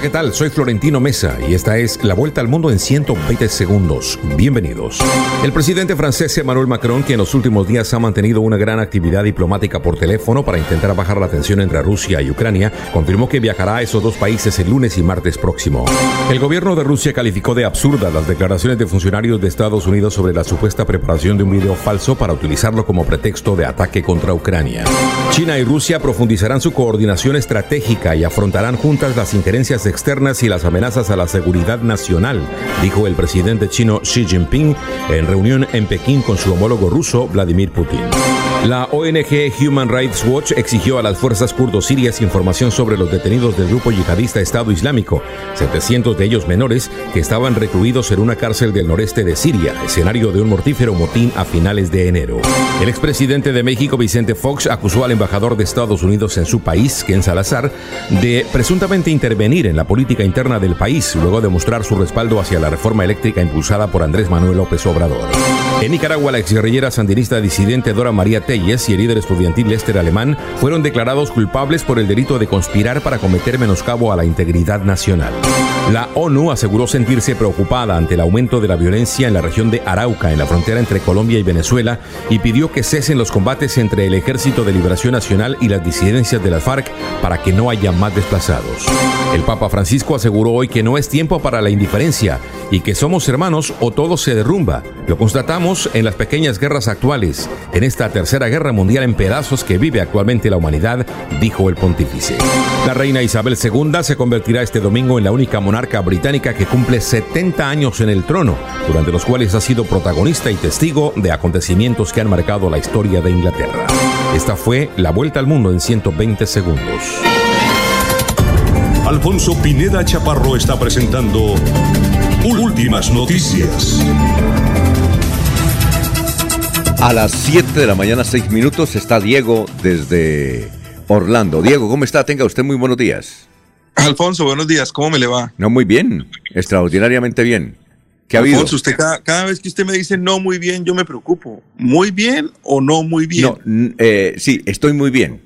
¿Qué tal? Soy Florentino Mesa y esta es la vuelta al mundo en 120 segundos. Bienvenidos. El presidente francés Emmanuel Macron, que en los últimos días ha mantenido una gran actividad diplomática por teléfono para intentar bajar la tensión entre Rusia y Ucrania, confirmó que viajará a esos dos países el lunes y martes próximo. El gobierno de Rusia calificó de absurdas las declaraciones de funcionarios de Estados Unidos sobre la supuesta preparación de un video falso para utilizarlo como pretexto de ataque contra Ucrania. China y Rusia profundizarán su coordinación estratégica y afrontarán juntas las injerencias externas y las amenazas a la seguridad nacional, dijo el presidente chino Xi Jinping en reunión en Pekín con su homólogo ruso Vladimir Putin. La ONG Human Rights Watch exigió a las fuerzas kurdos sirias información sobre los detenidos del grupo yihadista Estado Islámico, 700 de ellos menores que estaban recluidos en una cárcel del noreste de Siria, escenario de un mortífero motín a finales de enero. El expresidente de México, Vicente Fox, acusó al embajador de Estados Unidos en su país, Ken Salazar, de presuntamente intervenir en la política interna del país, luego de mostrar su respaldo hacia la reforma eléctrica impulsada por Andrés Manuel López Obrador. En Nicaragua, la exguerrillera sandinista disidente Dora María Telles y el líder estudiantil Lester Alemán fueron declarados culpables por el delito de conspirar para cometer menoscabo a la integridad nacional. La ONU aseguró sentirse preocupada ante el aumento de la violencia en la región de Arauca, en la frontera entre Colombia y Venezuela, y pidió que cesen los combates entre el Ejército de Liberación Nacional y las disidencias de las FARC para que no haya más desplazados. El Papa Francisco aseguró hoy que no es tiempo para la indiferencia y que somos hermanos o todo se derrumba. Lo constatamos en las pequeñas guerras actuales, en esta tercera guerra mundial en pedazos que vive actualmente la humanidad, dijo el pontífice. La reina Isabel II se convertirá este domingo en la única monarca británica que cumple 70 años en el trono, durante los cuales ha sido protagonista y testigo de acontecimientos que han marcado la historia de Inglaterra. Esta fue la vuelta al mundo en 120 segundos. Alfonso Pineda Chaparro está presentando Últimas Noticias. A las 7 de la mañana, 6 minutos, está Diego desde Orlando. Diego, ¿cómo está? Tenga usted muy buenos días. Alfonso, buenos días. ¿Cómo me le va? No, muy bien. Extraordinariamente bien. ¿Qué ha Alfonso, habido? usted cada, cada vez que usted me dice no muy bien, yo me preocupo. ¿Muy bien o no muy bien? No, eh, sí, estoy muy bien.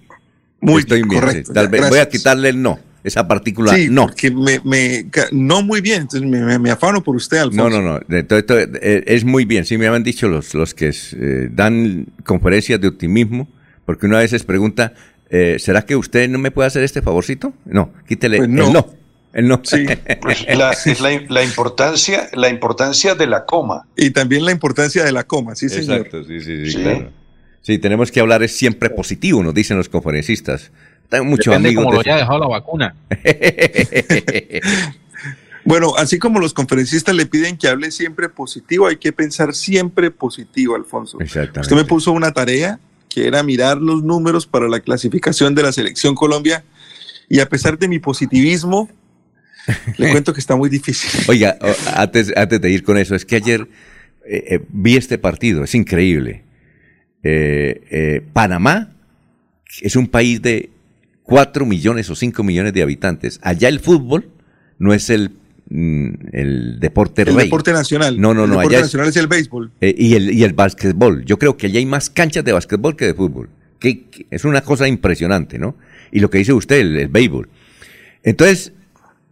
Muy estoy bien. correcto, sí. Tal vez- voy a quitarle el no, esa partícula Sí, no. porque me, me- ca- no muy bien, entonces me, me- me afano por usted, Alfonso. No, no, no. esto, eh, es muy bien. Sí, me habían dicho los, los que eh, dan conferencias de optimismo, porque una vez les pregunta, eh, ¿será que usted no me puede hacer este favorcito? No, quítele Pues no. el no. El no. Pues la, es la, la importancia, la importancia de la coma. Y también la importancia de la coma, sí, señor. Exacto, sí, sí, sí, claro. Sí, tenemos que hablar es siempre positivo, nos dicen los conferencistas. Tengo muchos Depende amigos. cómo lo haya dejado la vacuna. [LAUGHS] Bueno, así como los conferencistas le piden que hable siempre positivo, hay que pensar siempre positivo, Alfonso. Exactamente. Usted me puso una tarea que era mirar los números para la clasificación de la selección Colombia y a pesar de mi positivismo, [LAUGHS] le cuento que está muy difícil. Oiga, antes, antes de ir con eso, es que ayer eh, eh, vi este partido, es increíble. Eh, eh, Panamá es un país de 4 millones o 5 millones de habitantes. Allá el fútbol no es el, mm, el deporte El rey. deporte nacional. No, no, el no, deporte allá es- nacional es el béisbol. Eh, y, el, y el básquetbol. Yo creo que allá hay más canchas de básquetbol que de fútbol. Que, que es una cosa impresionante, ¿no? Y lo que dice usted, el, el béisbol. Entonces,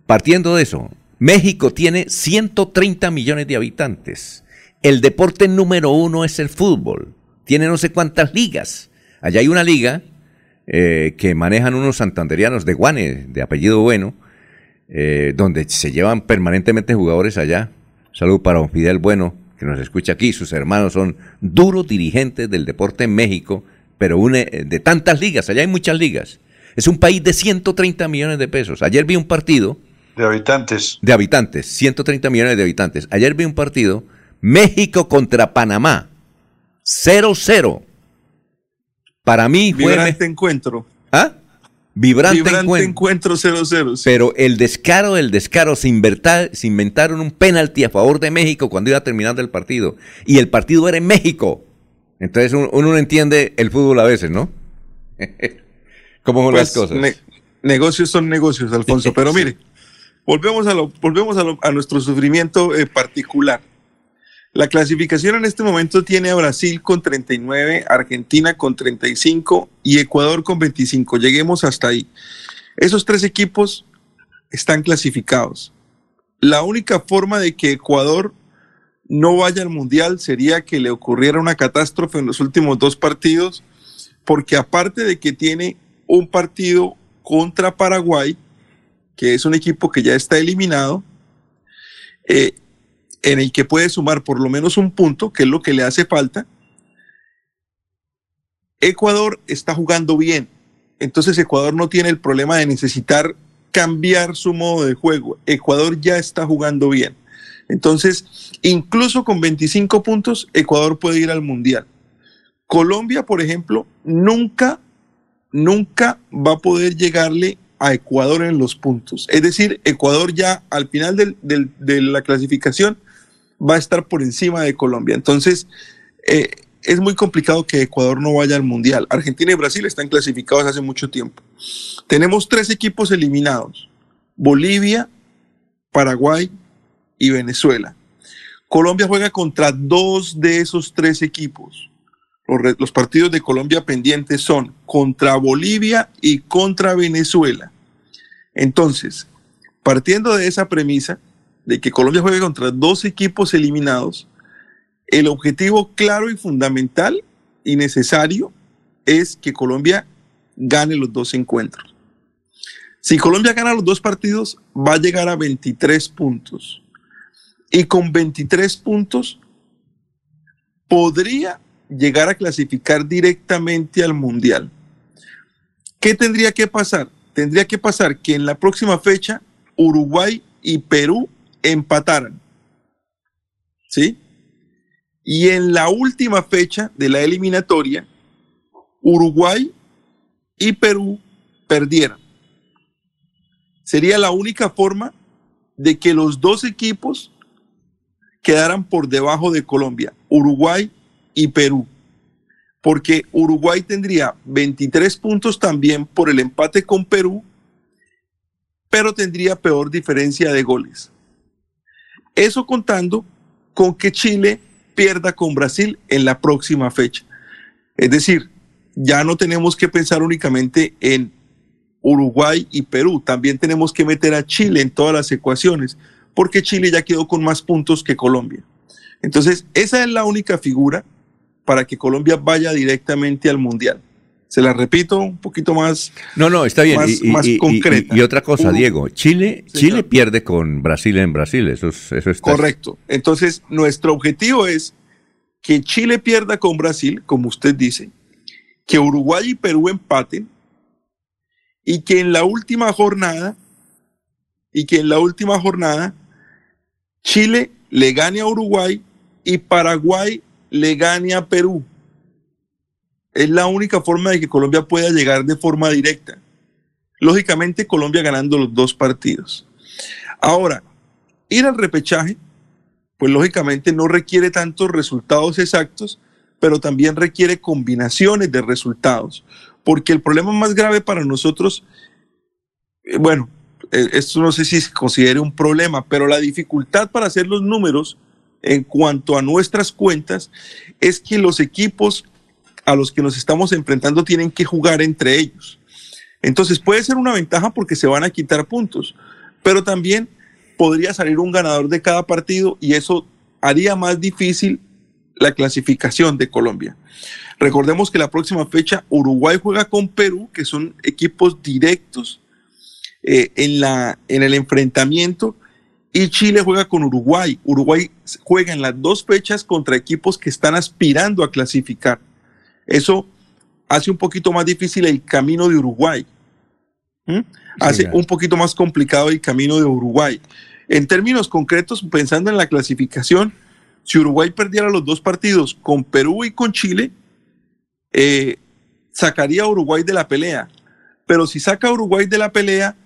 partiendo de eso, México tiene 130 millones de habitantes. El deporte número uno es el fútbol. Tiene no sé cuántas ligas. Allá hay una liga eh, que manejan unos santanderianos de Guane, de apellido bueno, eh, donde se llevan permanentemente jugadores allá. Salud para don Fidel Bueno, que nos escucha aquí. Sus hermanos son duros dirigentes del deporte en México, pero une, de tantas ligas, allá hay muchas ligas. Es un país de 130 millones de pesos. Ayer vi un partido De habitantes. de habitantes, 130 millones de habitantes. Ayer vi un partido, México contra Panamá, 0-0. Para mí fue... Vibrante encuentro. ¿Ah? Vibrante, Vibrante encuentro. encuentro 0-0. sí. Pero el descaro del descaro, se, se inventaron un penalti a favor de México cuando iba terminando el partido. Y el partido era en México. Entonces uno, uno no entiende el fútbol a veces, ¿no? [LAUGHS] ¿Cómo son las Pues, cosas? ne- negocios son negocios, Alfonso. [LAUGHS] Pero mire, volvemos a, lo, volvemos a, lo- a nuestro sufrimiento eh, particular. La clasificación en este momento tiene a Brasil con 39, Argentina con 35 y Ecuador con 25. Lleguemos hasta ahí. Esos tres equipos están clasificados. La única forma de que Ecuador no vaya al Mundial sería que le ocurriera una catástrofe en los últimos dos partidos, porque aparte de que tiene un partido contra Paraguay, que es un equipo que ya está eliminado, eh, en el que puede sumar por lo menos un punto, que es lo que le hace falta. Ecuador está jugando bien, entonces Ecuador no tiene el problema de necesitar cambiar su modo de juego. Ecuador ya está jugando bien. Entonces, incluso con 25 puntos, Ecuador puede ir al Mundial. Colombia, por ejemplo, nunca, nunca va a poder llegarle a Ecuador en los puntos. Es decir, Ecuador ya al final de la clasificación va a estar por encima de Colombia. Entonces, eh, es muy complicado que Ecuador no vaya al Mundial. Argentina y Brasil están clasificados hace mucho tiempo. Tenemos tres equipos eliminados. Bolivia, Paraguay y Venezuela. Colombia juega contra dos de esos tres equipos. Los, partidos de Colombia pendientes son contra Bolivia y contra Venezuela. Entonces, partiendo de esa premisa de que Colombia juega contra dos equipos eliminados, el objetivo claro y fundamental y necesario es que Colombia gane los dos encuentros. Si Colombia gana los dos partidos, va a llegar a 23 puntos. Y con 23 puntos podría llegar a clasificar directamente al Mundial. ¿Qué tendría que pasar? Tendría que pasar que en la próxima fecha Uruguay y Perú empataran. ¿Sí? Y en la última fecha de la eliminatoria, Uruguay y Perú perdieran. Sería la única forma de que los dos equipos quedaran por debajo de Colombia, Uruguay y Perú. Porque Uruguay tendría 23 puntos también por el empate con Perú, pero tendría peor diferencia de goles. Eso contando con que Chile pierda con Brasil en la próxima fecha. Es decir, ya no tenemos que pensar únicamente en Uruguay y Perú, también tenemos que meter a Chile en todas las ecuaciones, porque Chile ya quedó con más puntos que Colombia. Entonces, esa es la única figura para que Colombia vaya directamente al Mundial. Se la repito un poquito más. No, no, está bien. Más, y, más y- concreta. y otra cosa, Uru- Diego, Chile, Chile pierde con Brasil en Brasil, eso es, eso está. Correcto. Entonces, nuestro objetivo es que Chile pierda con Brasil, como usted dice, que Uruguay y Perú empaten y que en la última jornada y que en la última jornada Chile le gane a Uruguay y Paraguay le gane a Perú. Es la única forma de que Colombia pueda llegar de forma directa. Lógicamente Colombia ganando los dos partidos. Ahora, ir al repechaje, pues lógicamente no requiere tantos resultados exactos, pero también requiere combinaciones de resultados, porque el problema más grave para nosotros, eh, bueno, eh, esto no sé si se considere un problema, pero la dificultad para hacer los números en cuanto a nuestras cuentas es que los equipos a los que nos estamos enfrentando tienen que jugar entre ellos. Entonces puede ser una ventaja porque se van a quitar puntos, pero también podría salir un ganador de cada partido y eso haría más difícil la clasificación de Colombia. Recordemos que la próxima fecha Uruguay juega con Perú, que son equipos directos eh, en, la, en el enfrentamiento, y Chile juega con Uruguay. Uruguay juega en las dos fechas contra equipos que están aspirando a clasificar. Eso hace un poquito más difícil el camino de Uruguay. ¿Mm? Hace un poquito más complicado el camino de Uruguay. En términos concretos, pensando en la clasificación, si Uruguay perdiera los dos partidos con Perú y con Chile, eh, sacaría a Uruguay de la pelea. Pero si saca a Uruguay de la pelea,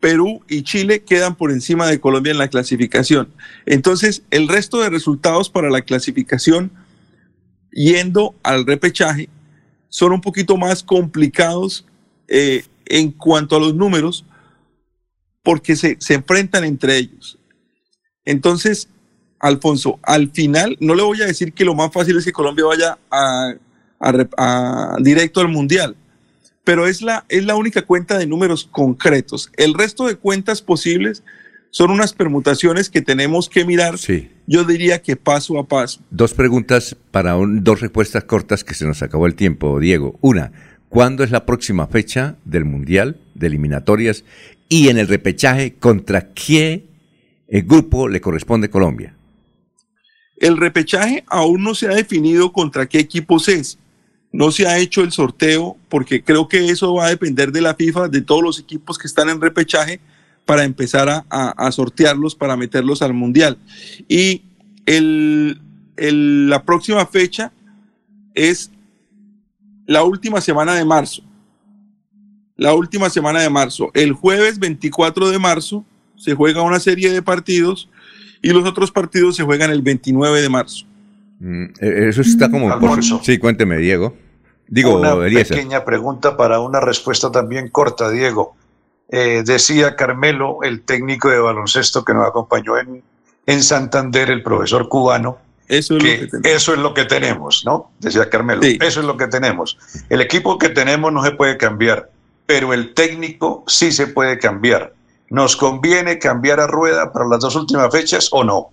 Perú y Chile quedan por encima de Colombia en la clasificación. Entonces, el resto de resultados para la clasificación, yendo al repechaje, son un poquito más complicados eh, en cuanto a los números, porque se, se enfrentan entre ellos. Entonces, Alfonso, al final, no le voy a decir que lo más fácil es que Colombia vaya a, directo al Mundial, pero es la, es la única cuenta de números concretos. El resto de cuentas posibles son unas permutaciones que tenemos que mirar, yo diría que paso a paso. Dos preguntas para un- dos respuestas cortas que se nos acabó el tiempo, Diego. Una, ¿cuándo es la próxima fecha del Mundial de eliminatorias? Y en el repechaje, ¿contra qué eh, grupo le corresponde Colombia? El repechaje aún no se ha definido contra qué equipos es. No se ha hecho el sorteo porque creo que eso va a depender de la FIFA, de todos los equipos que están en repechaje, para empezar a, a- a sortearlos, para meterlos al Mundial. Y el- el- la próxima fecha es la última semana de marzo. La última semana de marzo. El jueves 24 de marzo se juega una serie de partidos y los otros partidos se juegan el 29 de marzo. Mm, eh, Eso está como... Alfonso. Sí, cuénteme, Diego. Digo, una Eliezer. pequeña pregunta para una respuesta también corta, Diego. Eh, decía Carmelo, el técnico de baloncesto que nos acompañó en, en Santander, el profesor cubano, eso es, que eso es lo que tenemos, ¿no? Decía Carmelo, eso es lo que tenemos. El equipo que tenemos no se puede cambiar, pero el técnico sí se puede cambiar. ¿Nos conviene cambiar a rueda para las dos últimas fechas o no?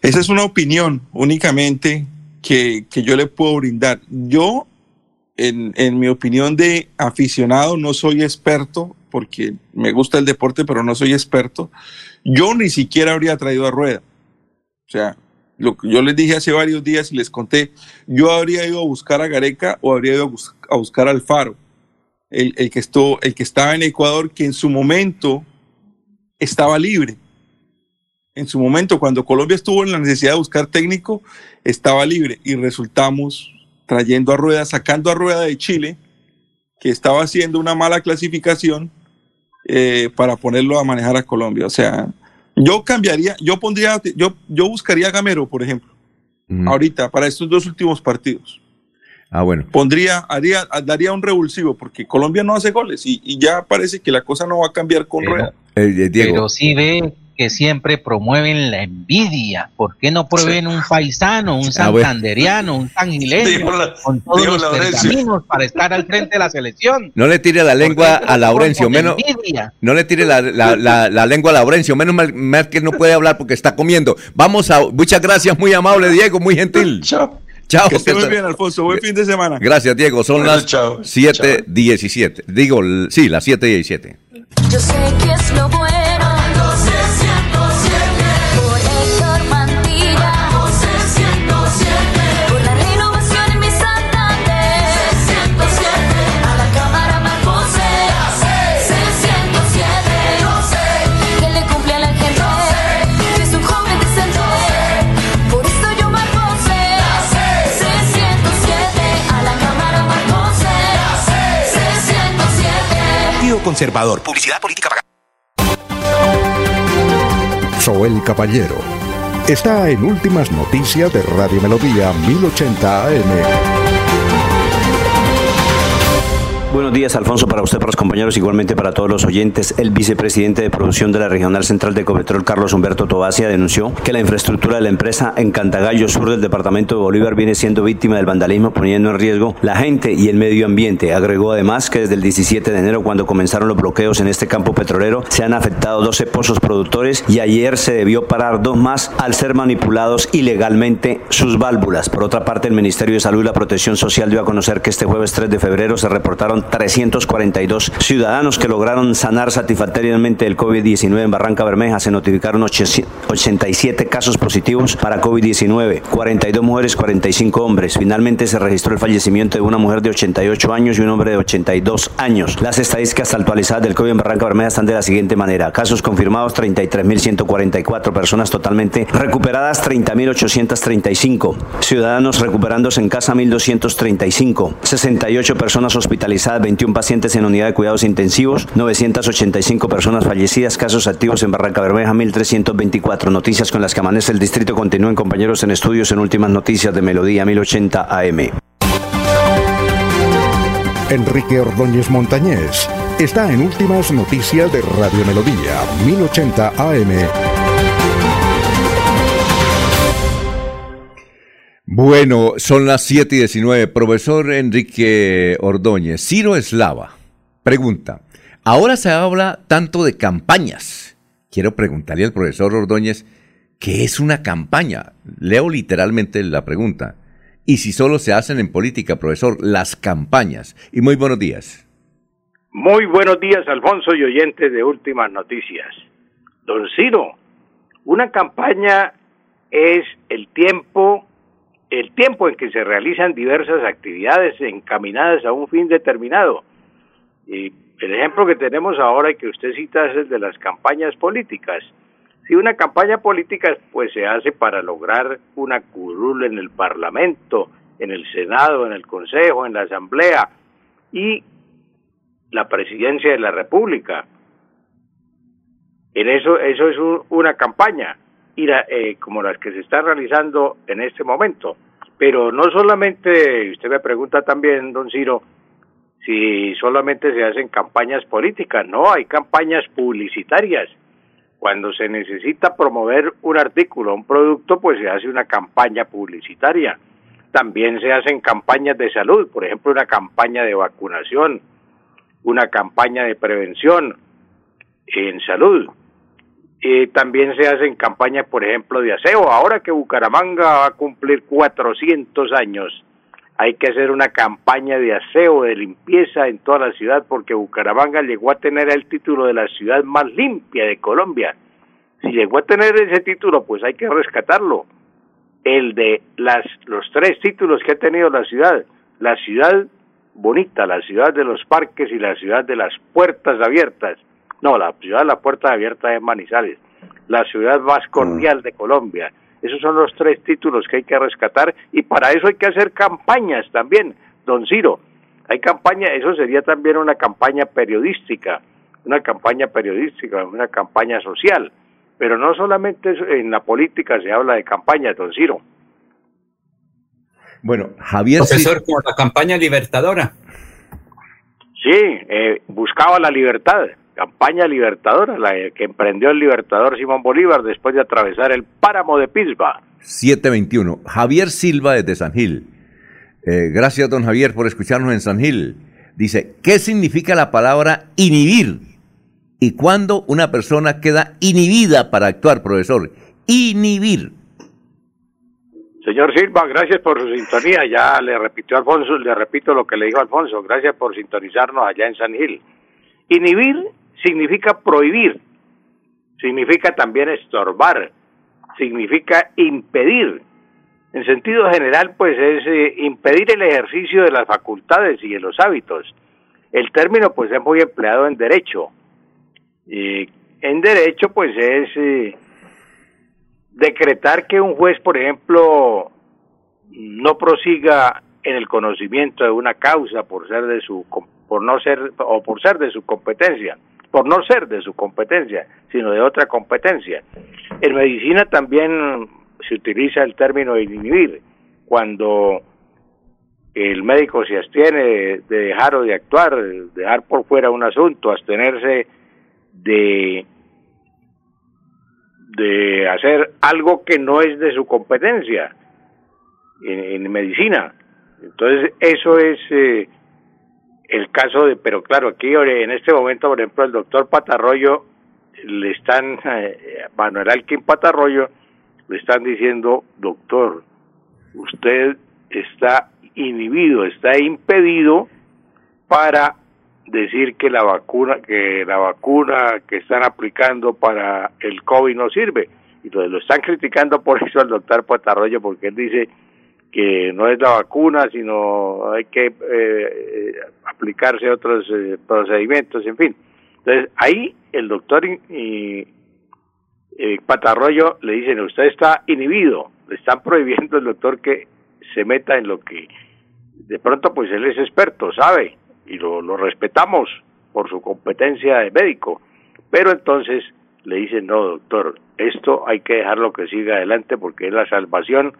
Esa es una opinión únicamente que, que yo le puedo brindar. Yo, en, mi opinión de aficionado, no soy experto, porque me gusta el deporte, pero no soy experto. Yo ni siquiera habría traído a rueda. O sea, lo que yo les dije hace varios días y les conté, yo habría ido a buscar a Gareca o habría ido a, bus- a buscar al Faro, el que estuvo, el que estaba en Ecuador, que en su momento estaba libre. En su momento, cuando Colombia estuvo en la necesidad de buscar técnico, estaba libre y resultamos trayendo a Rueda, sacando a Rueda de Chile, que estaba haciendo una mala clasificación eh, para ponerlo a manejar a Colombia. O sea, yo cambiaría, yo pondría, yo, yo buscaría a Gamero, por ejemplo, ahorita, para estos dos últimos partidos. Ah, bueno. Pondría, haría, daría un revulsivo, porque Colombia no hace goles y, y ya parece que la cosa no va a cambiar con Rueda. Eh, Pero sí ve que siempre promueven la envidia. ¿Por qué no prueben un paisano, un Ah, santanderiano, un la- con todos los pergaminos para estar al frente de la selección? No le tire la lengua ¿Por qué a Laurencio, menos. envidia? No le tire la, la- la- la lengua a Laurencio, menos mal, mal que no puede hablar porque está comiendo. Vamos a. Muchas gracias, muy amable, Diego, muy gentil. [LAUGHS] Chao. Chao. Que esté muy bien, Alfonso. Buen fin de semana. Gracias, Diego. Son Bueno, las chao. 7:17. Digo, sí, las 7:17. Yo sé que es lo bueno. Conservador. Publicidad política pagada. Soel Caballero está en Últimas Noticias de Radio Melodía 1080 AM. Buenos días, Alfonso, para usted, para los compañeros, igualmente para todos los oyentes. El vicepresidente de producción de la Regional Central de Ecopetrol, Carlos Humberto Tobasia, denunció que la infraestructura de la empresa en Cantagallo, sur del departamento de Bolívar, viene siendo víctima del vandalismo, poniendo en riesgo la gente y el medio ambiente. Agregó además que desde el 17 de enero, cuando comenzaron los bloqueos en este campo petrolero, se han afectado 12 pozos productores y ayer se debió parar dos más al ser manipulados ilegalmente sus válvulas. Por otra parte, el Ministerio de Salud y la Protección Social dio a conocer que este jueves 3 de febrero se reportaron 342 ciudadanos que lograron sanar satisfactoriamente el COVID-19 en Barranca Bermeja. Se notificaron 87 casos positivos para COVID-19, 42 mujeres, 45 hombres. Finalmente se registró el fallecimiento de una mujer de 88 años y un hombre de 82 años. Las estadísticas actualizadas del COVID en Barranca Bermeja están de la siguiente manera. Casos confirmados 33.144, personas totalmente recuperadas 30.835, ciudadanos recuperándose en casa 1.235, 68 personas hospitalizadas, 21 pacientes en unidad de cuidados intensivos, 985 personas fallecidas, casos activos en Barranca Bermeja 1.324. Noticias con las que amanece el distrito continúen compañeros en estudios en últimas noticias de Melodía 1080 AM. Enrique Ordóñez Montañés está en Últimas Noticias de Radio Melodía 1080 AM. Bueno, son las 7 y 19. Profesor Enrique Ordóñez, Ciro Eslava, pregunta. Ahora se habla tanto de campañas. Quiero preguntarle al profesor Ordóñez, ¿qué es una campaña? Leo literalmente la pregunta. Y si solo se hacen en política, profesor, las campañas. Y muy buenos días. Muy buenos días, Alfonso y oyentes de Últimas Noticias. Don Ciro, una campaña es el tiempo, el tiempo en que se realizan diversas actividades encaminadas a un fin determinado. Y el ejemplo que tenemos ahora y que usted cita es de las campañas políticas. Si una campaña política pues se hace para lograr una curul en el Parlamento, en el Senado, en el Consejo, en la Asamblea y la presidencia de la República. En eso, eso es un- una campaña, la- eh, como las que se están realizando en este momento. Pero no solamente, usted me pregunta también, don Ciro, si solamente se hacen campañas políticas, no, hay campañas publicitarias. Cuando se necesita promover un artículo, un producto, pues se hace una campaña publicitaria. También se hacen campañas de salud, por ejemplo, una campaña de vacunación, una campaña de prevención en salud. Eh, también se hacen campañas, por ejemplo, de aseo. Ahora que Bucaramanga va a cumplir 400 años, hay que hacer una campaña de aseo, de limpieza en toda la ciudad, porque Bucaramanga llegó a tener el título de la ciudad más limpia de Colombia. Si llegó a tener ese título, pues hay que rescatarlo. El de las, los tres títulos que ha tenido la ciudad. La ciudad bonita, la ciudad de los parques y la ciudad de las puertas abiertas. No, la ciudad de la puerta abierta es Manizales, la ciudad más cordial de Colombia. Esos son los tres títulos que hay que rescatar y para eso hay que hacer campañas también, don Ciro. Hay campaña, eso sería también una campaña periodística, una campaña periodística, una campaña social. Pero no solamente eso, en la política se habla de campaña, don Ciro. Bueno, Javier... Profesor, como la campaña libertadora. Sí, eh, buscaba la libertad, campaña libertadora, la que emprendió el libertador Simón Bolívar después de atravesar el páramo de Pisba. 721. Javier Silva desde San Gil. Eh, gracias, don Javier, por escucharnos en San Gil. Dice, ¿qué significa la palabra inhibir? ¿Y cuándo una persona queda inhibida para actuar, profesor? Inhibir. Señor Silva, gracias por su sintonía. Ya le repitió Alfonso, le repito lo que le dijo Alfonso. Gracias por sintonizarnos allá en San Gil. Inhibir significa prohibir, significa también estorbar, significa impedir. En sentido general, pues es eh, impedir el ejercicio de las facultades y de los hábitos. El término, pues, es muy empleado en derecho. Y en derecho, pues, es eh, decretar que un juez, por ejemplo, no prosiga en el conocimiento de una causa por ser de su por no ser o por ser de su competencia, por no ser de su competencia, sino de otra competencia. En medicina también se utiliza el término inhibir cuando el médico se abstiene de dejar o de actuar, de dejar por fuera un asunto, abstenerse de de hacer algo que no es de su competencia en, en medicina. Entonces, eso es eh, el caso de, pero claro, aquí en este momento, por ejemplo, el doctor Patarroyo, le están, eh, Manuel Alquín Patarroyo, le están diciendo, doctor, usted está inhibido, está impedido para decir que la vacuna que la vacuna que están aplicando para el COVID no sirve y entonces lo están criticando por [LAUGHS] eso al doctor Patarroyo porque él dice que no es la vacuna sino hay que eh, aplicarse otros eh, procedimientos en fin. Entonces ahí el doctor y, eh, Patarroyo le dicen usted está inhibido le están [LAUGHS] prohibiendo al doctor que se meta en lo que de pronto pues él es experto sabe y lo, lo respetamos por su competencia de médico, pero entonces le dicen, no, doctor, esto hay que dejarlo que siga adelante porque es la salvación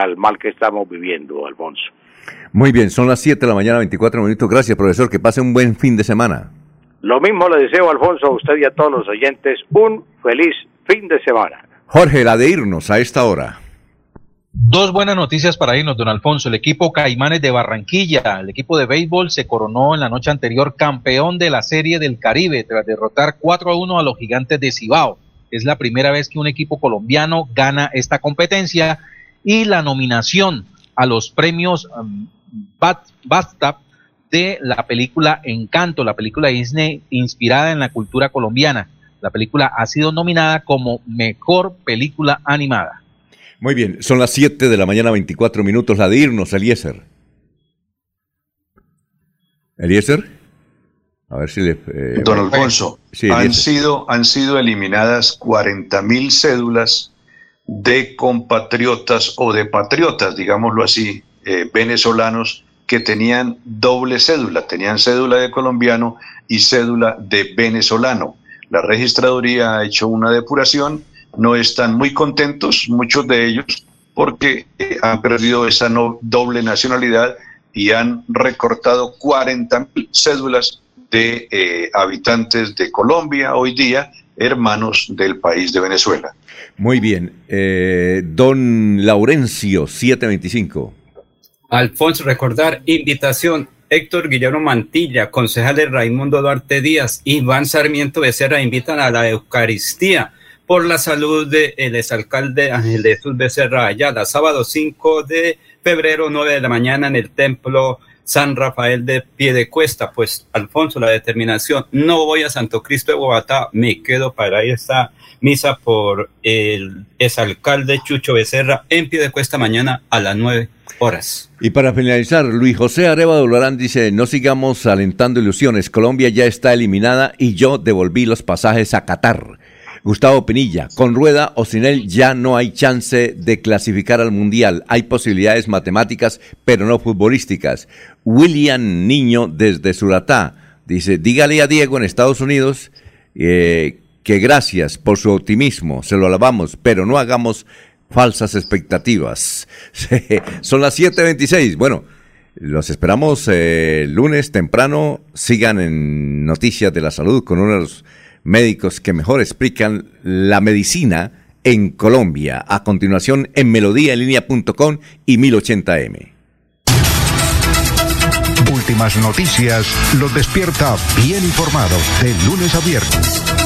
al mal que estamos viviendo, Alfonso. Muy bien, son las 7 de la mañana, 24 minutos. Gracias, profesor. Que pase un buen fin de semana. Lo mismo le deseo, Alfonso, a usted y a todos los oyentes, un feliz fin de semana. Jorge, la de irnos a esta hora. Dos buenas noticias para irnos, don Alfonso. El equipo Caimanes de Barranquilla, el equipo de béisbol, se coronó en la noche anterior campeón de la Serie del Caribe tras derrotar 4 a 1 a los gigantes de Cibao. Es la primera vez que un equipo colombiano gana esta competencia y la nominación a los premios um, Bat- BAFTA de la película Encanto, la película Disney inspirada en la cultura colombiana. La película ha sido nominada como Mejor Película Animada. Muy bien, son las 7 de la mañana, 24 minutos. La de irnos, Eliezer. Eliezer. A ver si le. eh, Don Alfonso, Sí, han, sido, han sido eliminadas 40 mil cédulas de compatriotas o de patriotas, digámoslo así, eh, venezolanos que tenían doble cédula, tenían cédula de colombiano y cédula de venezolano. La registraduría ha hecho una depuración, no están muy contentos, muchos de ellos, porque eh, han perdido esa no- doble nacionalidad y han recortado 40 mil cédulas de eh, habitantes de Colombia hoy día, hermanos del país de Venezuela. Muy bien. Eh, don Laurencio, 725. Alfonso, recordar, invitación. Héctor Guillermo Mantilla, concejal de Raimundo Duarte Díaz, Iván Sarmiento Becerra invitan a la Eucaristía por la salud del el exalcalde Ángel de Jesús Becerra Ayala, sábado 5 de febrero, 9 de la mañana en el templo San Rafael de Piedecuesta. Pues, Alfonso, la determinación, no voy a Santo Cristo de Bogotá, me quedo para está misa por el exalcalde Chucho Becerra en pie de cuesta mañana a las 9 horas. Y para finalizar, Luis José Arevalo Lorán dice, no sigamos alentando ilusiones, Colombia ya está eliminada y yo devolví los pasajes a Qatar. Gustavo Pinilla, con Rueda o sin él ya no hay chance de clasificar al Mundial. Hay posibilidades matemáticas, pero no futbolísticas. William Niño desde Suratá dice, dígale a Diego en Estados Unidos eh, que gracias por su optimismo, se lo alabamos, pero no hagamos falsas expectativas. [LAUGHS] Son las 7.26. Bueno, los esperamos eh, lunes temprano. Sigan en Noticias de la Salud con uno de los médicos que mejor explican la medicina en Colombia. A continuación en melodíaenlínea.com y 1080m. Últimas noticias los despierta bien informados de lunes a viernes.